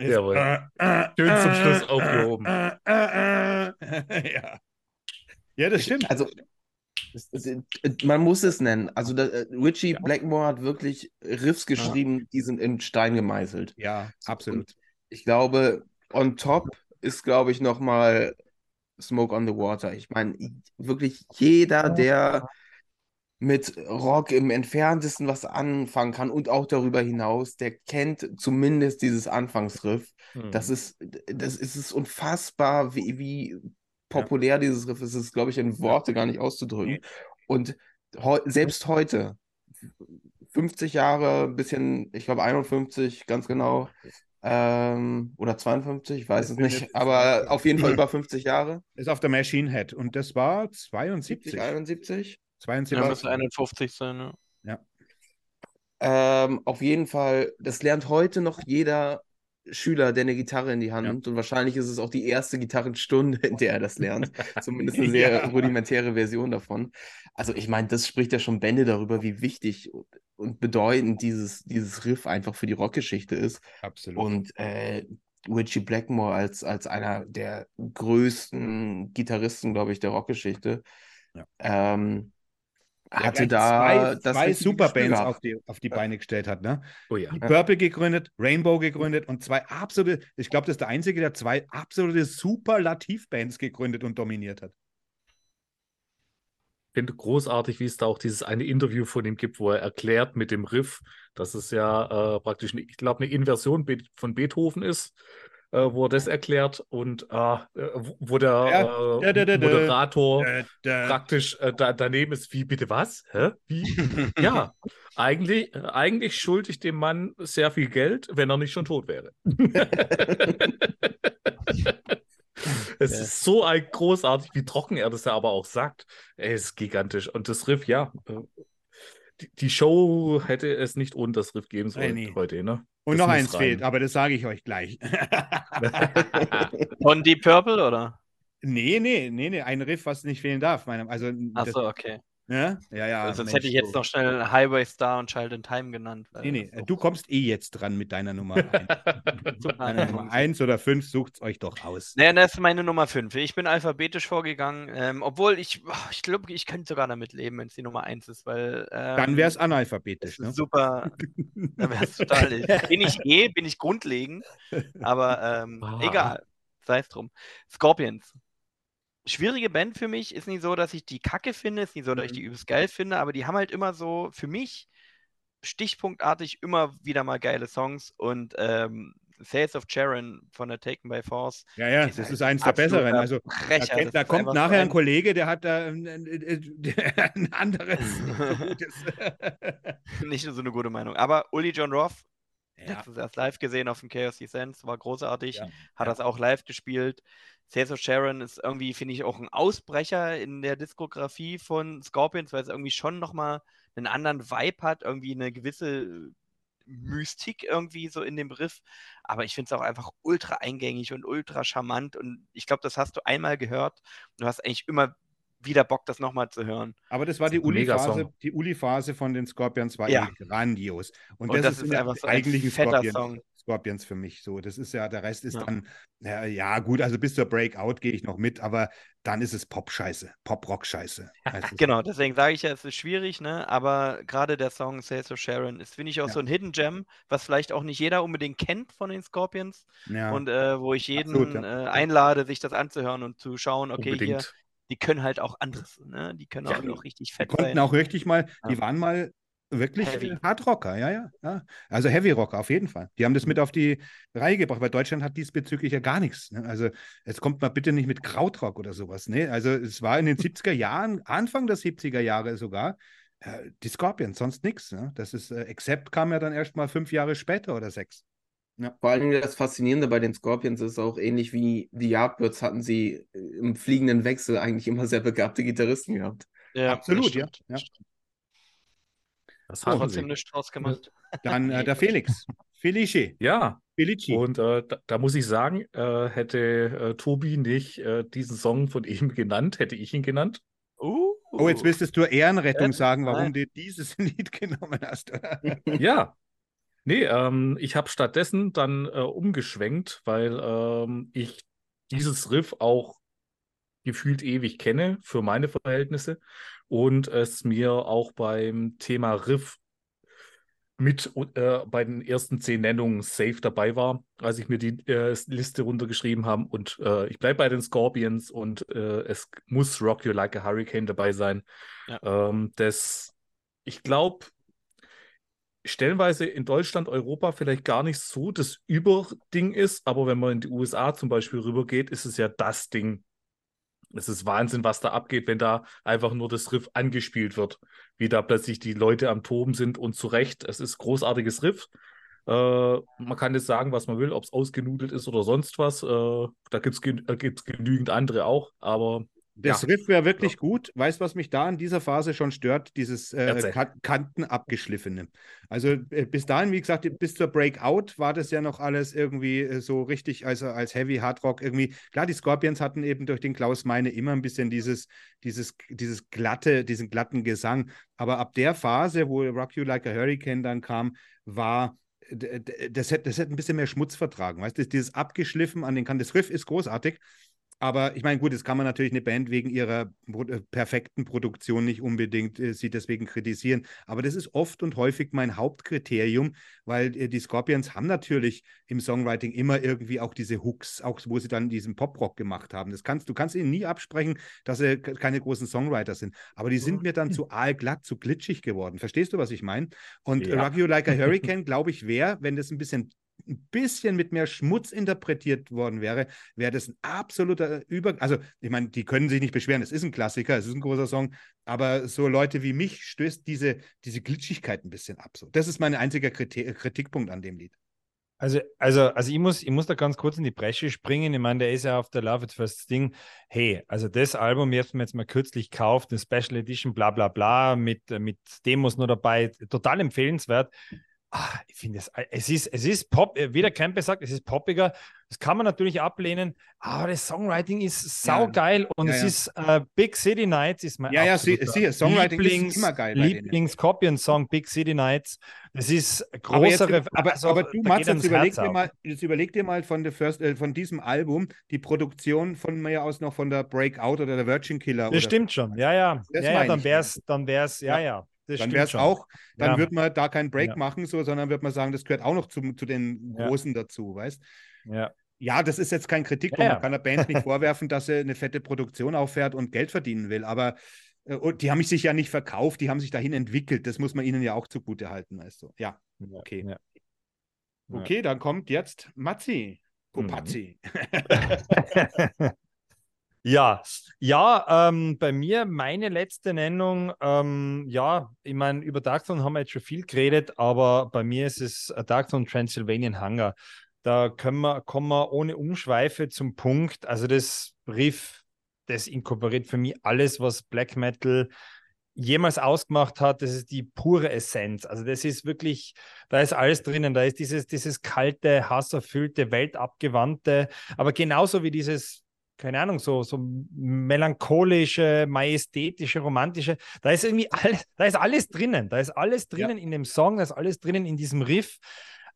S4: Jawohl. Äh, äh, Schön zum Schluss (laughs) aufgehoben.
S1: ja. ja, das stimmt.
S3: Also, man muss es nennen. Also da, äh, Richie ja. Blackmore hat wirklich Riffs geschrieben, ja. die sind in Stein gemeißelt.
S1: Ja, absolut. Und
S3: ich glaube, on top ist, glaube ich, nochmal Smoke on the Water. Ich meine, wirklich jeder, der mit Rock im entferntesten was anfangen kann und auch darüber hinaus, der kennt zumindest dieses Anfangsriff. Hm. Das ist, das ist es unfassbar, wie, wie populär ja. dieses Riff ist, ist, glaube ich, in Worte gar nicht auszudrücken. Und heu selbst heute, 50 Jahre, ein bisschen, ich glaube 51, ganz genau, ähm, oder 52, ich weiß es nicht, aber auf jeden Fall über 50 Jahre.
S1: Ist auf der Machine Head und das war 72.
S3: 71?
S2: 72. Ja, müsste 51 sein, ja.
S1: ja.
S3: Ähm, auf jeden Fall, das lernt heute noch jeder Schüler, der eine Gitarre in die Hand nimmt. Und wahrscheinlich ist es auch die erste Gitarrenstunde, (laughs) in der er das lernt. (laughs) Zumindest eine sehr ja. rudimentäre Version davon. Also ich meine, das spricht ja schon Bände darüber, wie wichtig und bedeutend dieses, dieses Riff einfach für die Rockgeschichte ist.
S1: Absolut.
S3: Und äh, Richie Blackmore als, als einer der größten Gitarristen, glaube ich, der Rockgeschichte. Ja. Ähm, hatte da
S1: zwei, zwei Superbands auf die, auf die Beine gestellt hat. Ne? Oh ja. Purple gegründet, Rainbow gegründet und zwei absolute, ich glaube, das ist der einzige, der zwei absolute Superlativbands gegründet und dominiert hat.
S4: finde großartig, wie es da auch dieses eine Interview von ihm gibt, wo er erklärt mit dem Riff, dass es ja äh, praktisch, ich glaube, eine Inversion von Beethoven ist äh, wo er das erklärt und äh, wo der, ja, äh, da, da, da, Moderator praktisch äh, daneben ist, wie bitte was? Hä? Wie? (laughs) ja, eigentlich, eigentlich schulde ich dem Mann sehr viel Geld, wenn er nicht schon tot wäre. (laughs) Es ja. ist so ein großartig, wie trocken er das ja aber auch sagt. Er ist gigantisch. Und das Riff, ja, äh, die, Show hätte es nicht ohne das Riff geben sollen nee, nee. heute, ne?
S1: Und das noch eins rein. fehlt, aber das sage ich euch gleich. (laughs)
S2: Von Deep Purple, oder?
S1: Nee, nee, nee, nee, ein Riff, was nicht fehlen darf. Also,
S2: Achso, okay.
S1: Ja, ja. ja
S2: also sonst Mensch, hätte ich jetzt so. noch schnell Highway Star und Child in Time genannt.
S1: Nee, nee, du kommst eh jetzt dran mit deiner Nummer (laughs) 1. deiner Nummer 1 oder 5, sucht es euch doch aus.
S2: Naja, das ist meine Nummer 5. Ich bin alphabetisch vorgegangen, ähm, obwohl ich, oh, ich glaube, ich könnte sogar damit leben, wenn es die Nummer 1 ist, weil. Ähm,
S1: Dann wäre es analphabetisch, ne?
S2: Super. (laughs) Dann wäre es total. bin ich eh, bin ich grundlegend, aber ähm, egal. Sei es drum. Scorpions schwierige Band für mich. Ist nicht so, dass ich die kacke finde, ist nicht so, dass ich die mhm. übelst geil finde, aber die haben halt immer so, für mich, stichpunktartig immer wieder mal geile Songs und ähm, Sales of Sharon von der Taken by Force.
S1: Ja, ja, das halt ist eins der besseren. Also, Brecher. da, da kommt nachher ein Kollege, der hat da ein, ein anderes. (laughs)
S2: Nicht nur so eine gute Meinung. Aber Uli John Roth, ja. letztens erst live gesehen auf dem Chaos Descents, war großartig, ja. hat das auch live gespielt. Of Sharon ist irgendwie, finde ich, auch ein Ausbrecher in der Diskografie von Scorpions, weil es irgendwie schon nochmal einen anderen Vibe hat, irgendwie eine gewisse Mystik irgendwie so in dem Riff. Aber ich finde es auch einfach ultra eingängig und ultra charmant. Und ich glaube, das hast du einmal gehört. Du hast eigentlich immer wieder Bock, das nochmal zu hören.
S1: Aber das war die Uli-Phase. Die Uli-Phase von den Scorpions war ja. grandios. Und, Und das, das, ist, ist einfach so ein fetter Scorpions. Song. Scorpions für mich so. Das ist ja, der Rest ist ja. dann, ja, ja, gut, also bis zur Breakout gehe ich noch mit, aber dann ist es Pop-Scheiße, Pop-Rock-Scheiße. (laughs)
S2: genau, deswegen sage ich ja, es ist schwierig, ne? Aber gerade der Song Sales of Sharon ist, finde ich, auch ja. so ein Hidden Gem, was vielleicht auch nicht jeder unbedingt kennt von den Scorpions. Und äh, wo ich jeden Absolut, äh, einlade, sich das anzuhören und zu schauen, okay, unbedingt. hier, die können halt auch anderes, ne? Die können auch, auch richtig fett
S1: die konnten sein. auch richtig mal, die waren mal Wirklich Heavy. Hardrocker, ja, ja, ja. Also Heavy Rocker auf jeden Fall. Die haben das mit auf die Reihe gebracht, weil Deutschland hat diesbezüglich ja gar nichts. Ne? Also jetzt kommt mal bitte nicht mit Krautrock oder sowas. Ne? Also es war in den 70er Jahren, Anfang der 70er Jahre sogar, äh, die Scorpions, sonst nichts. Ne? Das ist, äh, Accept kam ja dann erst mal fünf Jahre später oder sechs.
S3: Ja. Vor allem das Faszinierende bei den Scorpions ist auch ähnlich wie die Yardbirds hatten sie äh, im fliegenden Wechsel eigentlich immer sehr begabte Gitarristen gehabt.
S1: Ja, absolut, ja. ja.
S2: Das haben trotzdem nichts draus gemacht.
S1: Dann äh, (laughs) der Felix. Felice.
S4: Ja. Felici. Und äh, da, da, muss ich sagen, äh, hätte äh, Tobi nicht äh, diesen Song von ihm (laughs) genannt, hätte ich ihn genannt.
S1: Uh, oh, jetzt willst du Ehrenrettung sagen, warum du dieses (laughs) Lied genommen hast.
S4: ja. Nee, ähm, ich habe stattdessen dann äh, umgeschwenkt, weil ähm, ich dieses Riff auch gefühlt ewig kenne für meine Verhältnisse und es mir auch beim Thema Riff mit äh, bei den ersten zehn Nennungen safe dabei war, als ich mir die äh, Liste runtergeschrieben habe. Und äh, ich bleibe bei den Scorpions und äh, es muss Rock You Like a Hurricane dabei sein. Ja. Ähm, das, ich glaube, stellenweise in Deutschland, Europa vielleicht gar nicht so das Überding ist, aber wenn man in die USA zum Beispiel rübergeht, ist es ja das Ding. Es ist Wahnsinn, was da abgeht, wenn da einfach nur das Riff angespielt wird. Wie da plötzlich die Leute am Toben sind und zu Recht. Es ist großartiges Riff. Äh, man kann jetzt sagen, was man will, ob es ausgenudelt ist oder sonst was. Äh, da gibt es gen äh, genügend andere auch. Aber
S1: das ja. Riff wäre wirklich ja. gut. Weißt du, was mich da in dieser Phase schon stört? Dieses äh, Kanten abgeschliffene. Also äh, bis dahin, wie gesagt, bis zur Breakout war das ja noch alles irgendwie äh, so richtig, also als Heavy Hard Rock irgendwie. Klar, die Scorpions hatten eben durch den Klaus Meine immer ein bisschen dieses, dieses, dieses glatte, diesen glatten Gesang. Aber ab der Phase, wo Rock You Like a Hurricane dann kam, war das hätte, das hätte ein bisschen mehr Schmutz vertragen. Weißt du, dieses abgeschliffen an den Kanten. Das Riff ist großartig, Aber ich meine, gut, das kann man natürlich eine Band wegen ihrer äh, perfekten Produktion nicht unbedingt äh, sie deswegen kritisieren. Aber das ist oft und häufig mein Hauptkriterium, weil äh, die Scorpions haben natürlich im Songwriting immer irgendwie auch diese Hooks, auch wo sie dann diesen Poprock gemacht haben. Das kannst, du kannst ihnen nie absprechen, dass sie keine großen Songwriter sind. Aber die sind mir dann zu aalglatt, zu glitschig geworden. Verstehst du, was ich meine? Und ja. Rock You Like a (laughs) Hurricane, glaube ich, wäre, wenn das ein bisschen ein bisschen mit mehr Schmutz interpretiert worden wäre, wäre das ein absoluter Über... Also, ich meine, die können sich nicht beschweren, es ist ein Klassiker, es ist ein großer Song, aber so Leute wie mich stößt diese, diese Glitschigkeit ein bisschen ab. So. Das ist mein einziger Kritikpunkt an dem Lied.
S5: Also, also, also ich, muss, ich muss da ganz kurz in die Bresche springen. Ich meine, der ist ja auf der Love at First Ding. Hey, also das Album, jetzt mir jetzt mal kürzlich gekauft, eine Special Edition, bla bla bla, mit, mit Demos nur dabei, total empfehlenswert. Ach, ich finde es, es ist, es ist Pop, äh, wie der Camper sagt, es ist poppiger. Das kann man natürlich ablehnen, aber das Songwriting ist saugeil ja. und ja, es ist uh, Big City Nights ist mein
S1: Ja, ja, sie, sie, Songwriting
S5: Lieblings, ist immer geil. Lieblings-Scorpion-Song Big City Nights. Das ist größere.
S1: Aber, aber, also, aber du, Mats, jetzt überleg, dir mal, jetzt überleg dir mal von, der First, äh, von diesem Album die Produktion von mir aus noch von der Breakout oder der Virgin Killer.
S5: Das stimmt schon, ja, ja. ja, ja dann wäre es, dann wär's, ja, ja.
S1: Das dann wäre es auch, dann ja. wird man da keinen Break ja. machen, so, sondern wird man sagen, das gehört auch noch zu, zu den Großen dazu, weißt
S5: Ja.
S1: Ja, das ist jetzt kein Kritikpunkt. Man kann der Band nicht (laughs) vorwerfen, dass sie eine fette Produktion auffährt und Geld verdienen will. Aber äh, und die haben sich ja nicht verkauft, die haben sich dahin entwickelt. Das muss man ihnen ja auch zugute halten. Weißt du. Ja, okay. Ja. Okay, dann kommt jetzt Mazzi. Popazzi.
S5: Mhm. (laughs) (laughs) Ja, ja, ähm, bei mir meine letzte Nennung, ähm, ja, ich meine, über Darkthrone haben wir jetzt schon viel geredet, aber bei mir ist es Darkthrone Transylvanian Hunger. Da können wir, kommen wir ohne Umschweife zum Punkt. Also das Riff, das inkorporiert für mich alles, was Black Metal jemals ausgemacht hat, das ist die pure Essenz. Also das ist wirklich, da ist alles drinnen. Da ist dieses, dieses kalte, hasserfüllte, weltabgewandte, aber genauso wie dieses keine Ahnung, so, so melancholische, majestätische, romantische. Da ist irgendwie alles, da ist alles drinnen. Da ist alles drinnen ja. in dem Song, da ist alles drinnen in diesem Riff.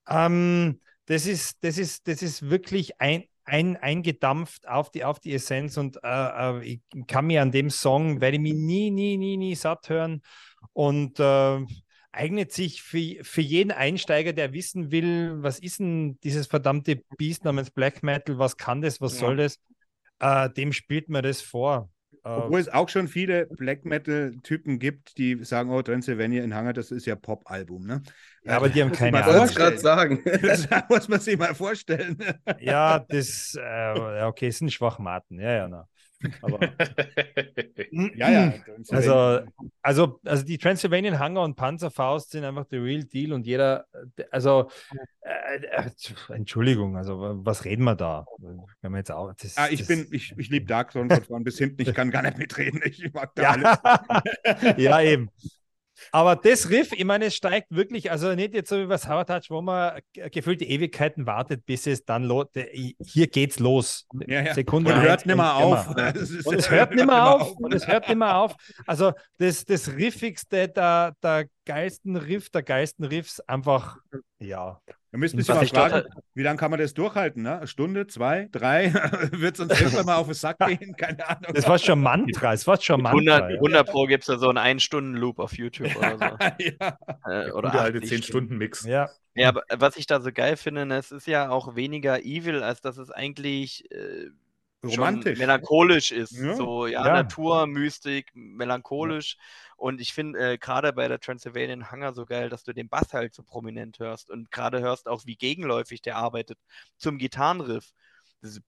S5: Ähm, das ist, das ist, das ist wirklich ein, ein, eingedampft auf die, auf die Essenz und äh, äh, ich kann mir an dem Song, werde ich mich nie, nie, nie, nie satt hören und äh, eignet sich für, für jeden Einsteiger, der wissen will, was ist denn dieses verdammte Beast namens Black Metal, was kann das, was ja. soll das? Äh, dem spielt man das vor.
S1: Äh, Obwohl es auch schon viele Black Metal-Typen gibt, die sagen, oh, Transylvania in Hanger, das ist ja Pop-Album, ne?
S5: Ja, aber die haben keine
S3: Ahnung. Ich gerade sagen. (laughs)
S1: Das muss man sich mal vorstellen.
S5: Ja, das, äh, okay, es sind Schwachmaten, ja, ja, na. Aber, (laughs)
S1: ja, ja.
S5: Also, also, also die Transylvanian Hunger und Panzerfaust sind einfach der Real Deal und jeder, also äh, äh, Entschuldigung, also was reden wir da? Wenn wir jetzt auch,
S1: das, ah, ich das, bin, ich, ich liebe Dark Zone von vorn bis hinten, ich kann gar nicht mitreden. Ich mag da ja.
S5: alles. (laughs) ja, eben. Aber das Riff, ich meine, es steigt wirklich, also nicht jetzt so wie bei Sabotage, wo man gefühlte Ewigkeiten wartet, bis es dann los. Hier geht's los.
S1: Ja, ja. Sekunde. Und hört nicht (laughs) (laughs) mehr auf.
S5: Und es hört nicht mehr auf. Und es hört nicht mehr auf. Also das, das Riffigste der, der geilsten Riff, der geilsten Riffs, einfach, ja.
S1: Wir müssen sich mal fragen, wie lange kann man das durchhalten? Ne? Eine Stunde, zwei, drei? (laughs) Wird es uns irgendwann mal auf den Sack (laughs) gehen? Keine Ahnung.
S5: Das war schon Mantra. Das war schon Mantra.
S2: 100, 100 Pro gibt es da so einen Ein-Stunden-Loop auf YouTube oder so. (laughs) ja.
S4: Äh, oder alte 10-Stunden-Mix.
S5: Ja.
S2: ja, aber was ich da so geil finde, ne, es ist ja auch weniger evil, als dass es eigentlich äh, romantisch melancholisch ist. Ja. So, ja, ja. Natur, Mystik, melancholisch. Ja. Und ich finde äh, gerade bei der Transylvanian Hunger so geil, dass du den Bass halt so prominent hörst und gerade hörst auch, wie gegenläufig der arbeitet zum Gitarrenriff. Und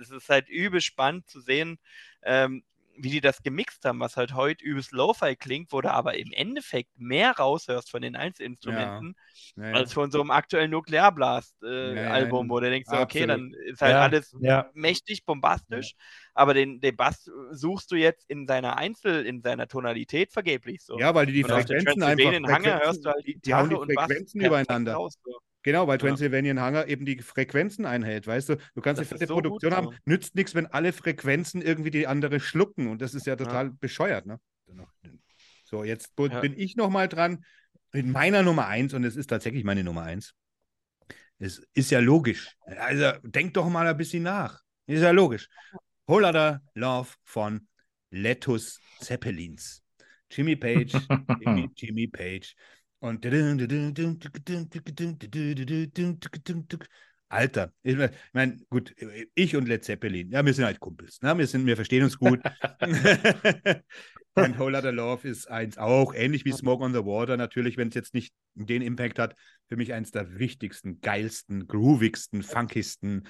S2: es ist halt übel spannend zu sehen, ähm, wie die das gemixt haben, was halt heute übelst Lo-Fi klingt, wo du aber im Endeffekt mehr raushörst von den Einzelinstrumenten, ja. Ja, als von so einem aktuellen Nuklearblast-Album, äh, wo du denkst, so, okay, dann ist halt alles mächtig, bombastisch, aber den, den Bass suchst du jetzt in seiner Einzel-, in seiner Tonalität vergeblich so.
S1: Ja, weil die die Frequenzen einfach...
S2: In Hanger hörst du halt die,
S1: die haben die Frequenzen übereinander. Raus, so. Genau, weil Transylvanian ja. Hangar eben die Frequenzen einhält, weißt du? Du kannst das eine fette so Produktion gut, haben, so. nützt nichts, wenn alle Frequenzen irgendwie die andere schlucken und das ist ja total ja. bescheuert, ne? So, jetzt ja. bin ich nochmal dran mit meiner Nummer eins und es ist tatsächlich meine Nummer eins. Das ist ja logisch. Also denk doch mal ein bisschen nach. Ist ja logisch. Whole Lotta Love von Lettuce Zeppelins. Jimmy Page, Jimmy, (laughs) Jimmy Page. Und Alter, ich meine, gut, ich und Led Zeppelin, ja, wir sind halt Kumpels, ne? wir, sind, wir verstehen uns gut. und Whole Lotta Love ist eins auch, ähnlich wie Smoke on the Water, natürlich, wenn es jetzt nicht den Impact hat, für mich eins der wichtigsten, geilsten, groovigsten, funkigsten,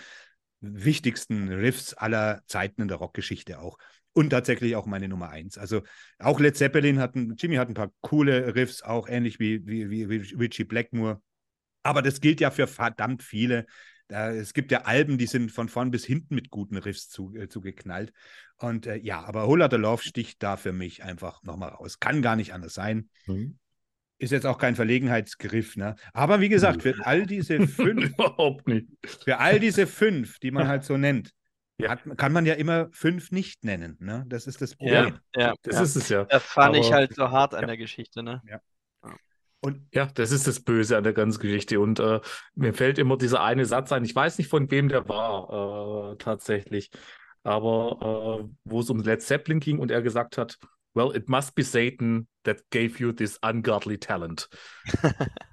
S1: wichtigsten Riffs aller Zeiten in der Rockgeschichte auch. Und tatsächlich auch meine Nummer eins. Also auch Led Zeppelin hatten, Jimmy hat ein paar coole Riffs, auch ähnlich wie, wie, wie, Richie Blackmore. Aber das gilt ja für verdammt viele. Es gibt ja Alben, die sind von vorn bis hinten mit guten Riffs zu, äh, zugeknallt. Und äh, ja, aber Whole Lotta Love sticht da für mich einfach nochmal raus. Kann gar nicht anders sein. Mhm. Ist jetzt auch kein Verlegenheitsgriff, ne? Aber wie gesagt, für all diese fünf, (laughs)
S4: überhaupt nicht.
S1: Für all diese fünf, die man halt so nennt, ja. Hat, kann man ja immer fünf nicht nennen. Ne? Das ist das
S2: Problem. Ja, ja
S4: das ja. ist es ja.
S2: Das fand Aber, ich halt so hart an der Geschichte. Ne?
S1: Ja.
S4: Und ja, das ist das Böse an der ganzen Geschichte. Und äh, mir fällt immer dieser eine Satz ein. Ich weiß nicht, von wem der war, äh, tatsächlich. Aber äh, wo es um Led Zeppelin ging und er gesagt hat, Well, it must be Satan that gave you this ungodly talent. (laughs)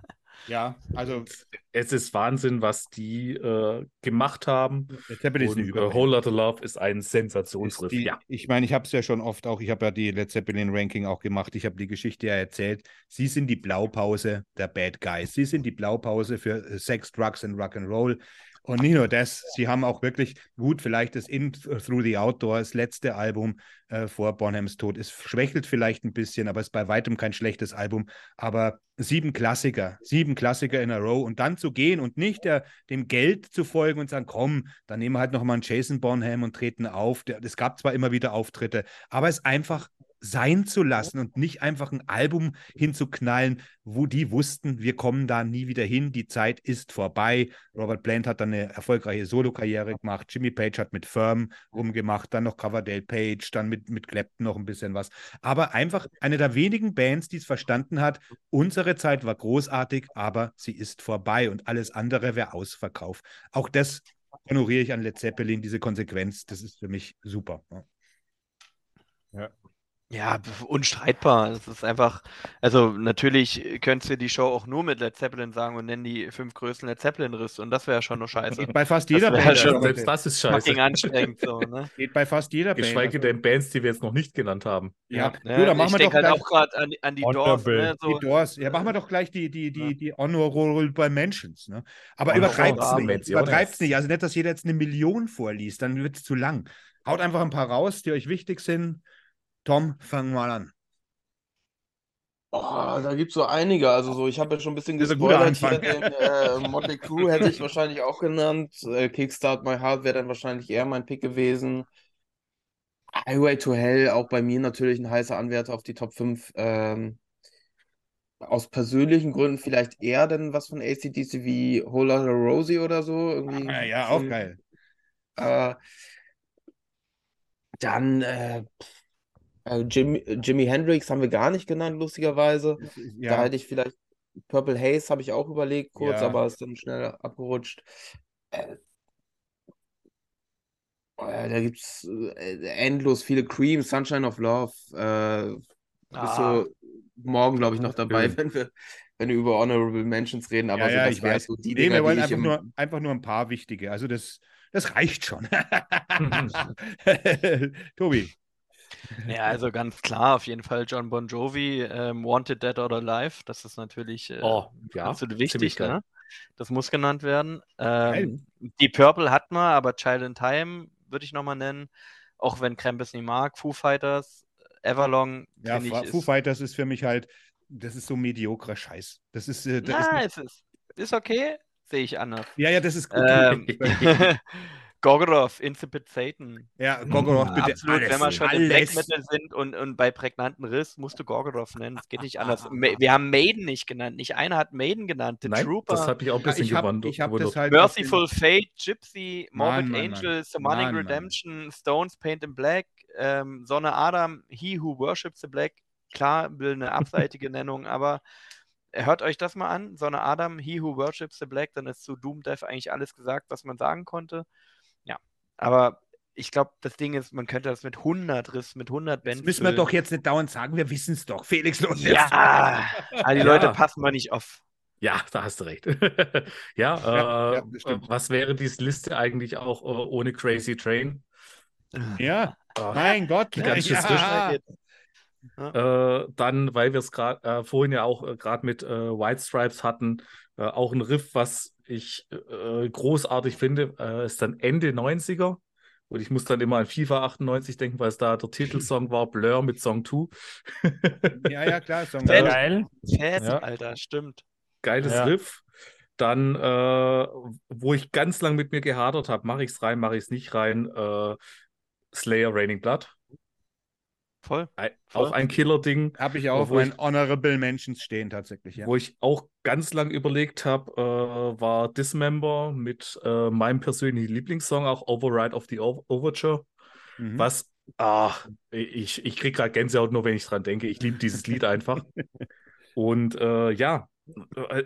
S1: Ja, also.
S4: Es ist Wahnsinn, was die äh, gemacht haben.
S1: Zeppelin ist eine
S4: Whole Lotta Love ist ein Sensationsriff.
S1: Die, ja. Ich meine, ich habe es ja schon oft auch, ich habe ja die Led Zeppelin Ranking auch gemacht. Ich habe die Geschichte ja erzählt. Sie sind die Blaupause der Bad Guys. Sie sind die Blaupause für äh, Sex, Drugs und Rock'n'Roll. Und nicht nur das, sie haben auch wirklich gut, vielleicht das In Through the Outdoor, das letzte Album äh, vor Bonhams Tod. Es schwächelt vielleicht ein bisschen, aber es ist bei weitem kein schlechtes Album. Aber sieben Klassiker, sieben Klassiker in a row und dann zu gehen und nicht der, dem Geld zu folgen und sagen, komm, dann nehmen wir halt nochmal einen Jason Bonham und treten auf. Es gab zwar immer wieder Auftritte, aber es einfach sein zu lassen und nicht einfach ein Album hinzuknallen, wo die wussten, wir kommen da nie wieder hin, die Zeit ist vorbei. Robert Plant hat dann eine erfolgreiche Solo-Karriere gemacht, Jimmy Page hat mit Firm rumgemacht, dann noch Coverdale Page, dann mit, mit Clapton noch ein bisschen was. Aber einfach eine der wenigen Bands, die es verstanden hat, unsere Zeit war großartig, aber sie ist vorbei und alles andere wäre Ausverkauf. Auch das honoriere ich an Led Zeppelin, diese Konsequenz, das ist für mich super.
S2: Ja. Ja, unstreitbar. Das ist einfach, also natürlich könntest du die Show auch nur mit Led Zeppelin sagen und nennen die fünf größten Led Zeppelin-Riss und das wäre schon nur scheiße.
S1: Geht bei fast jeder Band.
S4: Schon, selbst das ist scheiße.
S2: anstrengend so, ne? (laughs)
S1: Geht bei fast jeder
S4: Band. Geschweige denn Bands, die wir jetzt noch nicht genannt haben.
S1: Ja,
S2: ja. ja dann machen wir doch halt auch gerade an, an, die Doors.
S1: Ne? So. Die Doors. Ja, machen wir doch gleich die, die, die, die Honorable Mentions. Ne? Aber übertreibt es nicht. Übertreibt nicht. Also nicht, dass jeder jetzt eine Million vorliest, dann wird es zu lang. Haut einfach ein paar raus, die euch wichtig sind. Tom, fang mal an.
S3: Oh, da gibt es so einige. Also so, ich habe ja schon ein bisschen gespoilert hier. Den äh, Motley Crue hätte ich wahrscheinlich auch genannt. Äh, Kickstart My Heart wäre dann wahrscheinlich eher mein Pick gewesen. Highway to Hell, auch bei mir natürlich ein heißer Anwärter auf die Top 5. Ähm, aus persönlichen Gründen vielleicht eher denn was von ACDC wie Whole Lotta Rosie oder so. Irgendwie
S1: ja, ja auch geil.
S3: Äh, dann, äh, äh, Jim, Jimi Hendrix haben wir gar nicht genannt, lustigerweise. Ja. Da hätte ich vielleicht Purple Haze habe ich auch überlegt kurz, ja. aber ist dann schnell abgerutscht. Äh, äh da gibt es äh, endlos viele Cream, Sunshine of Love. Äh, ah. Bist du morgen, glaube ich, noch dabei, wenn wir, wenn wir über Honorable Mentions reden. Aber
S1: ja,
S3: so,
S1: das wäre so die nee, Dinger, wir wollen einfach, nur, einfach nur ein paar wichtige. Also das, das reicht schon. (laughs) (laughs) Tobi.
S2: Ja, also ganz klar, auf jeden Fall John Bon Jovi, ähm, Wanted Dead or Alive. Das ist natürlich äh,
S4: oh, ja,
S2: absolut wichtig. Ne? Das muss genannt werden. Ähm, die Purple hat man, aber Child in Time würde ich nochmal nennen. Auch wenn Krempes nicht mag. Foo Fighters, Everlong.
S1: Ja, ich, Foo ist, Fighters ist für mich halt, das ist so mediokrer Scheiß. Das ist. Äh, das
S2: ja, ist, es ist, ist okay. Sehe ich anders.
S1: Ja, ja, das ist gut.
S2: Ähm, (laughs) Gorgoroth, Incipit Satan.
S1: Ja, Gorgoroth,
S2: bitte. Absolut, alles, wenn wir schon alles. im Black Metal sind und, und bei prägnanten Riss, musst du Gorgoroth nennen. Das geht nicht anders. Wir haben Maiden nicht genannt. Nicht einer hat Maiden genannt. The
S4: Nein,
S2: Trooper.
S4: Das habe ich auch ein bisschen
S1: ja,
S4: gewandert.
S1: Ich hab das halt
S2: Merciful Fate, Gypsy, Morbid Angel. Summoning Redemption, Mann. Stones Paint in Black, ähm, Sonne Adam, He Who Worships the Black. Klar, will eine abseitige (laughs) Nennung, aber hört euch das mal an. Sonne Adam, He Who Worships the Black, dann ist zu Doom Death eigentlich alles gesagt, was man sagen konnte. Aber ich glaube, das Ding ist, man könnte das mit 100 Riss, mit 100 Bands.
S1: Das müssen wir doch jetzt nicht dauernd sagen, wir wissen es doch. Felix, los
S2: Ja, aber die
S4: Ja.
S2: Leute passen mal nicht auf.
S4: Ja, da hast du recht. (laughs) ja,
S1: Ja,
S4: äh,
S1: ja,
S4: was wäre diese Liste eigentlich auch äh, ohne Crazy Train?
S1: Ja,
S4: Äh,
S1: mein Gott.
S4: Gigantisches
S1: ja.
S4: Äh, dann, weil wir es gerade äh, vorhin ja auch äh, gerade mit äh, White Stripes hatten, äh, auch ein Riff, was ich äh, großartig finde, äh, ist dann Ende 90er. Und ich muss dann immer an FIFA 98 denken, weil es da der Titelsong war, Blur mit Song 2. (laughs)
S1: ja, ja, klar. Song
S2: Fan-
S5: Geil.
S2: Fett,
S5: Ja.
S2: Alter, stimmt.
S4: Geiles
S5: Ja.
S4: Riff. Dann, äh, wo ich ganz lang mit mir gehadert habe, mache ich es rein, mache ich es nicht rein, äh, Slayer Raining Blood.
S2: Voll.
S4: Ein,
S2: Voll.
S4: auch ein Killer-Ding.
S1: Habe ich auch
S4: Wo ich-
S1: Honorable Mentions stehen, tatsächlich. Ja.
S4: Wo ich auch ganz lang überlegt habe, äh, war Dismember mit äh, meinem persönlichen Lieblingssong, auch Override of the Overture.
S1: Mhm.
S4: Was, ah, ich, ich kriege gerade Gänsehaut nur, wenn ich dran denke. Ich liebe dieses Lied einfach. (laughs) Und äh, ja,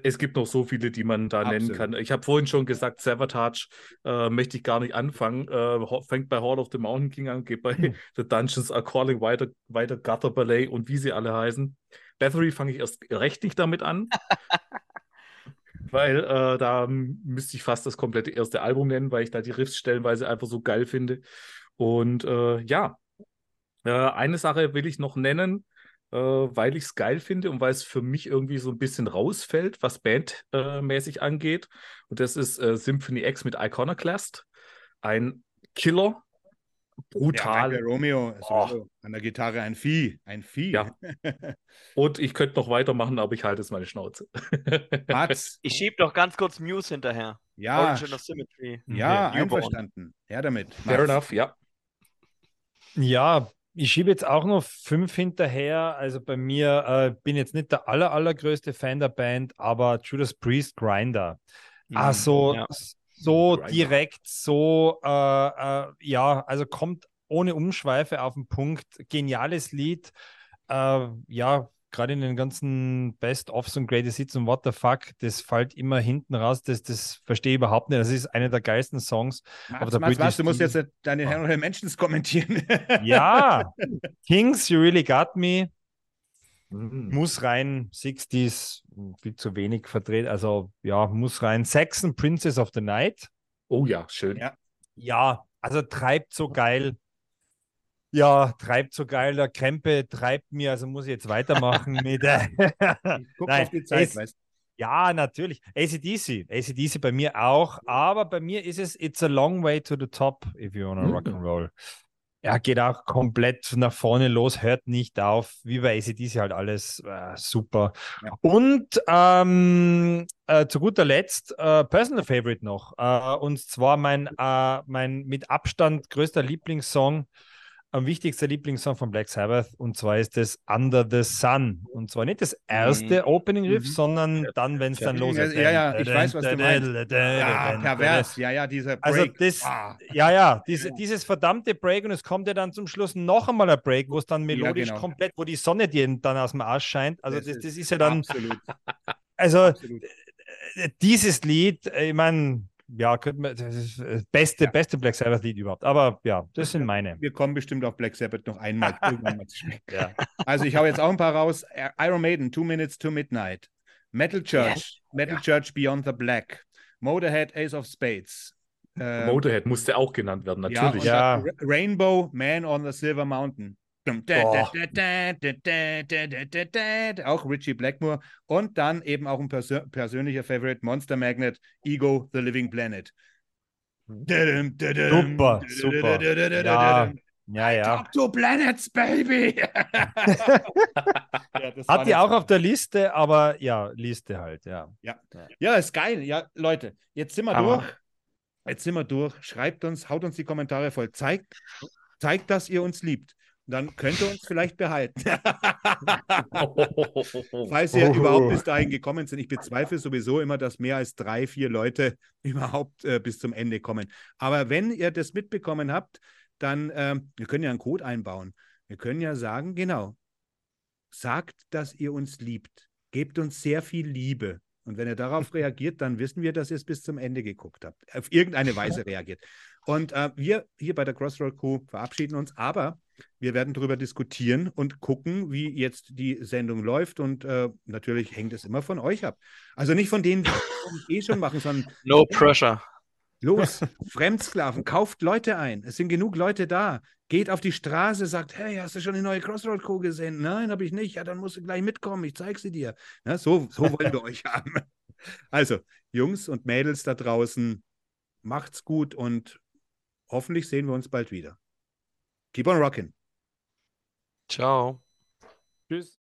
S4: es gibt noch so viele, die man da nennen
S1: Absolut.
S4: kann. Ich habe vorhin schon gesagt, Savatage äh, möchte ich gar nicht anfangen. Äh, fängt bei Hall of the Mountain King an, geht bei
S5: Hm.
S4: The Dungeons Are Calling weiter, weiter Gutter Ballet und wie sie alle heißen. Battery fange ich erst recht nicht damit an. (laughs) Weil äh, da müsste ich fast das komplette erste Album nennen, weil ich da die Riffs stellenweise einfach so geil finde. Und äh, ja, äh, eine Sache will ich noch nennen, äh, weil ich es geil finde und weil es für mich irgendwie so ein bisschen rausfällt, was bandmäßig angeht. Und das ist äh, Symphony X mit Iconoclast. Ein Killer.
S1: Ja,
S4: Brutal.
S1: Michael Romeo,
S4: Oh.
S1: an der Gitarre ein Vieh. Ein Vieh.
S4: Ja. (laughs) und ich könnte noch weitermachen, aber ich halte jetzt meine Schnauze. (laughs)
S1: Mats,
S2: Ich schieb doch ganz kurz Muse hinterher.
S1: ja,
S2: Origin of Symmetry.
S1: ja,
S2: Okay.
S1: Einverstanden. Her damit.
S4: Fair
S1: Mats.
S4: enough, ja.
S5: Ja, ich schiebe jetzt auch noch fünf hinterher. Also bei mir äh, bin jetzt nicht der aller, allergrößte Fan der Band, aber Judas Priest Grinder. Ah,
S1: Mhm.
S5: so,
S2: Ja.
S5: so
S4: Grinder.
S5: direkt, so, äh, äh, ja, also kommt ohne Umschweife auf den Punkt. Geniales Lied. Äh, ja, gerade in den ganzen Best-ofs und Greatest Hits und What the Fuck, das fällt immer hinten raus. Das, das verstehe ich überhaupt nicht. Das ist einer der geilsten Songs. Aber
S1: Mats,
S5: der
S1: Mats, Mats, du musst jetzt deine Honorable Mentions kommentieren. (laughs)
S5: Ja, Kings, You Really Got Me.
S4: Mhm.
S5: Muss rein, 60s, viel zu wenig verdreht, also ja, muss rein. Saxon, Princess of the Night.
S4: Oh ja, schön.
S1: Ja.
S5: Ja, also treibt so geil. Ja, treibt so geil. Der Krempe treibt mir, also muss ich jetzt weitermachen mit. (laughs) Äh,
S1: Guck
S5: Nein,
S1: auf die Zeit,
S5: es-
S1: weißt
S5: ja, natürlich. ACDC. ACDC bei mir auch, aber bei mir ist es It's a long way to the top, if you wanna
S4: Mhm.
S5: rock and roll. Er geht auch komplett nach vorne los, hört nicht auf, wie bei ACDC halt alles äh, super.
S1: Ja.
S5: Und ähm, äh, zu guter Letzt äh, Personal Favorite noch. Äh, und zwar mein, äh, mein mit Abstand größter Lieblingssong, am wichtigster Lieblingssong von Black Sabbath. Und zwar ist es Under the Sun. Und zwar nicht das erste Opening Riff,
S1: Mhm.
S5: sondern dann, wenn es dann
S1: Ja,
S5: losgeht.
S1: ja, ja, ich weiß, was du meinst. Ja, pervers. Ja, ja, dieser Break.
S5: Also das,
S1: Ah.
S5: ja, ja, diese, dieses verdammte Break und es kommt ja dann zum Schluss noch einmal ein Break, wo es dann melodisch
S1: genau.
S5: komplett, wo die Sonne dir dann aus dem Arsch scheint. Also das,
S1: Das
S5: das,
S1: ist
S5: ist ja dann,
S1: Absolut,
S5: also
S1: absolut.
S5: äh, dieses Lied, ich meine, ja, könnte man, das ist das beste,
S1: Ja.
S5: beste Black Sabbath Lied überhaupt. Aber ja, das sind meine.
S1: Wir kommen bestimmt auf Black Sabbath noch einmal (laughs) irgendwann mal zu sprechen.
S5: Ja.
S1: Also ich hau jetzt auch ein paar raus. Iron Maiden, Two Minutes to Midnight. Metal Church, Metal Church Beyond the Black. Motorhead, Ace of Spades. Ähm,
S4: Motorhead musste auch genannt werden,
S1: ja,
S4: natürlich.
S5: Ja.
S1: Rainbow, Man on the Silver Mountain. Auch Richie Blackmore. Und dann eben auch ein persönlicher Favorite, Monster Magnet, Ego, The Living Planet.
S5: Super, super. Ja, ja.
S1: Top Planets, Baby!
S5: Hat die auch auf der Liste, aber ja, Liste halt, ja.
S1: Ja, ist geil. Ja, Leute, jetzt sind wir durch. Jetzt sind wir durch. Schreibt uns, haut uns die Kommentare voll. Zeigt, zeigt, dass ihr uns liebt. Dann könnt ihr uns vielleicht behalten. (laughs) Falls ihr
S5: Oh.
S1: überhaupt bis dahin gekommen sind. Ich bezweifle sowieso immer, dass mehr als drei, vier Leute (laughs) überhaupt äh, bis zum Ende kommen. Aber wenn ihr das mitbekommen habt, dann, ähm, wir können ja einen Code einbauen. Wir können ja sagen, genau, sagt, dass ihr uns liebt. gebt uns sehr viel Liebe. Und wenn ihr darauf (laughs) reagiert, dann wissen wir, dass ihr es bis zum Ende geguckt habt. Auf irgendeine Weise reagiert. Und äh, wir hier bei der Crossroad Crew verabschieden uns, aber wir werden darüber diskutieren und gucken, wie jetzt die Sendung läuft. Und äh, natürlich hängt es immer von euch ab. Also nicht von denen, die (laughs) eh schon machen, sondern.
S2: No pressure.
S1: Los, Fremdsklaven, kauft Leute ein. Es sind genug Leute da. Geht auf die Straße, sagt, hey, hast du schon die neue Crossroad Crew gesehen? Nein, habe ich nicht. Ja, dann musst du gleich mitkommen. Ich zeige sie dir. Ja, so, so wollen wir euch haben. Also, Jungs und Mädels da draußen, macht's gut und hoffentlich sehen wir uns bald wieder. Keep on rocking.
S2: Ciao.
S5: Tschüss.